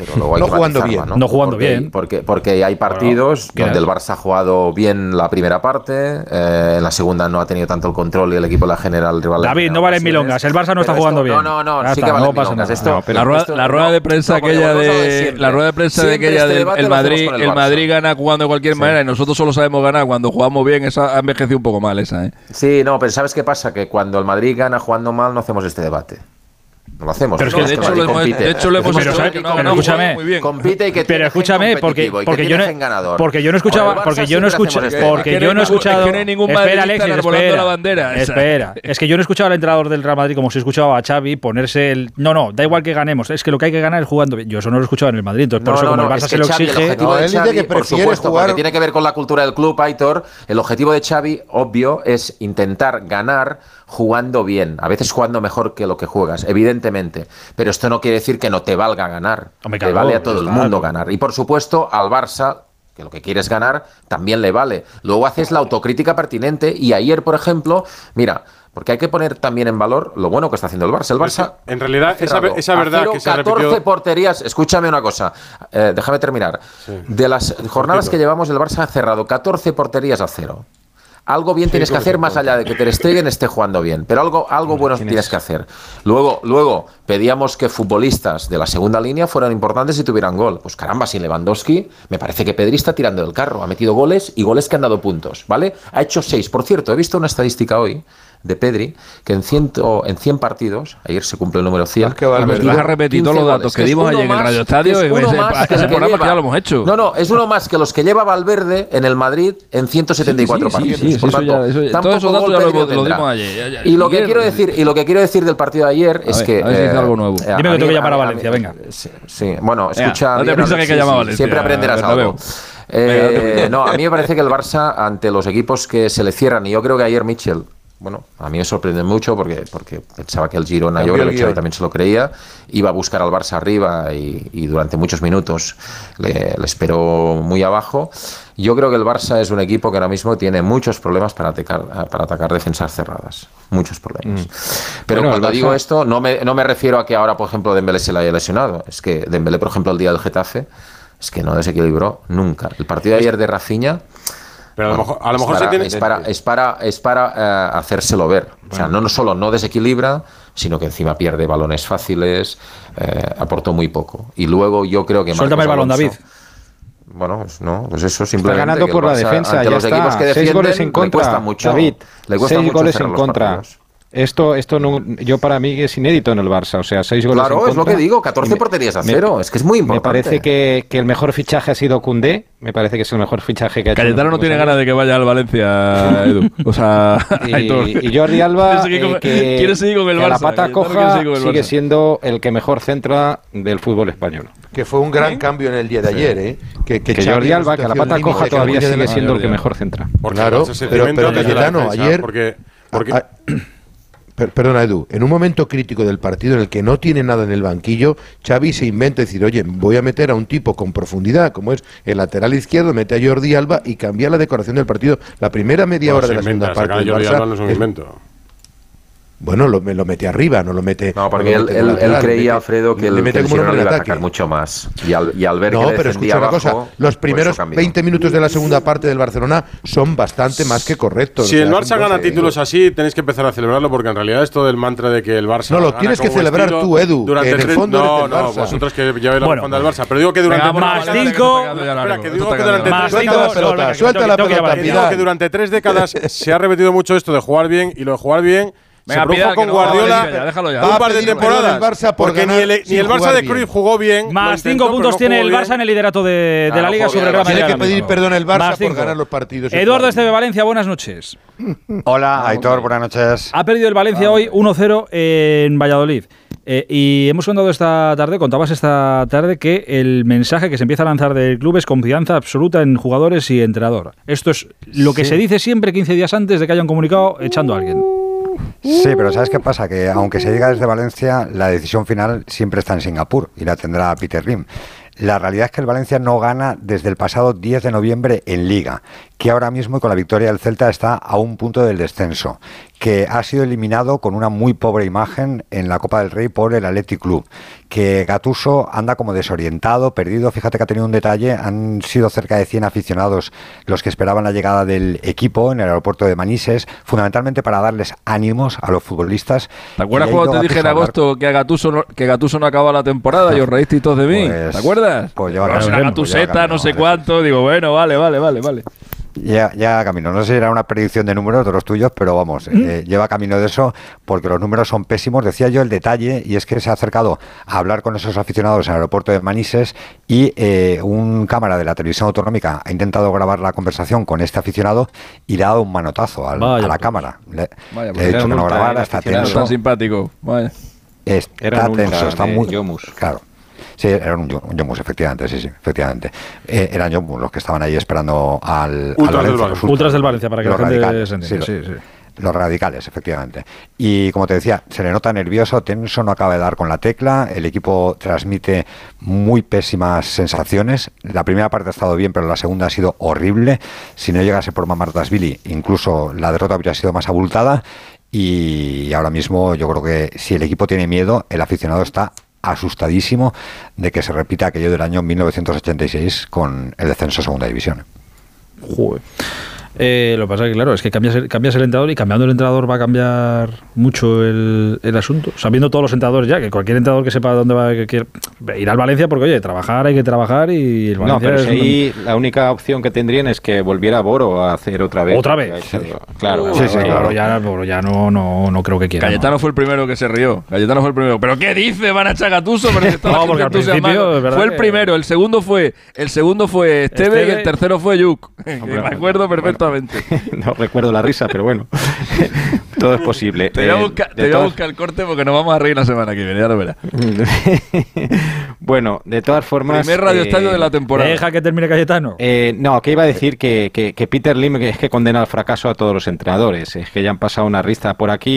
Pero luego hay No que jugando bien. No jugando porque, bien. Porque, porque hay partidos ¿quién donde es? el Barça ha jugado bien la primera parte, eh, en la segunda no ha tenido tanto el control y el equipo de la general rival. David, no vale ocasiones. milongas. El Barça no está jugando esto- bien. No, no, no, sí está, que vale no pasa milongas. nada. Esto, No, pero la rueda, esto- la rueda no, de prensa no, aquella de la rueda de prensa de aquella este del el Madrid, el. Madrid gana jugando de cualquier manera y nosotros solo sabemos ganar cuando jugamos bien, esa ha envejecido un poco mal esa, ¿eh? Sí, no, pero ¿sabes qué pasa? Que cuando el Madrid gana jugando mal no hacemos este debate. No lo hacemos. Pero es que de hecho lo hemos- compite. de hecho lo hemos Pero, hecho que no, Pero no, escúchame, muy bien. Compite y que Pero escúchame, porque, porque, yo no, porque yo no escuchaba, porque yo no siempre escucha, hacemos este porque yo no he escuchado. es que no hay ningún espera, Alexis, espera, la bandera espera. Es que yo no he escuchado al entrenador del Real Madrid como si escuchaba a Xavi ponerse el. No, no, da igual que ganemos. Es que lo que hay que ganar es jugando bien. Yo eso no lo he escuchado en el Madrid. Entonces, por No, eso, no, como no, el Barça es se que lo exige. Xavi, por supuesto, porque tiene que ver con la cultura del club, Aitor. El objetivo de Xavi, obvio, es intentar ganar jugando bien. A veces jugando mejor que lo que juegas, evidentemente. Pero esto no quiere decir que no te valga ganar. Hombre, te vale a todo el mundo ganar. Y por supuesto, al Barça que lo que quieres ganar también le vale. Luego haces la autocrítica pertinente y ayer, por ejemplo, mira, Porque hay que poner también en valor lo bueno que está haciendo el Barça. El Barça. En realidad, esa, esa verdad que se ha 14 porterías. Escúchame una cosa. Eh, déjame terminar. De las jornadas que llevamos, el Barça ha cerrado 14 porterías a cero. Algo bien tienes que hacer más allá de que Ter Stegen esté jugando bien, pero algo, algo bueno tienes que hacer. Luego, luego pedíamos que futbolistas de la segunda línea fueran importantes y tuvieran gol. Pues caramba, sin Lewandowski, me parece que Pedri está tirando del carro, ha metido goles y goles que han dado puntos, ¿vale? Ha hecho seis. Por cierto, he visto una estadística hoy de Pedri, que en, ciento, en 100 partidos, ayer se cumple el número 100. que vas a repetir todos los datos que, dimos ayer en el Radio Estadio y ese, programa que ya lo hemos hecho. No, no, es uno más que los que lleva Valverde en el Madrid en 174 partidos. Por tanto, eso, todos esos datos ya lo, dimos ayer. y lo que quiero decir y lo que quiero decir del partido de ayer es que a ver si dice algo nuevo. Dime que tengo que llamar a Valencia, venga. Sí, bueno, escucha. No te piensas que hay que llamar a Valencia. Siempre aprenderás algo. Eh, no, a mí me parece que el Barça, ante los equipos que se le cierran, y yo creo que ayer Mitchell bueno, a mí me sorprende mucho porque, porque pensaba que el Girona, yo creo que también se lo creía, iba a buscar al Barça arriba y, durante muchos minutos le, esperó muy abajo. Yo creo que el Barça es un equipo que ahora mismo tiene muchos problemas para atacar, para atacar defensas cerradas. Muchos problemas. Mm. Pero cuando digo esto, no me, no me refiero a que ahora, por ejemplo, Dembélé se le haya lesionado. Es que Dembélé, por ejemplo, el día del Getafe, es que no desequilibró nunca. El partido de ayer de Rafinha pero a lo mejor, a lo mejor es para, se tiene... Es para, es para, es para eh, hacérselo ver. O sea, no, no solo no desequilibra, sino que encima pierde balones fáciles, eh, aportó muy poco. Y luego yo creo que... Suéltame el balón, David. Bueno, pues no, pues eso simplemente. Está ganando por la defensa, ya los está. Equipos que defienden, seis goles en contra. Le cuesta mucho, David, le cuesta seis mucho goles en contra. Partidos. Esto, esto no, yo para mí es inédito en el Barça, o sea, seis goles. Claro, es lo que digo, 14 porterías a cero, es que es muy importante. Me parece que, que el mejor fichaje ha sido Cundé, me parece que es el mejor fichaje que ha hecho. Cayetano no tiene ganas de que vaya al Valencia, Edu. O sea, y, y, Jordi Alba, eh, que, quiere seguir con el Barça, la pata coja sigue siendo el que mejor centra del fútbol español. Que fue un gran cambio en el día de ayer, ¿eh? Que, que, Jordi Alba, que la pata coja todavía sigue siendo el que mejor centra. Claro, pero, pero Cayetano, ayer... Porque, perdona Edu, en un momento crítico del partido en el que no tiene nada en el banquillo, Xavi se inventa decir, oye, voy a meter a un tipo con profundidad, como es el lateral izquierdo, mete a Jordi Alba y cambia la decoración del partido. La primera media hora de la segunda parte del Barça, Alba no es un invento. Bueno, lo, lo mete arriba, no lo mete. No, porque él, creía, Alfredo, que el, mete como iba a atacar mucho más. Y al, y al ver no, que pero escucha una cosa: los primeros 20 minutos de la segunda parte del Barcelona son bastante más que correctos. Si el Barça gana títulos así, tenéis que empezar a celebrarlo, porque en realidad esto del mantra de que el Barça. No, lo tienes que celebrar tú, Edu. Durante en el fondo no, no, vosotros que lleváis la bueno, del Barça. Pero digo que durante. Más cinco. Espera, que digo que durante. Suelta la pelota, Digo que durante tres décadas se ha repetido mucho esto de jugar bien y lo de jugar bien Venga, se produjo con Guardiola ya, déjalo ya. un par de temporadas. Barça porque ni el, ni el Barça de Cruyff jugó bien. Más cinco puntos tiene el Barça en el liderato de, de la Liga sobre el Real Madrid. Tiene que pedir perdón el Barça por ganar los partidos. Eduardo Esteve Valencia, buenas noches. Hola, Aitor, buenas noches. Ha perdido el Valencia hoy 1-0 en Valladolid. Eh, y hemos contado esta tarde, contabas esta tarde, que el mensaje que se empieza a lanzar del club es confianza absoluta en jugadores y entrenador. Esto es lo que se dice siempre 15 días antes de que hayan comunicado echando a alguien. Sí, pero ¿sabes qué pasa? Que aunque se diga desde Valencia, la decisión final siempre está en Singapur y la tendrá Peter Lim. La realidad es que el Valencia no gana desde el pasado 10 de noviembre en Liga, que ahora mismo con la victoria del Celta está a un punto del descenso, que ha sido eliminado con una muy pobre imagen en la Copa del Rey por el Athletic Club, que Gatuso anda como desorientado, perdido, fíjate que ha tenido un detalle, han sido cerca de 100 aficionados los que esperaban la llegada del equipo en el aeropuerto de Manises, fundamentalmente para darles ánimos a los futbolistas. ¿Te acuerdas cuando te dije en agosto que Gatuso no, que Gatuso no acaba la temporada y os reíste todos de mí? ¿Te pues, acuerdas? Pues lleva pues Gatuseta, no sé cuánto, digo, bueno, vale, vale, vale, vale. Ya, ya camino. No sé si era una predicción de números de los tuyos, pero vamos, mm. eh, lleva camino de eso porque los números son pésimos. Decía yo el detalle y es que se ha acercado a hablar con esos aficionados en el aeropuerto de Manises y eh, un cámara de la televisión autonómica ha intentado grabar la conversación con este aficionado y le ha dado un manotazo a la pues. cámara. Le, Vaya, he dicho que no grabara, está tenso. Tan simpático. Está tenso, está muy... Claro. Sí, eran un, Yomus, efectivamente, sí, sí, efectivamente. Eh, eran Yomus los que estaban ahí esperando al, Ultras, al Valencia, del, Ultras del Valencia, para que la gente se entienda. Sí, sí, los radicales, efectivamente. Y como te decía, se le nota nervioso, tenso, no acaba de dar con la tecla, el equipo transmite muy pésimas sensaciones. La primera parte ha estado bien, pero la segunda ha sido horrible. Si no llegase por Mamartasvili, incluso la derrota habría sido más abultada y ahora mismo yo creo que si el equipo tiene miedo, el aficionado está asustadísimo de que se repita aquello del año 1986 con el descenso a segunda división. Joder. Eh, lo que pasa es que, claro, es que cambias el, cambias el entrenador y cambiando el entrenador va a cambiar mucho el, el asunto. Sabiendo todos los entrenadores ya, que cualquier entrenador que sepa dónde va que, que, ir al Valencia, porque oye, trabajar hay que trabajar y el Valencia No, pero es si ahí la única opción que tendrían es que volviera Boro a hacer otra vez. ¿Otra vez? Claro, Sí, sí, claro. ya, Boro ya no, no, no creo que quiera. Cayetano fue el primero que se rió. Cayetano fue el primero. ¿Pero qué dice? ¿Van a echar la No, porque al principio, es Fue el primero. El segundo fue el segundo fue Esteve, Esteve. y el tercero fue Yuk. Me acuerdo perfectamente. No recuerdo la risa, pero bueno, todo es posible. Te voy, a Eh, buscar, te voy a buscar el corte porque nos vamos a reír la semana que viene, ya lo verás. bueno, de todas formas. Primer Radio Estadio de la temporada. Deja que termine Cayetano. Eh, no, que iba a decir que, que- que Peter Lim es que condena al fracaso a todos los entrenadores. Es que ya han pasado una rista por aquí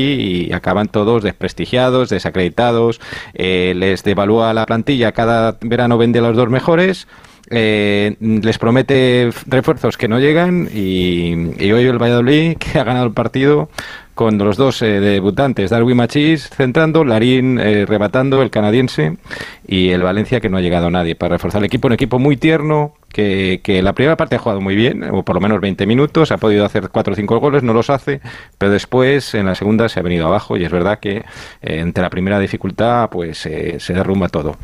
y acaban todos desprestigiados, desacreditados. eh, les devalúa la plantilla, cada verano vende a los dos mejores. Eh, les promete refuerzos que no llegan y, y hoy el Valladolid que ha ganado el partido con los dos eh, debutantes, Darwin Machís centrando, Larín eh, rebatando, el canadiense, y el Valencia que no ha llegado nadie para reforzar el equipo. Un equipo muy tierno, que, que la primera parte ha jugado muy bien, o por lo menos 20 minutos, ha podido hacer 4 o 5 goles, no los hace, pero después en la segunda se ha venido abajo y es verdad que eh, entre la primera dificultad pues eh, se derrumba todo.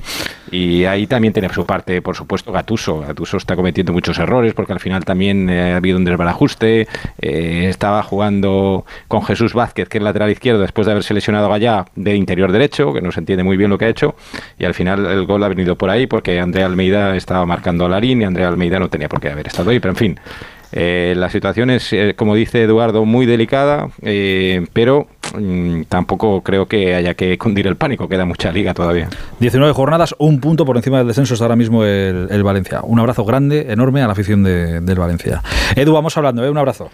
Y ahí también tiene su parte, por supuesto, Gatuso. Gatuso está cometiendo muchos errores porque al final también eh, ha habido un desbarajuste. estaba jugando con Jesús Vázquez, que es lateral izquierdo, después de haberse lesionado a Gallá de interior derecho, que no se entiende muy bien lo que ha hecho. Y al final el gol ha venido por ahí porque Andrea Almeida estaba marcando a Larín y Andrea Almeida no tenía por qué haber estado ahí. Pero en fin, eh, la situación es, eh, como dice Eduardo, muy delicada, eh, pero mm, tampoco creo que haya que cundir el pánico. Queda mucha liga todavía. 19 jornadas, un punto por encima del descenso está ahora mismo el, Valencia. Un abrazo grande, enorme a la afición de- del Valencia. Edu, vamos hablando, ¿eh? un abrazo.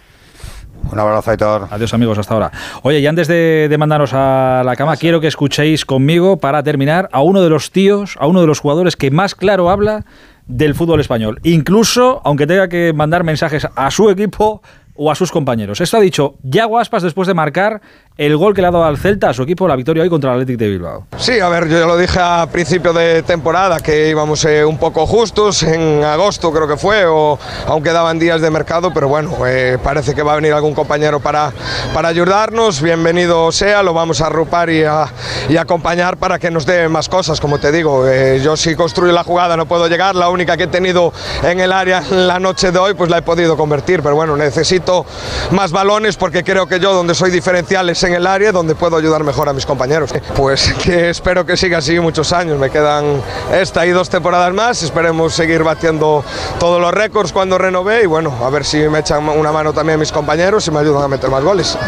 Un abrazo, Aitor. Adiós amigos, hasta ahora. Oye, y antes de, de mandaros a la cama, quiero que escuchéis conmigo, para terminar, a uno de los tíos, a uno de los jugadores que más claro habla del fútbol español. Incluso, aunque tenga que mandar mensajes a su equipo o a sus compañeros. Esto ha dicho Yago Aspas después de marcar el gol que le ha dado al Celta a su equipo la victoria hoy contra el Athletic de Bilbao. Sí, a ver, yo ya lo dije a principio de temporada que íbamos eh, un poco justos, en agosto creo que fue, o aún quedaban días de mercado, pero bueno, eh, parece que va a venir algún compañero para, para ayudarnos, bienvenido sea, lo vamos a arropar y a, y acompañar para que nos dé más cosas, como te digo, eh, yo si construyo la jugada no puedo llegar, la única que he tenido en el área la noche de hoy pues la he podido convertir, pero bueno, necesito más balones porque creo que yo donde soy diferencial es en el área donde puedo ayudar mejor a mis compañeros. Pues que espero que siga así muchos años. Me quedan esta y dos temporadas más. Esperemos seguir batiendo todos los récords cuando renové y bueno, a ver si me echan una mano también mis compañeros y me ayudan a meter más goles.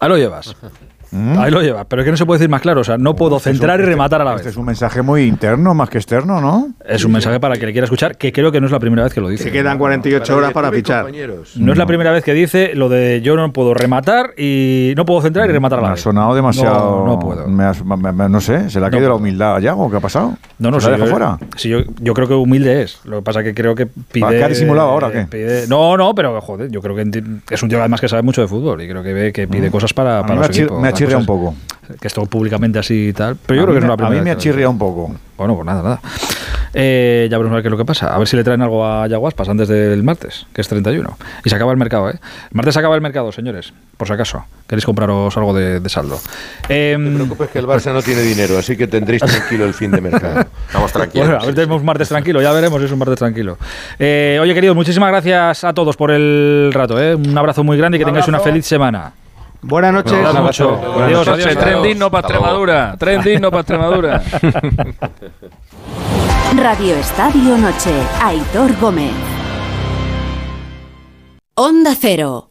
Ahí lo llevas. Ahí lo llevas. Pero es que no se puede decir más claro. O sea, no puedo centrar y rematar a la vez. Este es un mensaje muy interno más que externo, ¿no? Es un mensaje para el que le quiera escuchar, que creo que no es la primera vez que lo dice. Se quedan 48 horas para fichar. No es la primera vez que dice lo de yo no puedo rematar y no puedo centrar y rematar a la Me ha vez. sonado demasiado. No, no puedo. me has- me- me- no sé, ¿se le ha No caído la humildad a Yago? ¿Qué ha pasado? No, no, ¿Se sí, la yo, fuera? sí, yo, yo creo que humilde es. Lo que pasa que creo que pide. ¿Qué ha disimulado ahora o qué? pide- no, no, pero joder, yo creo que es un tío además que sabe mucho de fútbol y creo que ve que pide cosas para, para me ha para chirriado un poco. Que esto públicamente así y tal. Pero yo A creo que no es me- la primera A mí me chirriado un poco. Bueno, pues nada, nada. Eh, ya veremos a ver qué es lo que pasa. A ver si le traen algo a Yaguaspas antes del martes, que es 31. Y se acaba el mercado, ¿eh? El martes se acaba el mercado, señores, por si acaso. Queréis compraros algo de, de saldo. Eh, No te preocupes que el Barça no tiene dinero, así que tendréis tranquilo el fin de mercado. Estamos tranquilos. Bueno, a ver, tenemos un martes tranquilo, ya veremos si es un martes tranquilo. Eh, oye, queridos, muchísimas gracias a todos por el rato, ¿eh? Un abrazo muy grande y que tengáis una feliz semana. Buenas noches. Cuidaos mucho. Buenas Adiós, noches. adiós, Tren digno para Extremadura. Tren digno para Extremadura. Radio Estadio Noche. Aitor Gómez. Onda Cero.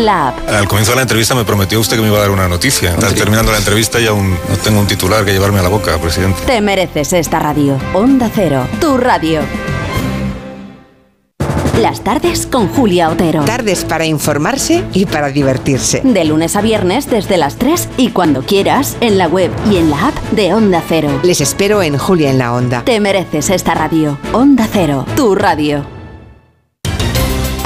en la app. Al comienzo de la entrevista me prometió usted que me iba a dar una noticia. Está terminando la entrevista y aún no tengo un titular que llevarme a la boca, presidente. Te mereces esta radio. Onda Cero, tu radio. Las tardes con Julia Otero. Tardes para informarse y para divertirse. De lunes a viernes desde las 3 y cuando quieras en la web y en la app de Onda Cero. Les espero en Julia en la Onda. Te mereces esta radio. Onda Cero, tu radio.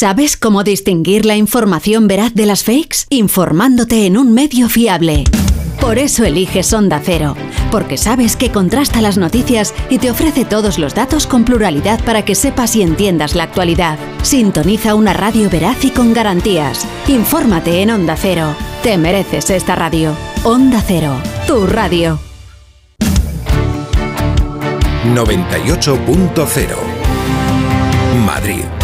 ¿Sabes cómo distinguir la información veraz de las fakes? Informándote en un medio fiable. Por eso eliges Onda Cero, porque sabes que contrasta las noticias y te ofrece todos los datos con pluralidad para que sepas y entiendas la actualidad. Sintoniza una radio veraz y con garantías. Infórmate en Onda Cero. Te mereces esta radio. Onda Cero, tu radio. 98.0 Madrid.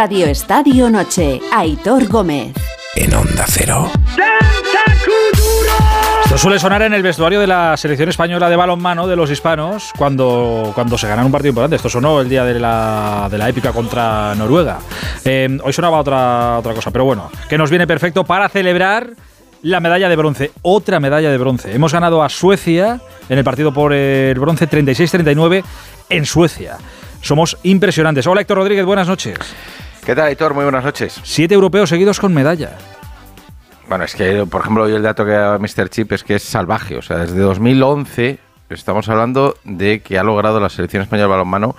Radio Estadio Noche, Aitor Gómez. En Onda Cero. Esto suele sonar en el vestuario de la selección española de balonmano de los hispanos cuando, cuando se ganan un partido importante. Esto sonó el día de la, de la épica contra Noruega. Eh, hoy sonaba otra, otra cosa, pero bueno, que nos viene perfecto para celebrar la medalla de bronce. Otra medalla de bronce. Hemos ganado a Suecia en el partido por el bronce 36-39 en Suecia. Somos impresionantes. Hola Héctor Rodríguez, buenas noches. ¿Qué tal, Héctor? Muy buenas noches. Siete europeos seguidos con medalla. Bueno, es que, por ejemplo, hoy el dato que da Mr. Chip es que es salvaje. O sea, desde 2011 estamos hablando de que ha logrado la selección española de balonmano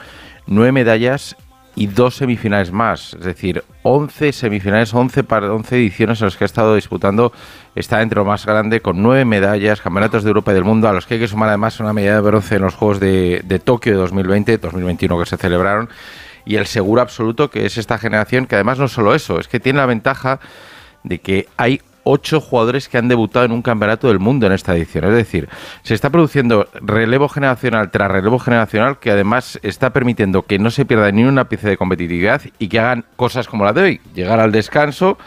nueve medallas y dos semifinales más. Es decir, 11 semifinales, 11, para 11 ediciones en las que ha estado disputando. Está entre lo más grande, con nueve medallas, campeonatos de Europa y del mundo, a los que hay que sumar además una medalla de bronce en los Juegos de, de Tokio de 2020, 2021 que se celebraron. Y el seguro absoluto que es esta generación, que además no solo eso, es que tiene la ventaja de que hay ocho jugadores que han debutado en un campeonato del mundo en esta edición. Es decir, se está produciendo relevo generacional tras relevo generacional que además está permitiendo que no se pierda ni una pieza de competitividad y que hagan cosas como la de hoy, llegar al descanso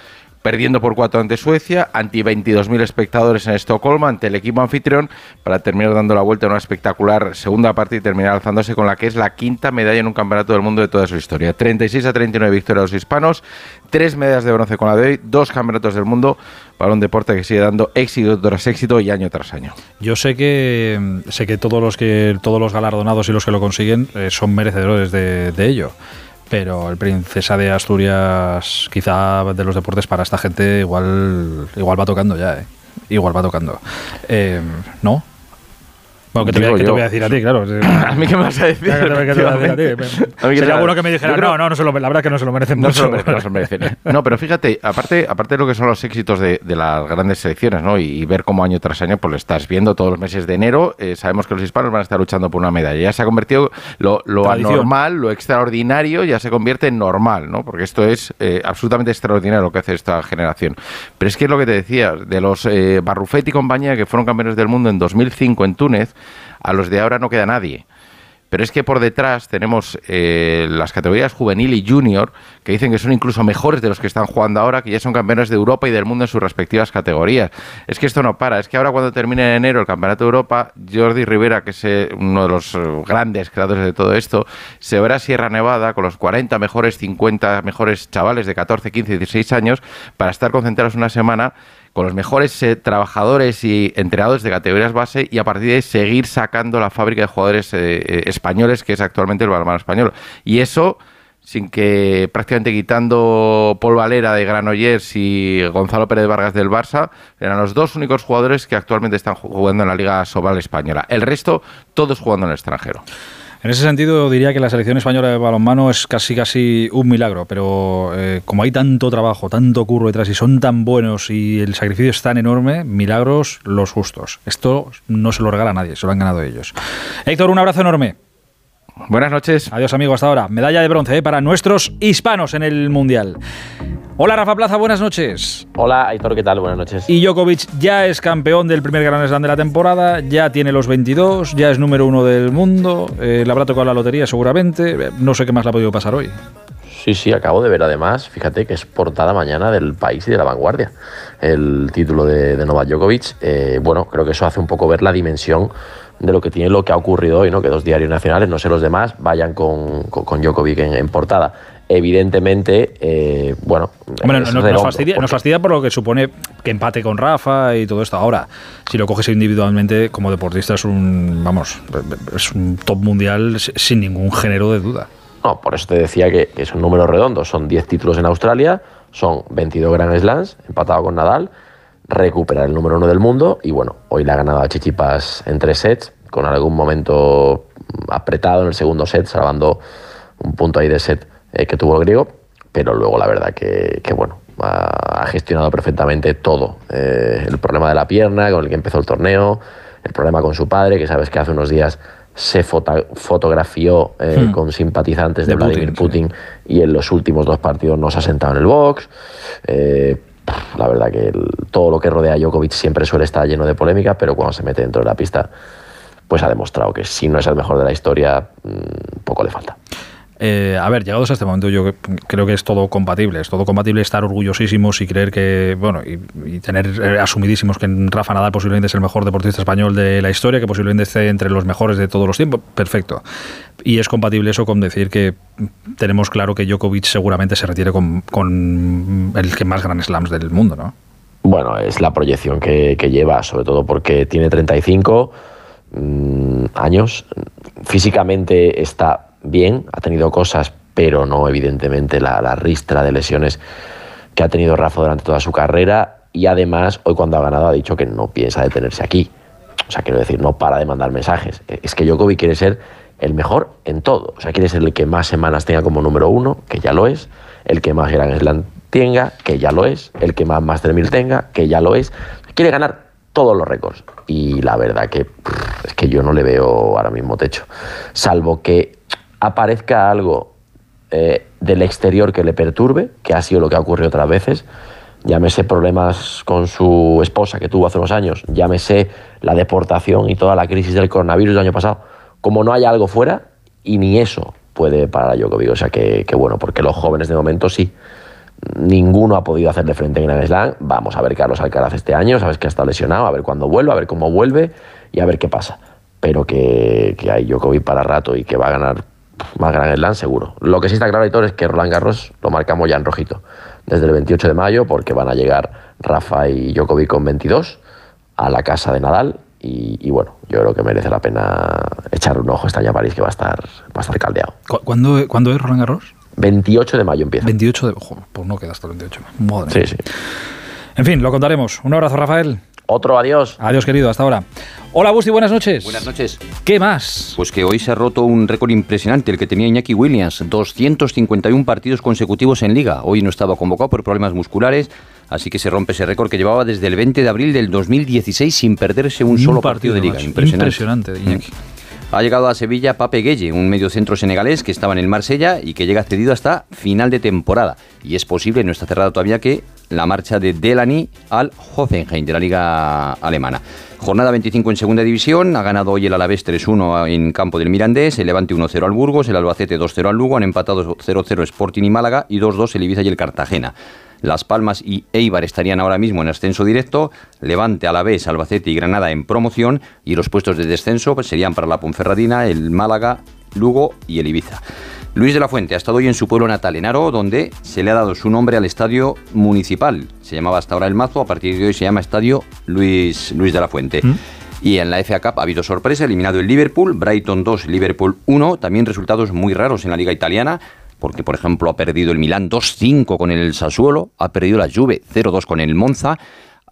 perdiendo por cuatro ante Suecia, ante 22.000 espectadores en Estocolmo, ante el equipo anfitrión, para terminar dando la vuelta en una espectacular segunda parte y terminar alzándose con la que es la quinta medalla en un campeonato del mundo de toda su historia. 36 a 39 victorias de los hispanos, tres medallas de bronce con la de hoy, dos campeonatos del mundo para un deporte que sigue dando éxito tras éxito y año tras año. Yo sé que sé que todos los que todos los galardonados y los que lo consiguen eh, son merecedores de ello pero el Princesa de Asturias, quizá de los deportes para esta gente, igual, igual va tocando ya, ¿eh? Igual va tocando. Eh, ¿No? Bueno, ¿qué te, voy, ¿qué te, voy, a decir a ti? Claro. ¿A mí qué me vas a decir? ¿Qué te, voy a decir a ti? A mí Sería bueno que me dijera, no, no, no se lo, la verdad que no se lo merecen no mucho. Se lo, no se lo merecen. No, pero fíjate, aparte, aparte de lo que son los éxitos de, de las grandes selecciones, ¿no? Y, y, ver cómo año tras año, pues lo estás viendo todos los meses de enero, eh, sabemos que los hispanos van a estar luchando por una medalla. Ya se ha convertido lo, lo anormal, lo extraordinario, ya se convierte en normal, ¿no? Porque esto es eh, absolutamente extraordinario lo que hace esta generación. Pero es que es lo que te decía, de los eh, Barrufet y compañía que fueron campeones del mundo en 2005 en Túnez, a los de ahora no queda nadie. Pero es que por detrás tenemos eh, las categorías juvenil y junior, que dicen que son incluso mejores de los que están jugando ahora, que ya son campeones de Europa y del mundo en sus respectivas categorías. Es que esto no para, es que ahora cuando termine en enero el Campeonato de Europa, Jordi Rivera, que es eh, uno de los eh, grandes creadores de todo esto, se verá Sierra Nevada con los 40 mejores, 50 mejores chavales de 14, 15, 16 años para estar concentrados una semana con los mejores eh, trabajadores y entrenadores de categorías base y a partir de ahí seguir sacando la fábrica de jugadores eh, eh, españoles que es actualmente el balonmano español. Y eso sin que prácticamente quitando Paul Valera de Granollers y Gonzalo Pérez Vargas del Barça, eran los dos únicos jugadores que actualmente están jugando en la Liga Sobal Española. El resto, todos jugando en el extranjero. En ese sentido diría que la selección española de balonmano es casi casi un milagro, pero eh, como hay tanto trabajo, tanto curro detrás y son tan buenos y el sacrificio es tan enorme, milagros los justos. Esto no se lo regala nadie, se lo han ganado ellos. Héctor, un abrazo enorme. Buenas noches. Adiós, amigo, hasta ahora. Medalla de bronce ¿eh? para nuestros hispanos en el Mundial. Hola, Rafa Plaza, buenas noches. Hola, Aitor, ¿qué tal? Buenas noches. Y Djokovic ya es campeón del primer Gran Slam de la temporada, ya tiene los 22, ya es número uno del mundo, eh, le habrá tocado la lotería seguramente, no sé qué más le ha podido pasar hoy. Sí, sí, acabo de ver además, fíjate que es portada mañana del país y de la vanguardia, el título de, de Novak Djokovic. Eh, bueno, creo que eso hace un poco ver la dimensión de lo que tiene lo que ha ocurrido hoy, ¿no? que dos diarios nacionales, no sé los demás, vayan con, con, con Djokovic en, en portada evidentemente, eh, bueno. Hombre, no, nos, fastidia, nos, fastidia, por lo que supone que empate con Rafa y todo esto. Ahora, si lo coges individualmente, como deportista es un, vamos, es un top mundial sin ningún género de duda. No, por eso te decía que, que es un número redondo. Son 10 títulos en Australia, son 22 Grand Slams, empatado con Nadal, recuperar el número uno del mundo y bueno, hoy le ha ganado a Chichipas en tres sets, con algún momento apretado en el segundo set, salvando un punto ahí de set eh, que tuvo el griego, pero luego la verdad que, que bueno, ha, gestionado perfectamente todo. Eh, el problema de la pierna con el que empezó el torneo, el problema con su padre, que sabes que hace unos días se foto, fotografió eh, hmm. con simpatizantes de, de Vladimir Putin, Putin sí. y en los últimos dos partidos no se ha sentado en el box. Eh, la verdad que todo lo que rodea a Djokovic siempre suele estar lleno de polémica, pero cuando se mete dentro de la pista, pues ha demostrado que si no es el mejor de la historia, mmm, poco le falta. Eh, a ver, llegados a este momento, yo creo que es todo compatible. Es todo compatible estar orgullosísimos y creer que, bueno, y, tener eh, asumidísimos que Rafa Nadal posiblemente es el mejor deportista español de la historia, que posiblemente esté entre los mejores de todos los tiempos. Perfecto. Y es compatible eso con decir que tenemos claro que Djokovic seguramente se retire con, el que más Grand Slams del mundo, ¿no? Bueno, es la proyección que, lleva, sobre todo porque tiene 35 mmm, años. Físicamente está bien, ha tenido cosas, pero no evidentemente la, la, ristra de lesiones que ha tenido Rafa durante toda su carrera y además hoy cuando ha ganado ha dicho que no piensa detenerse aquí. O sea, quiero decir, no para de mandar mensajes. Es que Djokovic quiere ser el mejor en todo. O sea, quiere ser el que más semanas tenga como número uno, que ya lo es, el que más Grand Slam tenga, que ya lo es, el que más Master 1000 tenga, que ya lo es. Quiere ganar todos los récords. Y la verdad que es que yo no le veo ahora mismo techo. Salvo que aparezca algo eh, del exterior que le perturbe, que ha sido lo que ha ocurrido otras veces, llámese problemas con su esposa que tuvo hace unos años, llámese la deportación y toda la crisis del coronavirus del año pasado, como no haya algo fuera, y ni eso puede parar a Djokovic, o sea que, bueno, porque los jóvenes de momento sí, ninguno ha podido hacerle frente en Grand Slam, vamos a ver Carlos Alcaraz este año, sabes que está lesionado, a ver cuándo vuelve, a ver cómo vuelve y a ver qué pasa, pero que, que hay Djokovic para rato y que va a ganar más Grand Slam seguro. Lo que sí está claro, Hitor, es que Roland Garros lo marcamos ya en rojito desde el 28 de mayo porque van a llegar Rafa y Djokovic con 22 a la casa de Nadal y, y, bueno, yo creo que merece la pena echar un ojo este año a París que va a estar, va a estar caldeado. ¿Cuándo, ¿cuándo es Roland Garros? 28 de mayo empieza. 28 de... Ojo, pues no queda hasta el 28. Madre sí, sí. En fin, lo contaremos. Un abrazo, Rafael. Otro adiós. Adiós, querido. Hasta ahora. Hola, Busti, buenas noches. Buenas noches. ¿Qué más? Pues que hoy se ha roto un récord impresionante, el que tenía Iñaki Williams. 251 partidos consecutivos en Liga. Hoy no estaba convocado por problemas musculares, así que se rompe ese récord que llevaba desde el 20 de abril del 2016 sin perderse un, un solo partido, partido de Liga. Impresionante. Impresionante, Iñaki. Ha llegado a Sevilla Pape Gueye, un mediocentro senegalés que estaba en el Marsella y que llega cedido hasta final de temporada. Y es posible, no está cerrado todavía, que la marcha de Delany al Hoffenheim de la liga alemana. Jornada 25 en segunda división, ha ganado hoy el Alavés 3-1 en campo del Mirandés, el Levante 1-0 al Burgos, el Albacete 2-0 al Lugo, han empatado 0-0 Sporting y Málaga y 2-2 el Ibiza y el Cartagena. Las Palmas y Eibar estarían ahora mismo en ascenso directo, Levante, Alavés, Albacete y Granada en promoción y los puestos de descenso pues, serían para la Ponferradina, el Málaga, Lugo y el Ibiza. Luis de la Fuente ha estado hoy en su pueblo natal, en Aro, donde se le ha dado su nombre al estadio municipal. Se llamaba hasta ahora el Mazo, a partir de hoy se llama Estadio Luis, Luis de la Fuente. ¿Mm? Y en la FA Cup ha habido sorpresa, eliminado el Liverpool, Brighton 2, Liverpool 1, también resultados muy raros en la liga italiana, porque por ejemplo ha perdido el Milán 2-5 con el Sassuolo, ha perdido la Juve 0-2 con el Monza,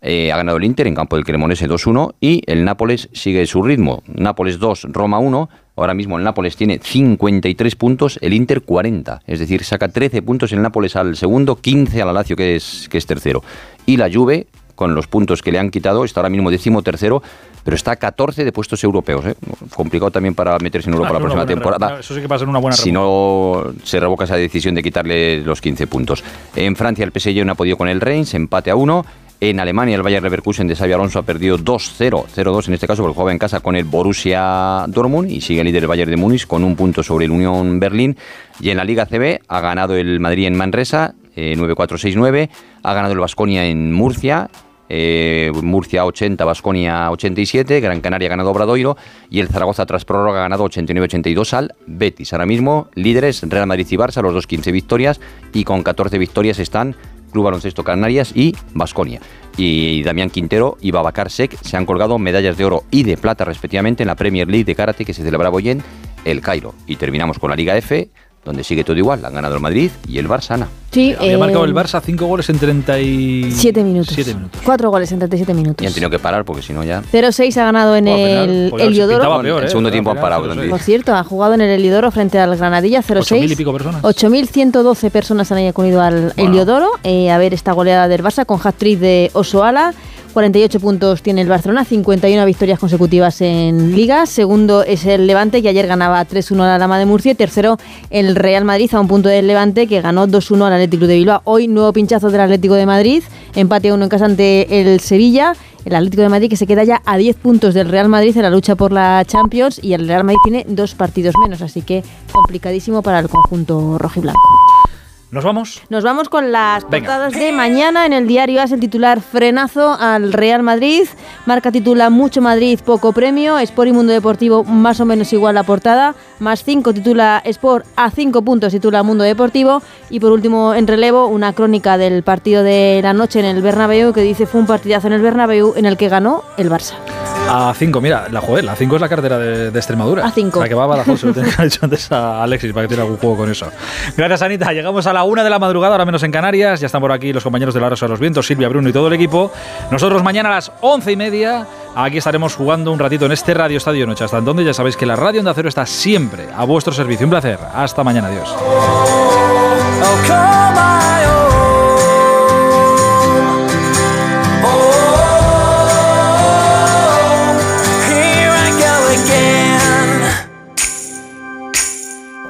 eh, ha ganado el Inter en campo del Cremonese 2-1 y el Nápoles sigue su ritmo. Nápoles 2, Roma 1. Ahora mismo el Nápoles tiene 53 puntos, el Inter 40. Es decir, saca 13 puntos el Nápoles al segundo, 15 al Lazio que es, que es tercero. Y la Juve con los puntos que le han quitado, está ahora mismo décimo tercero, pero está a 14 de puestos europeos. ¿eh? Complicado también para meterse en Europa Claro, la próxima temporada. Eso sí que pasa en una buena Si no se revoca esa decisión de quitarle los 15 puntos. En Francia el PSG no ha podido con el Reims, empate a 1. En Alemania el Bayer Leverkusen de Xabi Alonso ha perdido 2-0, 0-2 en este caso, porque jugaba en casa con el Borussia Dortmund y sigue líder el Bayern de Múnich con un punto sobre el Unión Berlín. Y en la Liga CB ha ganado el Madrid en Manresa, eh, 9-4-6-9. Ha ganado el Vasconia en Murcia, eh, Murcia 80, Basconia 87, Gran Canaria ha ganado Obradoiro y el Zaragoza tras prórroga ha ganado 89-82 al Betis. Ahora mismo líderes Real Madrid y Barça, los dos 15 victorias y con 14 victorias están Club Baloncesto Canarias y Basconia. Y Damián Quintero y Babacar Sek se han colgado medallas de oro y de plata respectivamente en la Premier League de Karate que se celebraba hoy en El Cairo. Y terminamos con la Liga F, donde sigue todo igual. Han ganado el Madrid y el Barça. Ana. Sí, Había eh, marcado el Barça 5 goles en 37 Siete minutos. minutos. Cuatro goles en 37 minutos. Y han tenido que parar porque si no ya... 0-6 ha ganado en el Heliodoro. peor, ¿eh? El segundo tiempo han parado, Por cierto, ha jugado en el Heliodoro frente al Granadilla 0-6. 8.000 y pico personas. 8.112 personas han acudido al Heliodoro eh, a ver esta goleada del Barça con hat-trick de Osoala. 48 puntos tiene el Barcelona, 51 victorias consecutivas en Liga. Segundo es el Levante, que ayer ganaba 3-1 a la Lama de Murcia. Tercero, el Real Madrid, a un punto del Levante, que ganó 2-1 al Atlético de Bilbao. Hoy, nuevo pinchazo del Atlético de Madrid. Empate a uno en casa ante el Sevilla. El Atlético de Madrid que se queda ya a 10 puntos del Real Madrid en la lucha por la Champions. Y el Real Madrid tiene dos partidos menos, así que complicadísimo para el conjunto rojiblanco. ¿Nos vamos? Nos vamos con las Venga. portadas de mañana. En el diario AS el titular frenazo al Real Madrid. Marca titula Mucho Madrid, poco premio. Sport y Mundo Deportivo más o menos igual la portada. Más 5 titula Sport a 5 puntos titula Mundo Deportivo. Y por último en relevo una crónica del partido de la noche en el Bernabéu que dice fue un partidazo en el Bernabéu en el que ganó el Barça. A 5, mira, la joder, la 5 es la cartera de, de Extremadura. A cinco. La que va a Badajoz, se lo tenía dicho antes a Alexis para que tiene algún juego con eso. Gracias, Anita. Llegamos a la una de la madrugada, ahora menos en Canarias. Ya están por aquí los compañeros de la Rosa de los Vientos, Silvia, Bruno y todo el equipo. Nosotros mañana a las once y media, aquí estaremos jugando un ratito en este Radio Estadio Noche. Hasta entonces ya sabéis que la Radio Onda Cero está siempre a vuestro servicio. Un placer. Hasta mañana. Adiós.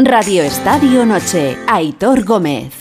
Radio Estadio Noche, Aitor Gómez.